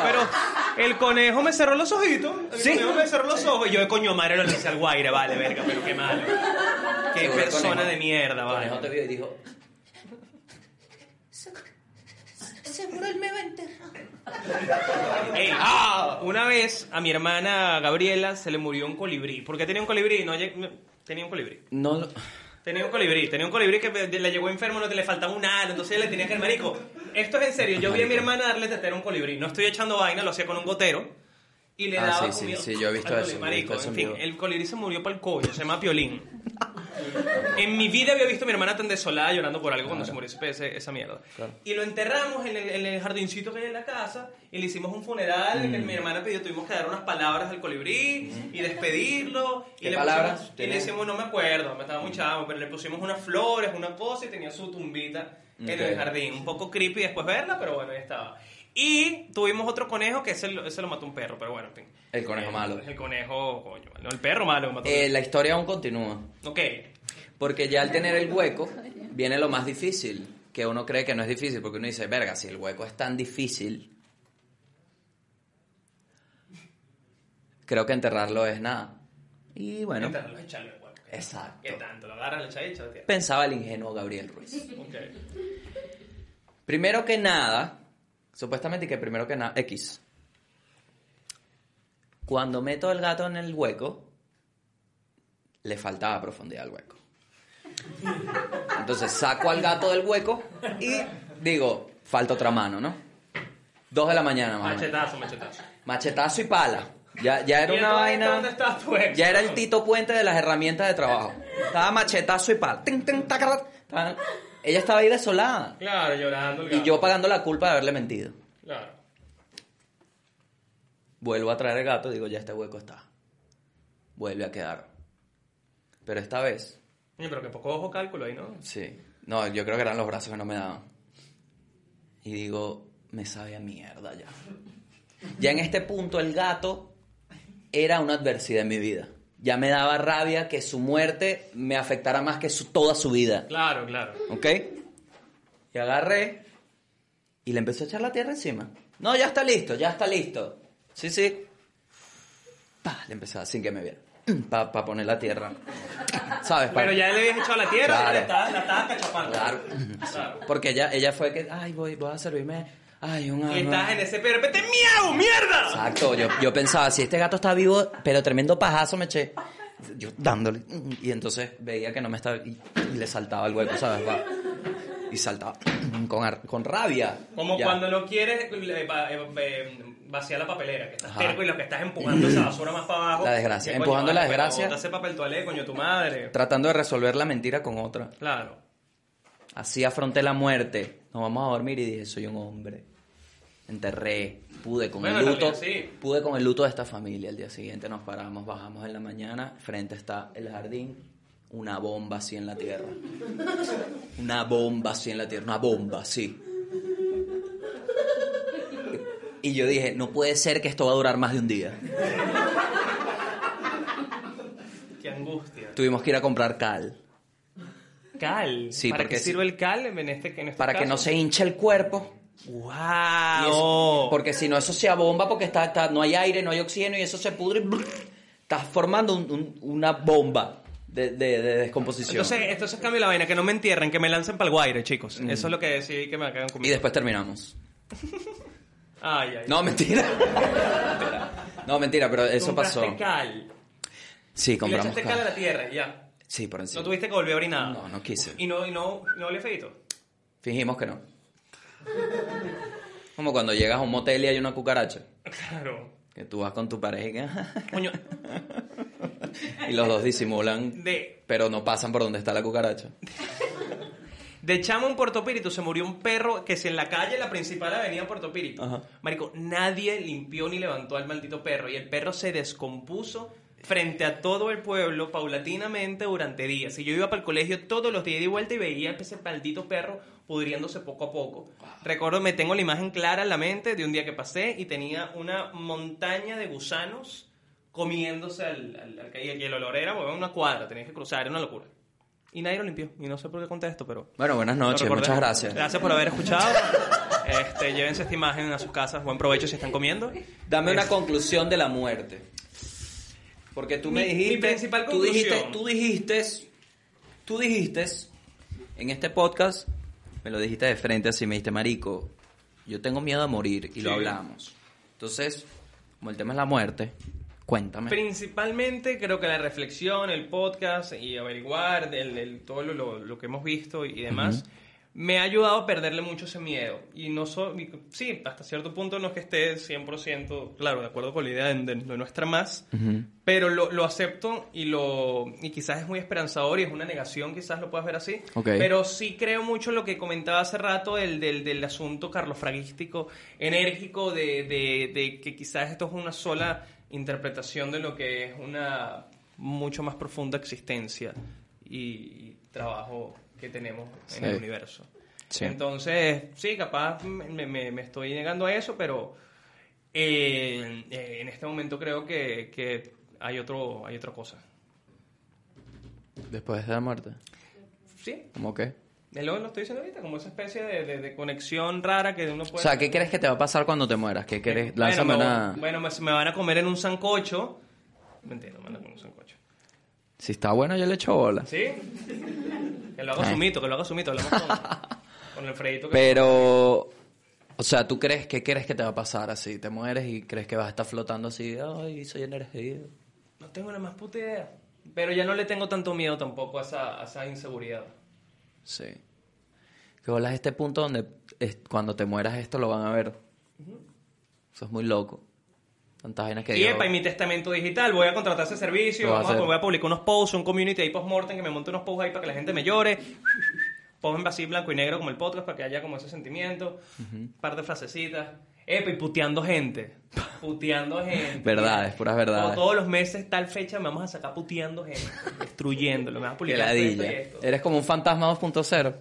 Speaker 2: Pero el conejo me cerró los ojitos. El
Speaker 1: Sí.
Speaker 2: conejo me cerró los ojos. Y yo de coño madre lo le hice al guaire. Vale, verga, pero qué malo. Qué
Speaker 1: Seguro el
Speaker 2: persona
Speaker 1: conejo-
Speaker 2: de mierda,
Speaker 1: el
Speaker 2: vale.
Speaker 1: conejo te vio y dijo,
Speaker 4: Seguro él me va a enterrar.
Speaker 2: Ey, Una vez a mi hermana Gabriela se le murió un colibrí. ¿Por qué tenía un colibrí? No, tenía un colibrí.
Speaker 1: no lo...
Speaker 2: Tenía un colibrí, tenía un colibrí que le llegó enfermo, no te le faltaba un ala, entonces le tenía que el marico. Esto es en serio, yo vi a mi hermana darle tetero a un colibrí, no estoy echando vaina, lo hacía con un gotero y le
Speaker 1: Ah,
Speaker 2: daba
Speaker 1: sí, sí,
Speaker 2: comida
Speaker 1: sí, yo he visto eso.
Speaker 2: Marico, en fin, el colibrí se murió para el coño, se llama Piolín. En mi vida había visto a mi hermana tan desolada llorando por algo cuando se murió ese- esa mierda.
Speaker 1: Claro.
Speaker 2: Y lo enterramos en el, en el jardincito que hay en la casa y le hicimos un funeral
Speaker 1: Mm.
Speaker 2: que mi hermana pidió, tuvimos que dar unas palabras al colibrí y despedirlo. Y
Speaker 1: ¿Qué
Speaker 2: le
Speaker 1: palabras
Speaker 2: pusimos- y le hicimos, no me acuerdo, me estaba muy chavo, pero le pusimos unas flores, una cosa y tenía su tumbita en
Speaker 1: Ok.
Speaker 2: el jardín. Un poco creepy después verla, pero bueno, ahí estaba. Y tuvimos otro conejo que ese, lo- ese lo mató un perro, pero bueno, en fin.
Speaker 1: El conejo malo.
Speaker 2: El conejo, coño, no, el perro malo mató.
Speaker 1: Eh, la historia aún continúa.
Speaker 2: ok.
Speaker 1: Porque ya al tener el hueco, viene lo más difícil. Que uno cree que no es difícil, porque uno dice, verga, si el hueco es tan difícil, creo que enterrarlo es nada. Y bueno,
Speaker 2: Enterrarlo, echarlo en el hueco.
Speaker 1: exacto.
Speaker 2: ¿Qué tanto? Lo agarras, le echas y echas, tío.
Speaker 1: Pensaba el ingenuo Gabriel Ruiz.
Speaker 2: Ok.
Speaker 1: Primero que nada, supuestamente que primero que nada, X. Cuando meto el gato en el hueco, le faltaba profundidad al hueco. Entonces saco al gato del hueco y digo, falta otra mano, ¿no? Dos de la mañana, más.
Speaker 2: Machetazo, machetazo.
Speaker 1: Machetazo y pala. Ya, ya era
Speaker 2: ¿Y
Speaker 1: una vaina.
Speaker 2: ¿Dónde estás tú, ex?
Speaker 1: Ya era el Tito Puente de las herramientas de trabajo. Estaba machetazo y pala. Tin, tin, tacarat. Estaba- Ella estaba ahí desolada.
Speaker 2: Claro, llorando. el
Speaker 1: Y yo pagando la culpa de haberle mentido.
Speaker 2: Claro.
Speaker 1: Vuelvo a traer el gato, digo, ya este hueco está. Vuelve a quedar. Pero esta vez,
Speaker 2: pero que poco ojo cálculo ahí, ¿no?
Speaker 1: sí. No, yo creo que eran los brazos que no me daban. Y digo, me sabe a mierda ya. Ya en este punto el gato era una adversidad en mi vida. Ya me daba rabia que su muerte me afectara más que su, toda su vida.
Speaker 2: Claro, claro.
Speaker 1: ¿Ok? Y agarré y le empecé a echar la tierra encima. No, ya está listo, ya está listo. Sí, sí. pa, le empecé a sin que me viera. Para poner la tierra. ¿Sabes? Pa-
Speaker 2: Pero ya le habías echado la tierra
Speaker 1: Claro.
Speaker 2: la estabas, la estabas cachapando.
Speaker 1: Claro.
Speaker 2: Claro.
Speaker 1: Porque ella, ella fue que, ay, voy, voy a servirme. Ay, un
Speaker 2: Y estás en ese pero ¡miau! ¡Mierda!
Speaker 1: Exacto, yo, yo pensaba, si este gato está vivo, pero tremendo pajazo me eché. Yo dándole. Y entonces veía que no me estaba. Y, y le saltaba el hueco, ¿sabes? Y saltaba con, ar- con rabia.
Speaker 2: Como
Speaker 1: Ya.
Speaker 2: cuando no quieres eh, va- eh, eh, vaciar la papelera, que estás
Speaker 1: Ajá.
Speaker 2: terco y lo que estás empujando esa basura más para abajo.
Speaker 1: La desgracia.
Speaker 2: Que, coño,
Speaker 1: Empujando
Speaker 2: vale,
Speaker 1: la
Speaker 2: pero
Speaker 1: desgracia.
Speaker 2: bota ese papel toalé, coño, tu madre.
Speaker 1: Tratando de resolver la mentira con otra.
Speaker 2: Claro.
Speaker 1: Así afronté la muerte. Nos vamos a dormir y dije, soy un hombre. Enterré. Pude con
Speaker 2: Bueno,
Speaker 1: el luto.
Speaker 2: realidad sí.
Speaker 1: Pude con el luto de esta familia. El día siguiente nos paramos, bajamos en la mañana. Frente está el jardín. Una bomba así en la tierra. Una bomba así en la tierra. Una bomba así. Y yo dije, no puede ser que esto va a durar más de un día.
Speaker 2: Qué angustia.
Speaker 1: Tuvimos que ir a comprar cal.
Speaker 2: Cal.
Speaker 1: Sí,
Speaker 2: ¿Para
Speaker 1: porque
Speaker 2: qué sirve el cal en este, en este
Speaker 1: Para que no se hinche el cuerpo.
Speaker 2: ¡Wow!
Speaker 1: eso- porque si no, eso se abomba porque está, está- no hay aire, no hay oxígeno y eso se pudre. brrr, Estás formando un- un- una bomba de, de- de descomposición.
Speaker 2: Entonces, entonces cambio la vaina, que no me entierren, que me lancen para el guaire, chicos. Eso es lo que decidí que me hagan
Speaker 1: y
Speaker 2: conmigo.
Speaker 1: después terminamos.
Speaker 2: Ay, ay.
Speaker 1: No, mentira. no, mentira, pero eso
Speaker 2: Compraste
Speaker 1: pasó.
Speaker 2: cal.
Speaker 1: Sí,
Speaker 2: Y le
Speaker 1: compramos
Speaker 2: echaste cal a
Speaker 1: cal.
Speaker 2: la tierra y ya.
Speaker 1: Sí, por encima.
Speaker 2: No tuviste que volver a orinar.
Speaker 1: No, no quise.
Speaker 2: Y no, y no, no olía feito.
Speaker 1: Fingimos que no. Como cuando llegas a un motel y hay una cucaracha.
Speaker 2: Claro.
Speaker 1: Que tú vas con tu pareja
Speaker 2: Coño,
Speaker 1: y los dos disimulan,
Speaker 2: de,
Speaker 1: pero no pasan por donde está la cucaracha.
Speaker 2: de chamo en Puerto Píritu se murió un perro que si en la calle, la principal avenida de Puerto Píritu.
Speaker 1: Ajá.
Speaker 2: Marico, nadie limpió ni levantó al maldito perro. Y el perro se descompuso frente a todo el pueblo paulatinamente durante días. Y yo iba para el colegio todos los días de vuelta y veía ese maldito perro pudriéndose poco a poco. Recuerdo, me tengo la imagen clara en la mente de un día que pasé y tenía una montaña de gusanos comiéndose al... al- al- y el olor era bueno, una cuadra, tenías que cruzar, era una locura. Y nadie lo limpió. Y no sé por qué conté esto, pero...
Speaker 1: Bueno, buenas noches, muchas gracias.
Speaker 2: Gracias por haber escuchado. Este, llévense esta imagen a sus casas. Buen provecho si están comiendo.
Speaker 1: Dame una conclusión de la muerte. Porque tú me
Speaker 2: mi
Speaker 1: dijiste,
Speaker 2: principal
Speaker 1: tú dijiste, tú dijiste, tú dijiste en este podcast, me lo dijiste de frente así, me dijiste, marico, yo tengo miedo a morir y lo hablamos. Entonces, como el tema es la muerte, cuéntame.
Speaker 2: Principalmente creo que la reflexión, el podcast y averiguar el, el- todo lo, lo- lo que hemos visto y demás me ha ayudado a perderle mucho ese miedo. Y no so- y sí, hasta cierto punto no es que esté 100%, claro, de acuerdo con la idea de, de- de nuestra más, pero lo, lo acepto y, lo, y quizás es muy esperanzador y es una negación, quizás lo puedas ver así. Pero sí creo mucho lo que comentaba hace rato el, del, del asunto carlofraguístico, enérgico, de, de, de que quizás esto es una sola interpretación de lo que es una mucho más profunda existencia y, y trabajo que tenemos en
Speaker 1: Sí.
Speaker 2: el universo.
Speaker 1: Sí.
Speaker 2: Entonces, sí, capaz me, me- me estoy negando a eso, pero eh, eh, en este momento creo que, que hay, otro, hay otra cosa.
Speaker 1: Después de la muerte,
Speaker 2: Sí,
Speaker 1: ¿cómo qué?
Speaker 2: es lo que lo estoy diciendo ahorita, como esa especie de, de- de conexión rara que uno
Speaker 1: O
Speaker 2: puede...
Speaker 1: sea, ¿qué crees que te va a pasar cuando te mueras? ¿Qué quieres?
Speaker 2: Bueno, me,
Speaker 1: una...
Speaker 2: bueno, me, me van a comer en un sancocho. Mentira, me van a comer en un sancocho.
Speaker 1: Si está bueno, yo le echo bola.
Speaker 2: ¿Sí? Que lo haga
Speaker 1: Ay.
Speaker 2: sumito, que lo haga sumito. Hablamos con, con el Fredito. que-
Speaker 1: Pero, o sea, ¿tú crees que crees que te va a pasar así? Te mueres y crees que vas a estar flotando así, ay, soy energía.
Speaker 2: No tengo la más puta idea. Pero ya no le tengo tanto miedo tampoco a esa, a esa inseguridad.
Speaker 1: Sí. Que bolas este punto donde es- cuando te mueras esto lo van a ver. Eso es muy loco. Tantas vainas que
Speaker 2: Y epa, y mi testamento digital, voy a contratar ese servicio,
Speaker 1: a
Speaker 2: vamos a,
Speaker 1: hacer.
Speaker 2: voy a publicar unos posts, un community ahí post-mortem, que me monte unos posts ahí para que la gente me llore. Pongan así blanco y negro como el podcast para que haya como ese sentimiento. Un par de frasecitas. Epa, y puteando gente. Puteando gente.
Speaker 1: Verdades, puras verdades.
Speaker 2: Como todos los meses, tal fecha, me vamos a sacar puteando gente. Destruyéndolo. Me vas a publicar esto, y esto.
Speaker 1: Eres como un fantasma 2.0.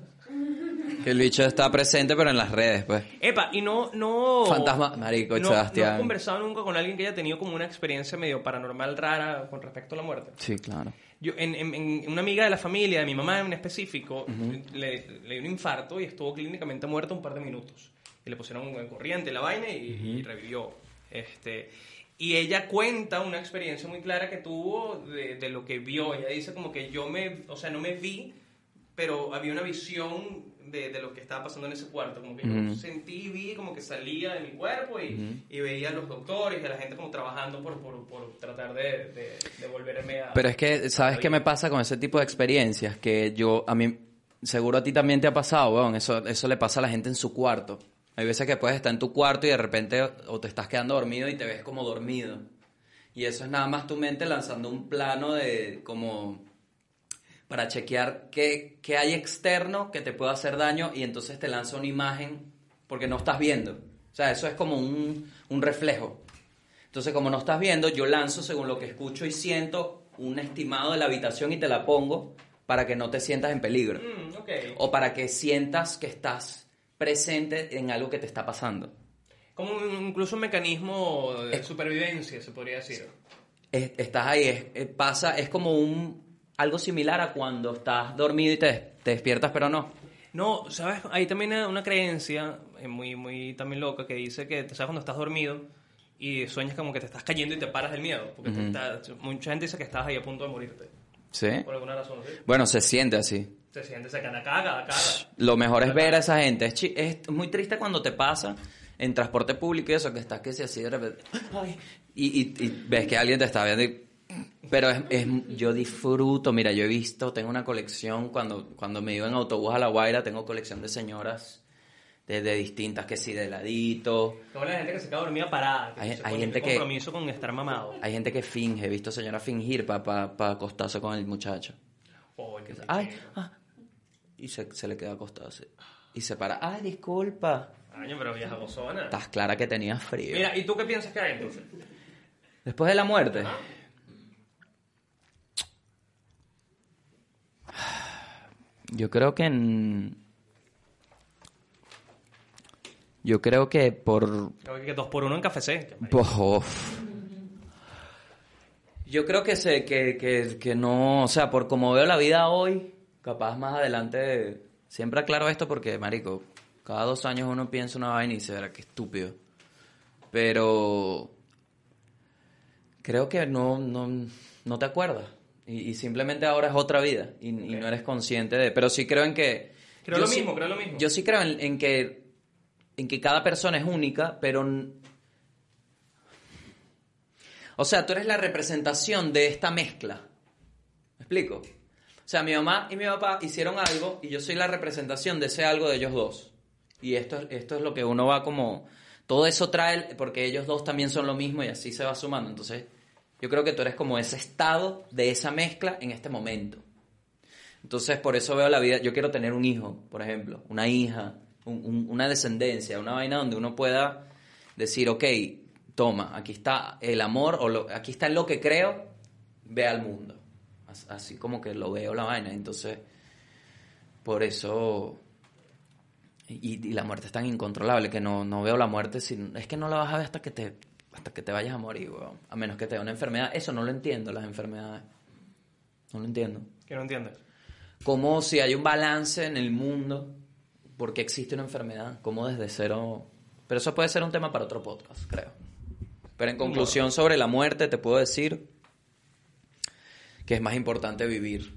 Speaker 1: Que el bicho está presente pero en las redes, pues.
Speaker 2: Epa, y no, no...
Speaker 1: Fantasma, marico,
Speaker 2: no,
Speaker 1: Sebastián.
Speaker 2: No he conversado nunca con alguien que haya tenido como una experiencia medio paranormal rara con respecto a la muerte.
Speaker 1: Sí, claro.
Speaker 2: Yo, en, en- en- una amiga de la familia, de mi mamá en específico, le, le dio un infarto y estuvo clínicamente muerta un par de minutos. Y le pusieron en corriente la vaina y, y revivió. Este, Y ella cuenta una experiencia muy clara que tuvo de, de lo que vio. Ella dice como que yo me, o sea, no me vi, pero había una visión de, de lo que estaba pasando en ese cuarto. Como que yo sentí, vi como que salía de mi cuerpo y, y veía a los doctores y a la gente como trabajando por, por, por tratar de, de, de volverme a...
Speaker 1: Pero es que, ¿sabes qué me pasa con ese tipo de experiencias? Que yo, a mí, seguro a ti también te ha pasado, weón. Eso, eso le pasa a la gente en su cuarto. Hay veces que puedes estar en tu cuarto y de repente o te estás quedando dormido y te ves como dormido. Y eso es nada más tu mente lanzando un plano de como para chequear qué, qué hay externo que te pueda hacer daño y entonces te lanza una imagen porque no estás viendo. O sea, eso es como un, un reflejo. Entonces, como no estás viendo, yo lanzo según lo que escucho y siento un estimado de la habitación y te la pongo para que no te sientas en peligro.
Speaker 2: Mm.
Speaker 1: O para que sientas que estás presente en algo que te está pasando.
Speaker 2: Como un- incluso un mecanismo de supervivencia, se podría decir.
Speaker 1: Es- estás ahí, es- pasa, es como un algo similar a cuando estás dormido y te, te despiertas, pero no.
Speaker 2: No, ¿sabes? Hay también una, creencia eh, muy, muy también loca que dice que, ¿sabes? Cuando estás dormido y sueñas como que te estás cayendo y te paras del miedo. Porque te estás- mucha gente dice que estás ahí a punto de morirte.
Speaker 1: ¿Sí?
Speaker 2: Por alguna razón, ¿sí?
Speaker 1: Bueno, se siente así.
Speaker 2: Se siente, se caga, cada caga.
Speaker 1: Lo mejor es ver a esa gente. Es, es muy triste cuando te pasa en transporte público y eso, que estás que se así de repente. ay, y, y- y ves que alguien te está viendo. y- pero es, es- yo disfruto. Mira, yo he visto, tengo una colección. Cuando, cuando me iba en autobús a La Guaira, tengo colección de señoras de, de distintas, que sí, de ladito.
Speaker 2: Como la gente que se queda dormida parada. Que
Speaker 1: Hay-
Speaker 2: se
Speaker 1: hay gente que-
Speaker 2: compromiso con estar mamado.
Speaker 1: Hay gente que finge, he visto señoras fingir para pa, pa acostarse con el muchacho.
Speaker 2: Oh, qué
Speaker 1: Ay, ah, y se, se le queda acostado así. Y se para. Ay, disculpa.
Speaker 2: Año, pero vieja gozona.
Speaker 1: Estás clara que tenías frío.
Speaker 2: Mira, ¿y tú qué piensas que hay entonces?
Speaker 1: Después de la muerte. Yo creo que en... Yo creo que por...
Speaker 2: Creo que dos por uno en café C.
Speaker 1: Yo creo que, se, que, que, que no... O sea, por como veo la vida hoy, capaz más adelante... Siempre aclaro esto porque, marico, cada dos años uno piensa una vaina y dice, verá, qué estúpido. Pero... Creo que no, no, no te acuerdas. Y, y simplemente ahora es otra vida. Y, y no eres consciente de... Pero sí creo en que...
Speaker 2: Creo lo
Speaker 1: sí-
Speaker 2: mismo, creo lo mismo.
Speaker 1: Yo sí creo en, en que en que cada persona es única, pero o sea, tú eres la representación de esta mezcla. ¿Me explico? O sea, mi mamá y mi papá hicieron algo y yo soy la representación de ese algo de ellos dos. Y esto, es- esto es lo que uno va como... Todo eso trae, porque ellos dos también son lo mismo y así se va sumando. Entonces, yo creo que tú eres como ese estado de esa mezcla en este momento. Entonces, por eso veo la vida. Yo quiero tener un hijo, por ejemplo, una hija, un- un- una descendencia, una vaina donde uno pueda decir, ok, toma, aquí está el amor, o lo- aquí está lo que creo, ve al mundo. As- Así como que lo veo la vaina. Entonces, por eso. Y, y la muerte es tan incontrolable que no, no veo la muerte sin. Es que no la vas a ver hasta que te, hasta que te vayas a morir, weón. A menos que te dé una enfermedad. Eso no lo entiendo, las enfermedades. No lo entiendo
Speaker 2: Que no entiendes.
Speaker 1: como si hay un balance en el mundo, porque existe una enfermedad, como desde cero... Pero eso puede ser un tema para otro podcast, creo. Pero en conclusión sobre la muerte te puedo decir que es más importante vivir.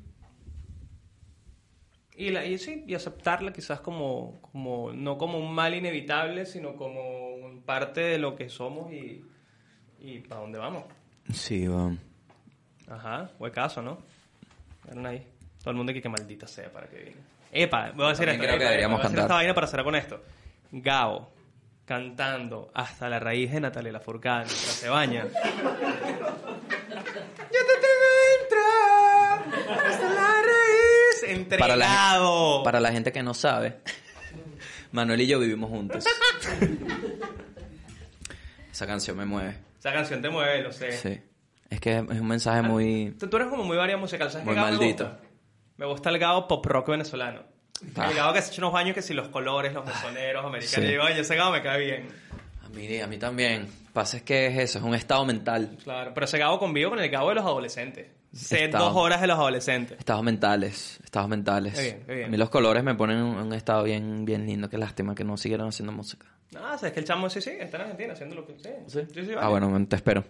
Speaker 2: Y, la, y sí, y aceptarla quizás como, como, no como un mal inevitable, sino como un parte de lo que somos y, y para dónde vamos.
Speaker 1: Sí, um,
Speaker 2: Ajá, caso, ¿no? Vieron ahí. Todo el mundo aquí que maldita sea para que venga. Epa, voy a decir esto.
Speaker 1: creo que deberíamos
Speaker 2: voy a
Speaker 1: cantar.
Speaker 2: esta vaina para cerrar con esto. Gao cantando hasta la raíz de Natalia Lafourcade mientras se baña. Yo te tengo dentro hasta la raíz
Speaker 1: para, la,
Speaker 2: entregado.
Speaker 1: para la gente que no sabe, Manuel y yo vivimos juntos. Esa canción me mueve.
Speaker 2: Esa canción te mueve, lo sé.
Speaker 1: Sí. Es que es un mensaje muy...
Speaker 2: Tú, tú eres como muy varia musical, ¿sabes
Speaker 1: Muy
Speaker 2: qué Gao
Speaker 1: maldito.
Speaker 2: Me gusta? Me gusta el Gao pop rock venezolano.
Speaker 1: Ah.
Speaker 2: El Gao que se echa unos baños que si los colores, los mesoneros americanos.
Speaker 1: Sí.
Speaker 2: Y digo, oye, ese Gao me cae bien.
Speaker 1: A mí, a mí también. Pasa es que es eso, es un estado mental.
Speaker 2: Claro, pero ese Gabo convivo con el Gabo de los adolescentes.
Speaker 1: Estado.
Speaker 2: dos horas de los adolescentes.
Speaker 1: Estados mentales, estados mentales.
Speaker 2: Qué bien, qué bien.
Speaker 1: A mí los colores me ponen en un estado bien, bien lindo. Qué lástima que no siguieran haciendo música.
Speaker 2: No, o sea, es que el chamo sí, sí, está en Argentina haciendo lo que... Sí, sí, sí, vale.
Speaker 1: Ah, bueno, te espero.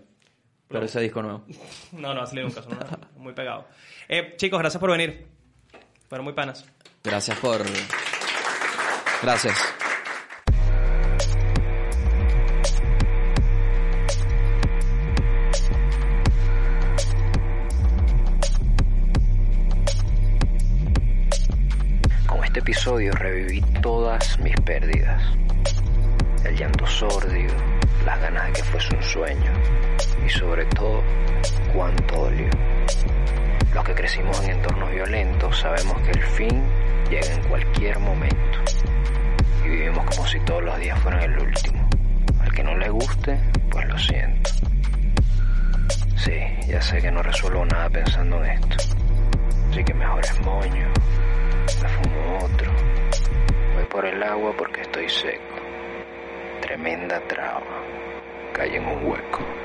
Speaker 1: Pero ese disco nuevo.
Speaker 2: No, no va a salir nunca, son muy pegados. Eh, chicos, gracias por venir. Fueron muy panas.
Speaker 1: Gracias por... Gracias.
Speaker 3: Episodio reviví todas mis pérdidas. El llanto sórdido, las ganas de que fuese un sueño y sobre todo cuánto dolió. Los que crecimos en entornos violentos sabemos que el fin llega en cualquier momento y vivimos como si todos los días fueran el último. Al que no le guste, pues lo siento. Sí, ya sé que no resuelvo nada pensando en esto. Así que mejor es moño, Voy por el agua porque estoy seco. Tremenda traba. Caí en un hueco.